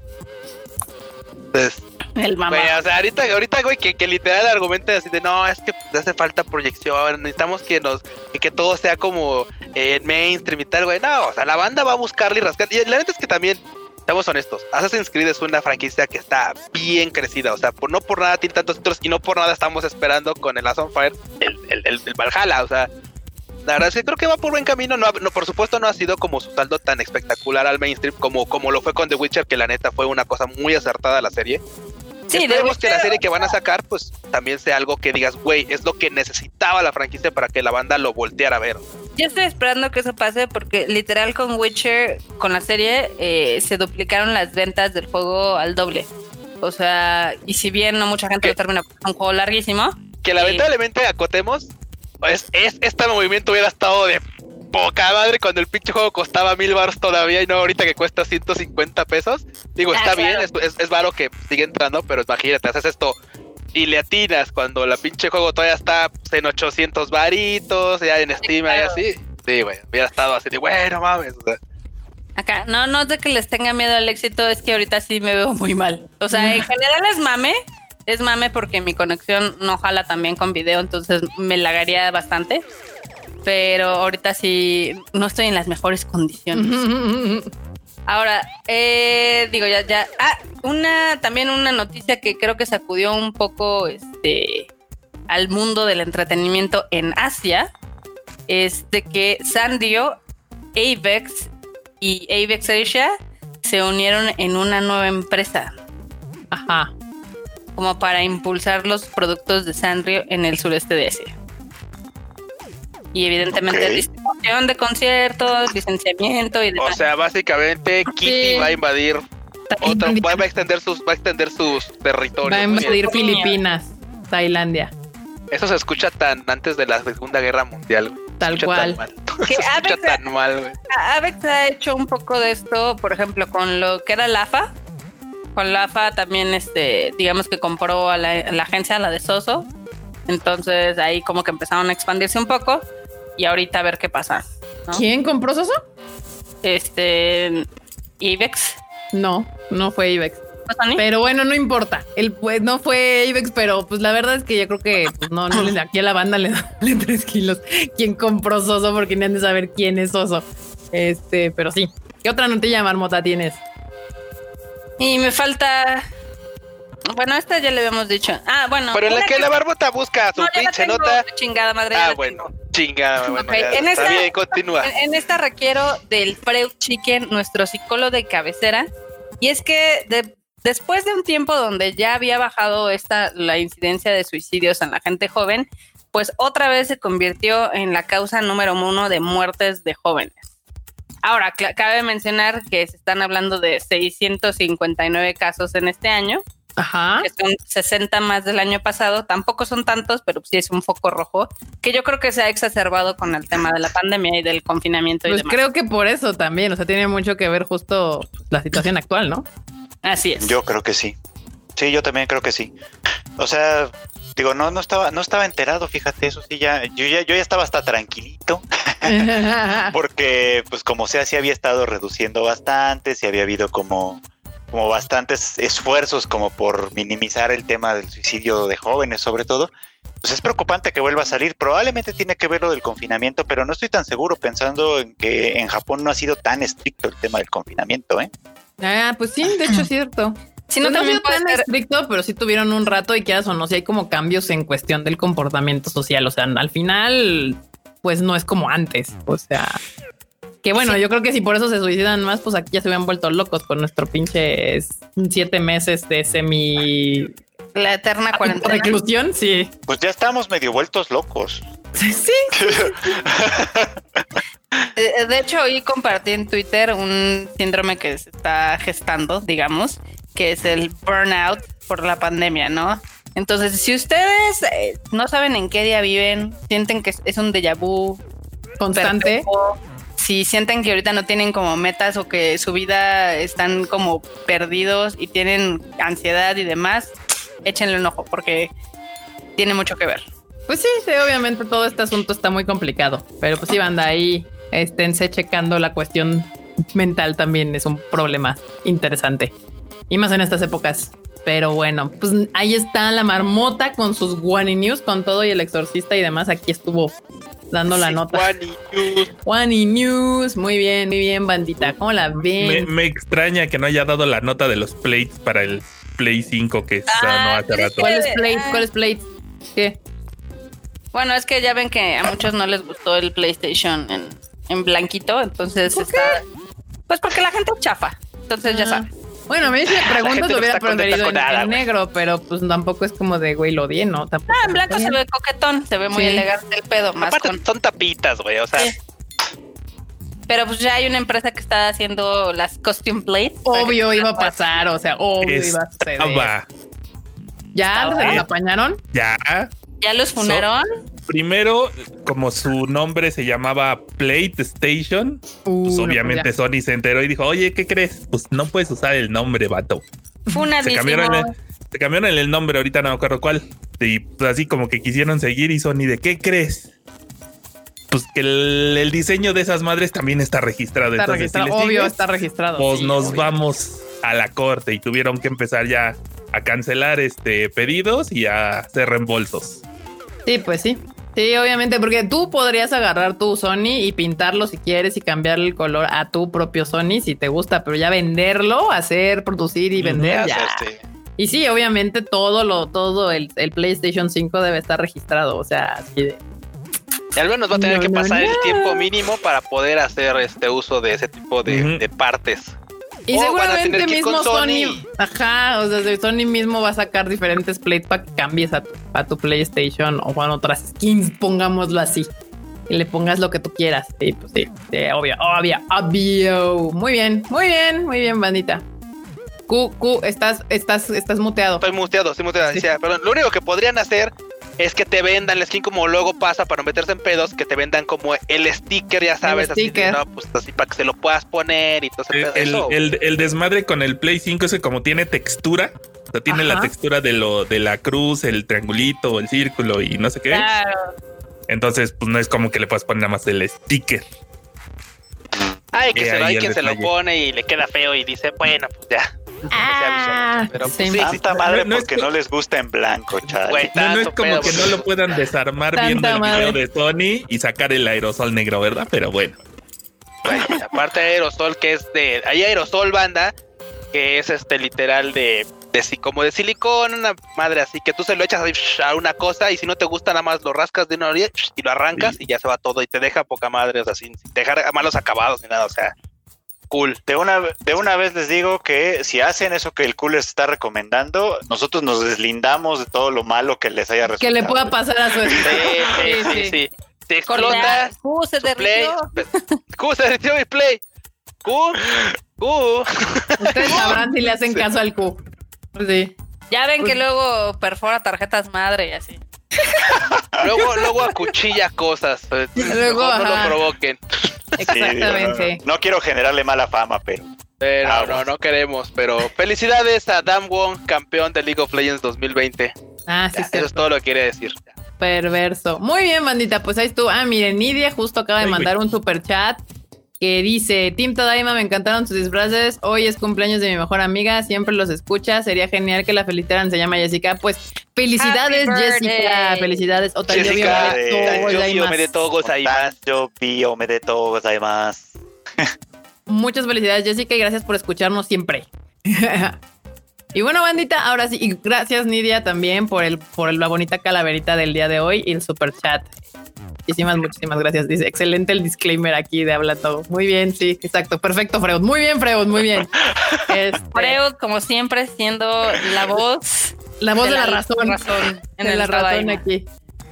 Entonces, el mamá. o sea, ahorita, ahorita, güey, que, que literal argumento así de no, es que hace falta proyección, necesitamos que nos, que, todo sea como en mainstream y tal, güey. No, o sea, la banda va a buscarle y rascar. Y la verdad es que también, estamos honestos, Assassin's Creed es una franquicia que está bien crecida. O sea, por, no por nada tiene tantos títulos y no por nada estamos esperando con el Last Fire el, el, el, el Valhalla. O sea, la verdad es que creo que va por buen camino. No, no, por supuesto, no ha sido como su saldo tan espectacular al mainstream como, como lo fue con The Witcher, que la neta fue una cosa muy acertada la serie. Sí, Esperemos que la serie que van a sacar, pues también sea algo que digas, güey, es lo que necesitaba la franquicia para que la banda lo volteara a ver. Yo estoy esperando que eso pase porque literal con Witcher, con la serie, eh, se duplicaron las ventas del juego al doble. O sea, y si bien no mucha gente lo termina un juego larguísimo. Que lamentablemente acotemos, es, es, este movimiento hubiera estado de poca madre cuando el pinche juego costaba mil baros todavía y no ahorita que cuesta 150 pesos. Digo, está ah, bien, es, es, varo que sigue entrando, pero imagínate, haces esto y le atinas cuando la pinche juego todavía está en 800 varitos, ya en Steam y así. Sí, güey, hubiera estado así de, bueno, mames. Acá, no, no es de que les tenga miedo al éxito, es que ahorita sí me veo muy mal. O sea, [LAUGHS] en general es mame, es mame porque mi conexión no jala también con video, entonces me lagaría bastante pero ahorita sí no estoy en las mejores condiciones. [LAUGHS] Ahora, eh, digo, ya, ya. Ah, una, también una noticia que creo que sacudió un poco este al mundo del entretenimiento en Asia es de que Sandio, Avex y Avex Asia se unieron en una nueva empresa. Ajá. Como para impulsar los productos de Sanrio en el sureste de Asia y evidentemente distribución de conciertos, licenciamiento y demás. O sea, básicamente Kitty va a invadir otra, va a extender sus, va a extender sus territorios. Va a invadir Filipinas, Tailandia. Eso se escucha tan antes de la Segunda Guerra Mundial. Tal cual. [LAUGHS] tan mal, güey. Avex ha hecho un poco de esto, por ejemplo, con lo que era LAFA. Con LAFA también, este, digamos que compró a la, agencia, a la de Soso. Entonces ahí como que empezaron a expandirse un poco. Y ahorita a ver qué pasa. ¿Quién compró Soso? Este. Ibex. No, no fue Ibex. Pero bueno, no importa. El pues no fue Ibex, pero pues la verdad es que yo creo que pues, no, no les, [LAUGHS] aquí a la banda le dan tres kilos. ¿Quién compró Soso? Porque ni han de saber quién es Soso. Este, pero sí. ¿Qué otra notilla marmota tienes? Y me falta. Bueno, esta ya le habíamos dicho. Ah, bueno. Pero en la que, la marmota busca su pinche nota. Chingada madre. Ah, bueno. Chingada, bueno, en esta, bien, continúa. En, esta requiero del Freud Chicken, nuestro psicólogo de cabecera. Y es que de, Después de un tiempo donde ya había bajado esta, la incidencia de suicidios en la gente joven, pues otra vez se convirtió en la causa número uno de muertes de jóvenes. Ahora, cabe mencionar que se están hablando de 659 casos en este año, Ajá. que son 60 más del año pasado. Tampoco son tantos, pero sí es un foco rojo, que yo creo que se ha exacerbado con el tema de la pandemia y del confinamiento. Pues creo que por eso también, o sea, tiene mucho que ver justo la situación actual, ¿no? Así es. Yo creo que sí. Sí, yo también creo que sí. O sea, digo, no, no estaba, no estaba enterado, fíjate, eso sí, ya, yo ya, yo ya estaba hasta tranquilito, [LAUGHS] porque, pues, como sea, sí había estado reduciendo bastante, sí había habido como, como bastantes esfuerzos como por minimizar el tema del suicidio de jóvenes, sobre todo. Pues es preocupante que vuelva a salir. Probablemente tiene que ver lo del confinamiento, pero no estoy tan seguro pensando en que en Japón no ha sido tan estricto el tema del confinamiento, ¿eh? Ah, pues sí, de hecho es cierto. Si no, también puede ser estricto, pero sí tuvieron un rato y quieras o no, si hay como cambios en cuestión del comportamiento social. O sea, al final, pues no es como antes. O sea, que bueno, yo creo que si por eso se suicidan más, pues aquí ya se habían vuelto locos con nuestro pinche siete meses de semi. La eterna [LAUGHS] cuarentena. Reclusión, sí. Pues ya estamos medio vueltos locos. [LAUGHS] Sí. sí. De hecho, hoy compartí en Twitter un síndrome que se está gestando, digamos, que es el burnout por la pandemia, ¿no? Entonces, si ustedes eh, no saben en qué día viven, sienten que es un déjà vu constante, si sienten que ahorita no tienen como metas o que su vida están como perdidos y tienen ansiedad y demás, échenle un ojo porque tiene mucho que ver. Pues sí, sí, obviamente todo este asunto está muy complicado, pero pues sí, banda, ahí esténse checando la cuestión mental también es un problema interesante. Y más en estas épocas. Pero bueno, pues ahí está la marmota con sus One News, con todo y el exorcista y demás. Aquí estuvo dando la nota. One News. One News. Muy bien, muy bien, bandita. ¿Cómo la ven? Me, extraña que no haya dado la nota de los plates para el Play 5 que está no hace rato. ¿Cuál es Plate? ¿Cuál es Plate? ¿Qué? Bueno, es que ya ven que a muchos no les gustó el PlayStation en, en blanquito, entonces está. Pues porque la gente chafa. Entonces ya ah. Bueno, a mí si me [LAUGHS] preguntas lo hubiera preferido en, negro, pero pues tampoco es como de güey, lo odié, ¿no? Tampoco ah, en blanco se ve coquetón, se ve muy elegante el pedo. Más Aparte son tapitas, güey, o sea. Pero pues ya hay una empresa que está haciendo las costume plates. Obvio iba a pasar, o sea, obvio iba a suceder. ¿Ya se los apañaron? Ya. ¿Ya los funaron? Primero, como su nombre se llamaba PlayStation, uh, pues obviamente Sony se enteró y dijo, oye, ¿qué crees? Pues no puedes usar el nombre, vato. Se cambiaron, el, se cambiaron el nombre, ahorita no me acuerdo cuál. Y pues así como que quisieron seguir y Sony, ¿de qué crees? Pues que el, diseño de esas madres también está registrado. Está registrado, obvio, está registrado. Pues nos vamos a la corte y tuvieron que empezar ya a cancelar este pedidos y a hacer reembolsos. Sí, pues sí. Sí, obviamente, porque tú podrías agarrar tu Sony y pintarlo si quieres y cambiarle el color a tu propio Sony si te gusta, pero ya venderlo, hacer, producir y vender ya. Y sí, obviamente todo lo, todo el, PlayStation 5 debe estar registrado, o sea, así de. Y al menos va a tener que pasar el tiempo mínimo para poder hacer este uso de ese tipo de partes. Y oh, seguramente mismo Sony, ajá, o sea, Sony mismo va a sacar diferentes plates para que cambies a tu, PlayStation o con otras skins, pongámoslo así. Y le pongas lo que tú quieras. Sí, pues sí, obvio, obvio, obvio. Muy bien, muy bien, muy bien, bandita. Q, Q, estás, estás, estás muteado. Estoy muteado, estoy muteado. Sí. Pero lo único que podrían hacer es que te vendan la skin como luego pasa para meterse en pedos, que te vendan como el sticker, ya sabes, así, ¿no? pues así para que se lo puedas poner y todo ese el, el, desmadre con el Play 5 es que como tiene textura, o sea, tiene la textura de lo de la cruz, el triangulito, el círculo y no sé qué. Claro. Entonces, pues no es como que le puedas poner nada más el sticker. Ay, que se, lo, hay quien se lo pone y le queda feo y dice, bueno, pues ya. Ah, pero pues, sí, tanta madre porque no, les gusta en blanco, chaval. no, es como que no lo puedan desarmar viendo el video de Sony y sacar el aerosol negro, ¿verdad? Pero bueno. aparte de aerosol que es de... Hay aerosol banda que es este literal de de como de silicón, una madre así que tú se lo echas a una cosa y si no te gusta nada más lo rascas de una orilla y lo arrancas y ya se va todo y te deja poca madre, o sea, sin, dejar malos acabados ni nada, o sea, cool. De una, de una vez les digo que si hacen eso que el cool les está recomendando, nosotros nos deslindamos de todo lo malo que les haya resultado. Que le pueda pasar a su sí, [LAUGHS] sí, sí, sí, Te explota. Q se derritió. Q se derritió mi play. Q. Q. Ustedes sabrán si le hacen caso al Q. Sí. Ya ven que luego perfora tarjetas madre y así. [LAUGHS] luego, luego acuchilla cosas. Pues, luego no lo provoquen. [LAUGHS] Exactamente. no, quiero generarle mala fama, pero. Pero no, no queremos. Pero felicidades a Dan Wong, campeón de League of Legends 2020. Ah, sí, Eso es todo lo que quería decir. Perverso. Muy bien, bandita. Pues ahí estuvo. Ah, miren, Nidia justo acaba de mandar un super chat que dice, Tim Tadaima, me encantaron sus disfraces, hoy es cumpleaños de mi mejor amiga, siempre los escucha, sería genial que la felicitaran, se llama Jessica, pues felicidades Jessica, felicidades Jessica, Muchas felicidades Jessica y gracias por escucharnos siempre. [LAUGHS] y bueno, bandita, ahora sí, y gracias Nidia también por el por la bonita calaverita del día de hoy y el super chat. Muchísimas, muchísimas gracias. Dice, excelente el disclaimer aquí de habla todo. Muy bien, sí, exacto. Perfecto, Freud. Muy bien, Freud, muy bien. [LAUGHS] Este, Freud, como siempre, siendo la voz. La voz de, la, razón. en la razón aquí.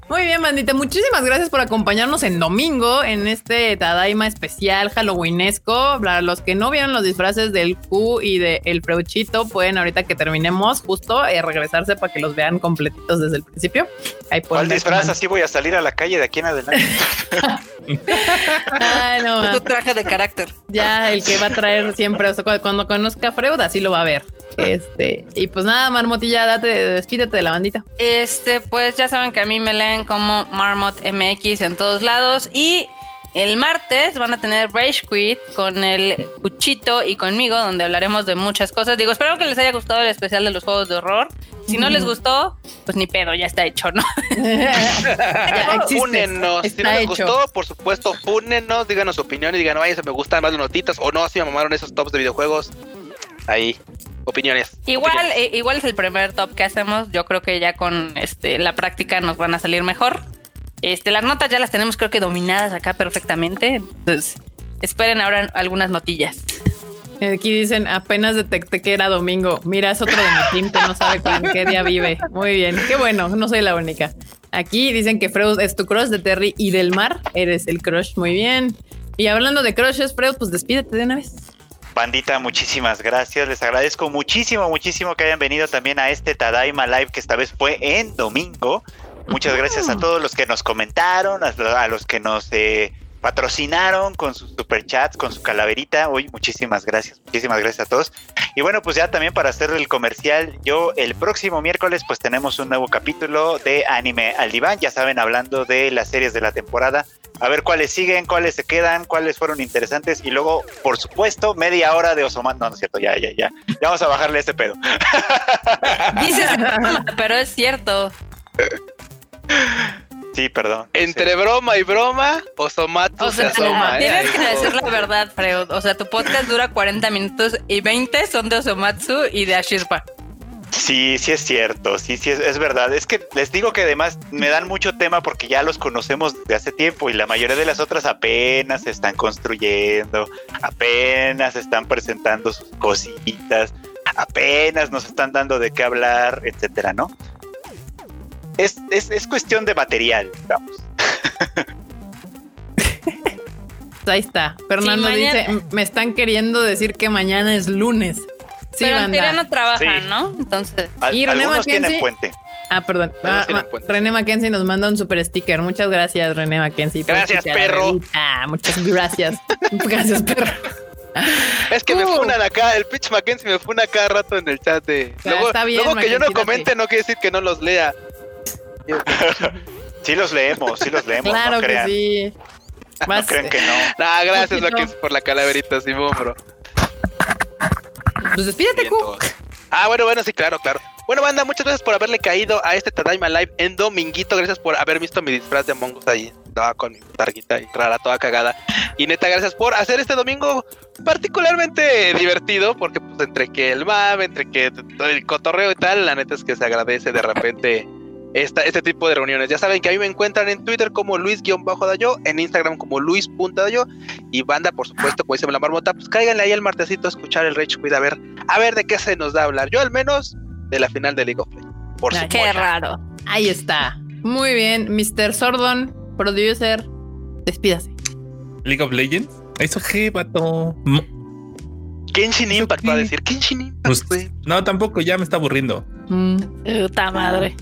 Muy bien, bandita. Muchísimas gracias por acompañarnos en domingo en este Tadaima especial Halloweenesco. Para los que no vieron los disfraces del Q y del el Freuchito, pueden ahorita que terminemos justo eh, regresarse para que los vean completitos desde el principio. Ahí ¿Cuál disfraz? Así voy a salir a la calle de aquí en adelante. [LAUGHS] Ay, no. Tu traje de carácter. Ya, el que va a traer siempre, cuando conozca a Freud, así lo va a ver. Este, y pues nada, Marmotilla, date, despídete de la bandita. Este, pues ya saben que a mí me leen como Marmot MX en todos lados. Y el martes van a tener Rage Quit con el Cuchito y conmigo, donde hablaremos de muchas cosas. Digo, espero que les haya gustado el especial de los juegos de horror. Si no les gustó, pues ni pedo, ya está hecho, ¿no? [LAUGHS] Fúnenos. Si no les gustó, por supuesto, fúnenos, díganos su opinión y digan, vaya, se me gustan más de notitas o no, si me mamaron esos tops de videojuegos. Ahí opiniones. Igual, eh, igual es el primer top que hacemos. Yo creo que ya con este la práctica nos van a salir mejor. Este, las notas ya las tenemos creo que dominadas acá perfectamente. Entonces, esperen ahora algunas notillas. Aquí dicen, apenas detecté que era domingo. Mira, es otro de mi team que no sabe con qué día vive. Muy bien, qué bueno, no soy la única. Aquí dicen que Freud es tu crush de Terry y del mar. Eres el crush, muy bien. Y hablando de crushes, Freud, pues despídete de una vez. Bandita, muchísimas gracias. Les agradezco muchísimo, muchísimo que hayan venido también a este Tadaima Live que esta vez fue en domingo. Muchas gracias a todos los que nos comentaron, a, los que nos eh, patrocinaron con sus superchats, con su calaverita. Uy, muchísimas gracias, muchísimas gracias a todos. Y bueno, pues ya también para hacer el comercial, yo el próximo miércoles pues tenemos un nuevo capítulo de Anime al Diván, ya saben, hablando de las series de la temporada a ver cuáles siguen, cuáles se quedan, cuáles fueron interesantes y luego, por supuesto, media hora de Osoman. No, no es cierto, ya, ya, ya. Ya vamos a bajarle este pedo. Dices, [LAUGHS] pero es cierto. Sí, perdón. Entre broma y broma, Osomatsu o sea, se asoma. ¿eh? Tienes que decir la verdad, Freud. O sea, tu podcast dura 40 minutos y 20 son de Osomatsu y de Ashirpa. Sí, sí es cierto, sí, sí es, verdad. Es que les digo que además me dan mucho tema porque ya los conocemos de hace tiempo y la mayoría de las otras apenas se están construyendo, apenas están presentando sus cositas, apenas nos están dando de qué hablar, etcétera, ¿no? Es, es, cuestión de material, digamos. Ahí está. Fernando dice, me están queriendo decir que mañana es lunes. Sí, Pero en no trabajan, ¿no? Entonces. y algunos tienen puente. Ah, perdón. Ah, René Mackenzie nos manda un super sticker. Muchas gracias, René Mackenzie. Gracias, perro. Ah, muchas gracias. [LAUGHS] gracias, perro. Es que me me uh. funan acá, el pitch Mackenzie me funa cada rato en el chat de. luego, luego que yo no comente no quiere decir que no los lea. [LAUGHS] sí los leemos, sí los leemos. Claro que sí. No creen que no. [LAUGHS] Nah, gracias por la calaverita, Simón, bro. Pues despídete, Q. Ah, bueno, bueno, sí, claro, claro. Bueno, banda, muchas gracias por haberle caído a este Tadaima Live en Dominguito. Gracias por haber visto mi disfraz de Among Us ahí. Estaba con mi targuita y rara, toda cagada. Y neta, gracias por hacer este domingo particularmente divertido, porque pues entre que el map, entre que el cotorreo y tal, la neta es que se agradece de repente esta, este tipo de reuniones. Ya saben que a mí me encuentran en Twitter como Luis-Dayo, en Instagram como Luis.dayo y banda, por supuesto, como dice la marmota, pues cáiganle ahí el martesito a escuchar el Rage Quit a ver, a ver de qué se nos da a hablar. Yo al menos de la final de League of Legends. Por ah, Qué raro. Ahí está. Muy bien, Mr. Sordon, producer, despídase. League of Legends. Eso qué, vato. Genshin Impact va a decir. Genshin Impact, pues, No, tampoco, ya me está aburriendo. Mm. Puta madre.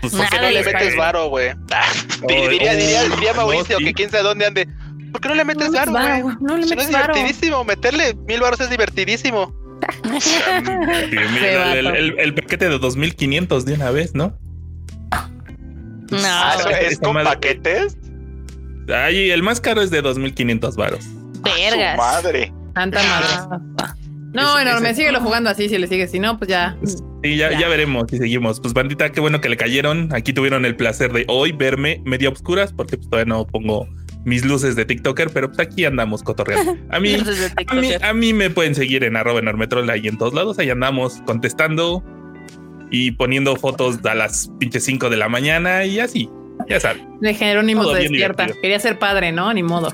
Pues, ¿Por qué no le metes varo, güey? [LAUGHS] diría, diría, diría, Mauricio que quién sabe dónde ande. ¿Por qué no le metes varo, güey? No, le metes varo. Es divertidísimo. Meterle mil varos es divertidísimo. [LAUGHS] mira, el, paquete de 2500 de una vez, ¿no? No, ah, es con paquetes. Ay, el más caro es de 2500 varos. Vergas. madre. Tanta madre. [LAUGHS] No, enorme, síguelo jugando así si le sigue, si no, pues ya. Sí, ya, ya, veremos si seguimos. Pues bandita, qué bueno que le cayeron. Aquí tuvieron el placer de hoy verme medio obscuras, porque pues, todavía no pongo mis luces de TikToker, pero pues aquí andamos cotorreando. [LAUGHS] A mí, a mí, me pueden seguir en arroba enormetrol ahí en todos lados. Ahí andamos contestando y poniendo fotos a las pinches 5 de la mañana y así. Ya saben. De Jerónimo se despierta. Quería ser padre, ¿no? Ni modo.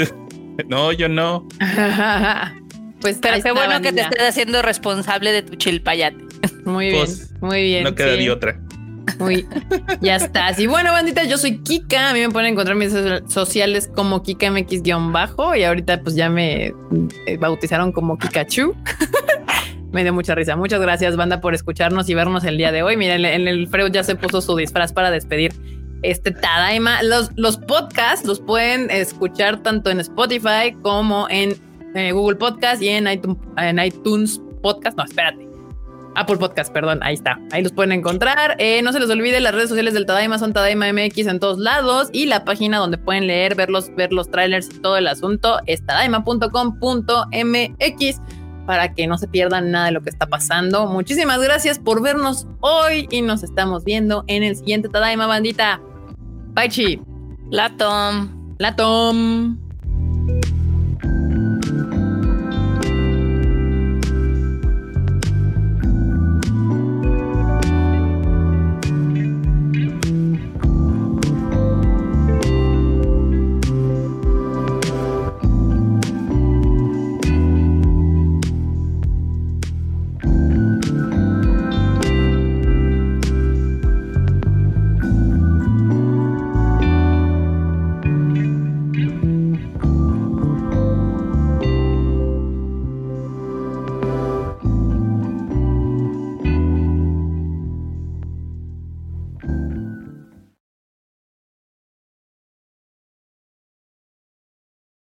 [LAUGHS] no, yo no. [LAUGHS] Pues pero qué bueno que te estés haciendo responsable de tu chilpayate. [LAUGHS] Muy bien, pues, muy bien. No queda ni otra. Muy, ya está. Y bueno, bandita, yo soy Kika. A mí me pueden encontrar mis sociales como KikaMX-bajo. Y ahorita, pues ya me eh, bautizaron como Kikachu. [LAUGHS] me dio mucha risa. Muchas gracias, banda, por escucharnos y vernos el día de hoy. Miren, en el Freud ya se puso su disfraz para despedir este Tadaima. Los, los podcasts los pueden escuchar tanto en Spotify como en eh, Google Podcast y en iTunes, en iTunes Podcast. No, espérate. Apple Podcast, perdón, ahí está. Ahí los pueden encontrar. Eh, no se les olvide, las redes sociales del Tadaima son Tadaima MX en todos lados y la página donde pueden leer, ver los, ver los trailers y todo el asunto es tadaima.com.mx para que no se pierdan nada de lo que está pasando. Muchísimas gracias por vernos hoy y nos estamos viendo en el siguiente Tadaima, bandita. Bye, chi. La Tom. La Tom.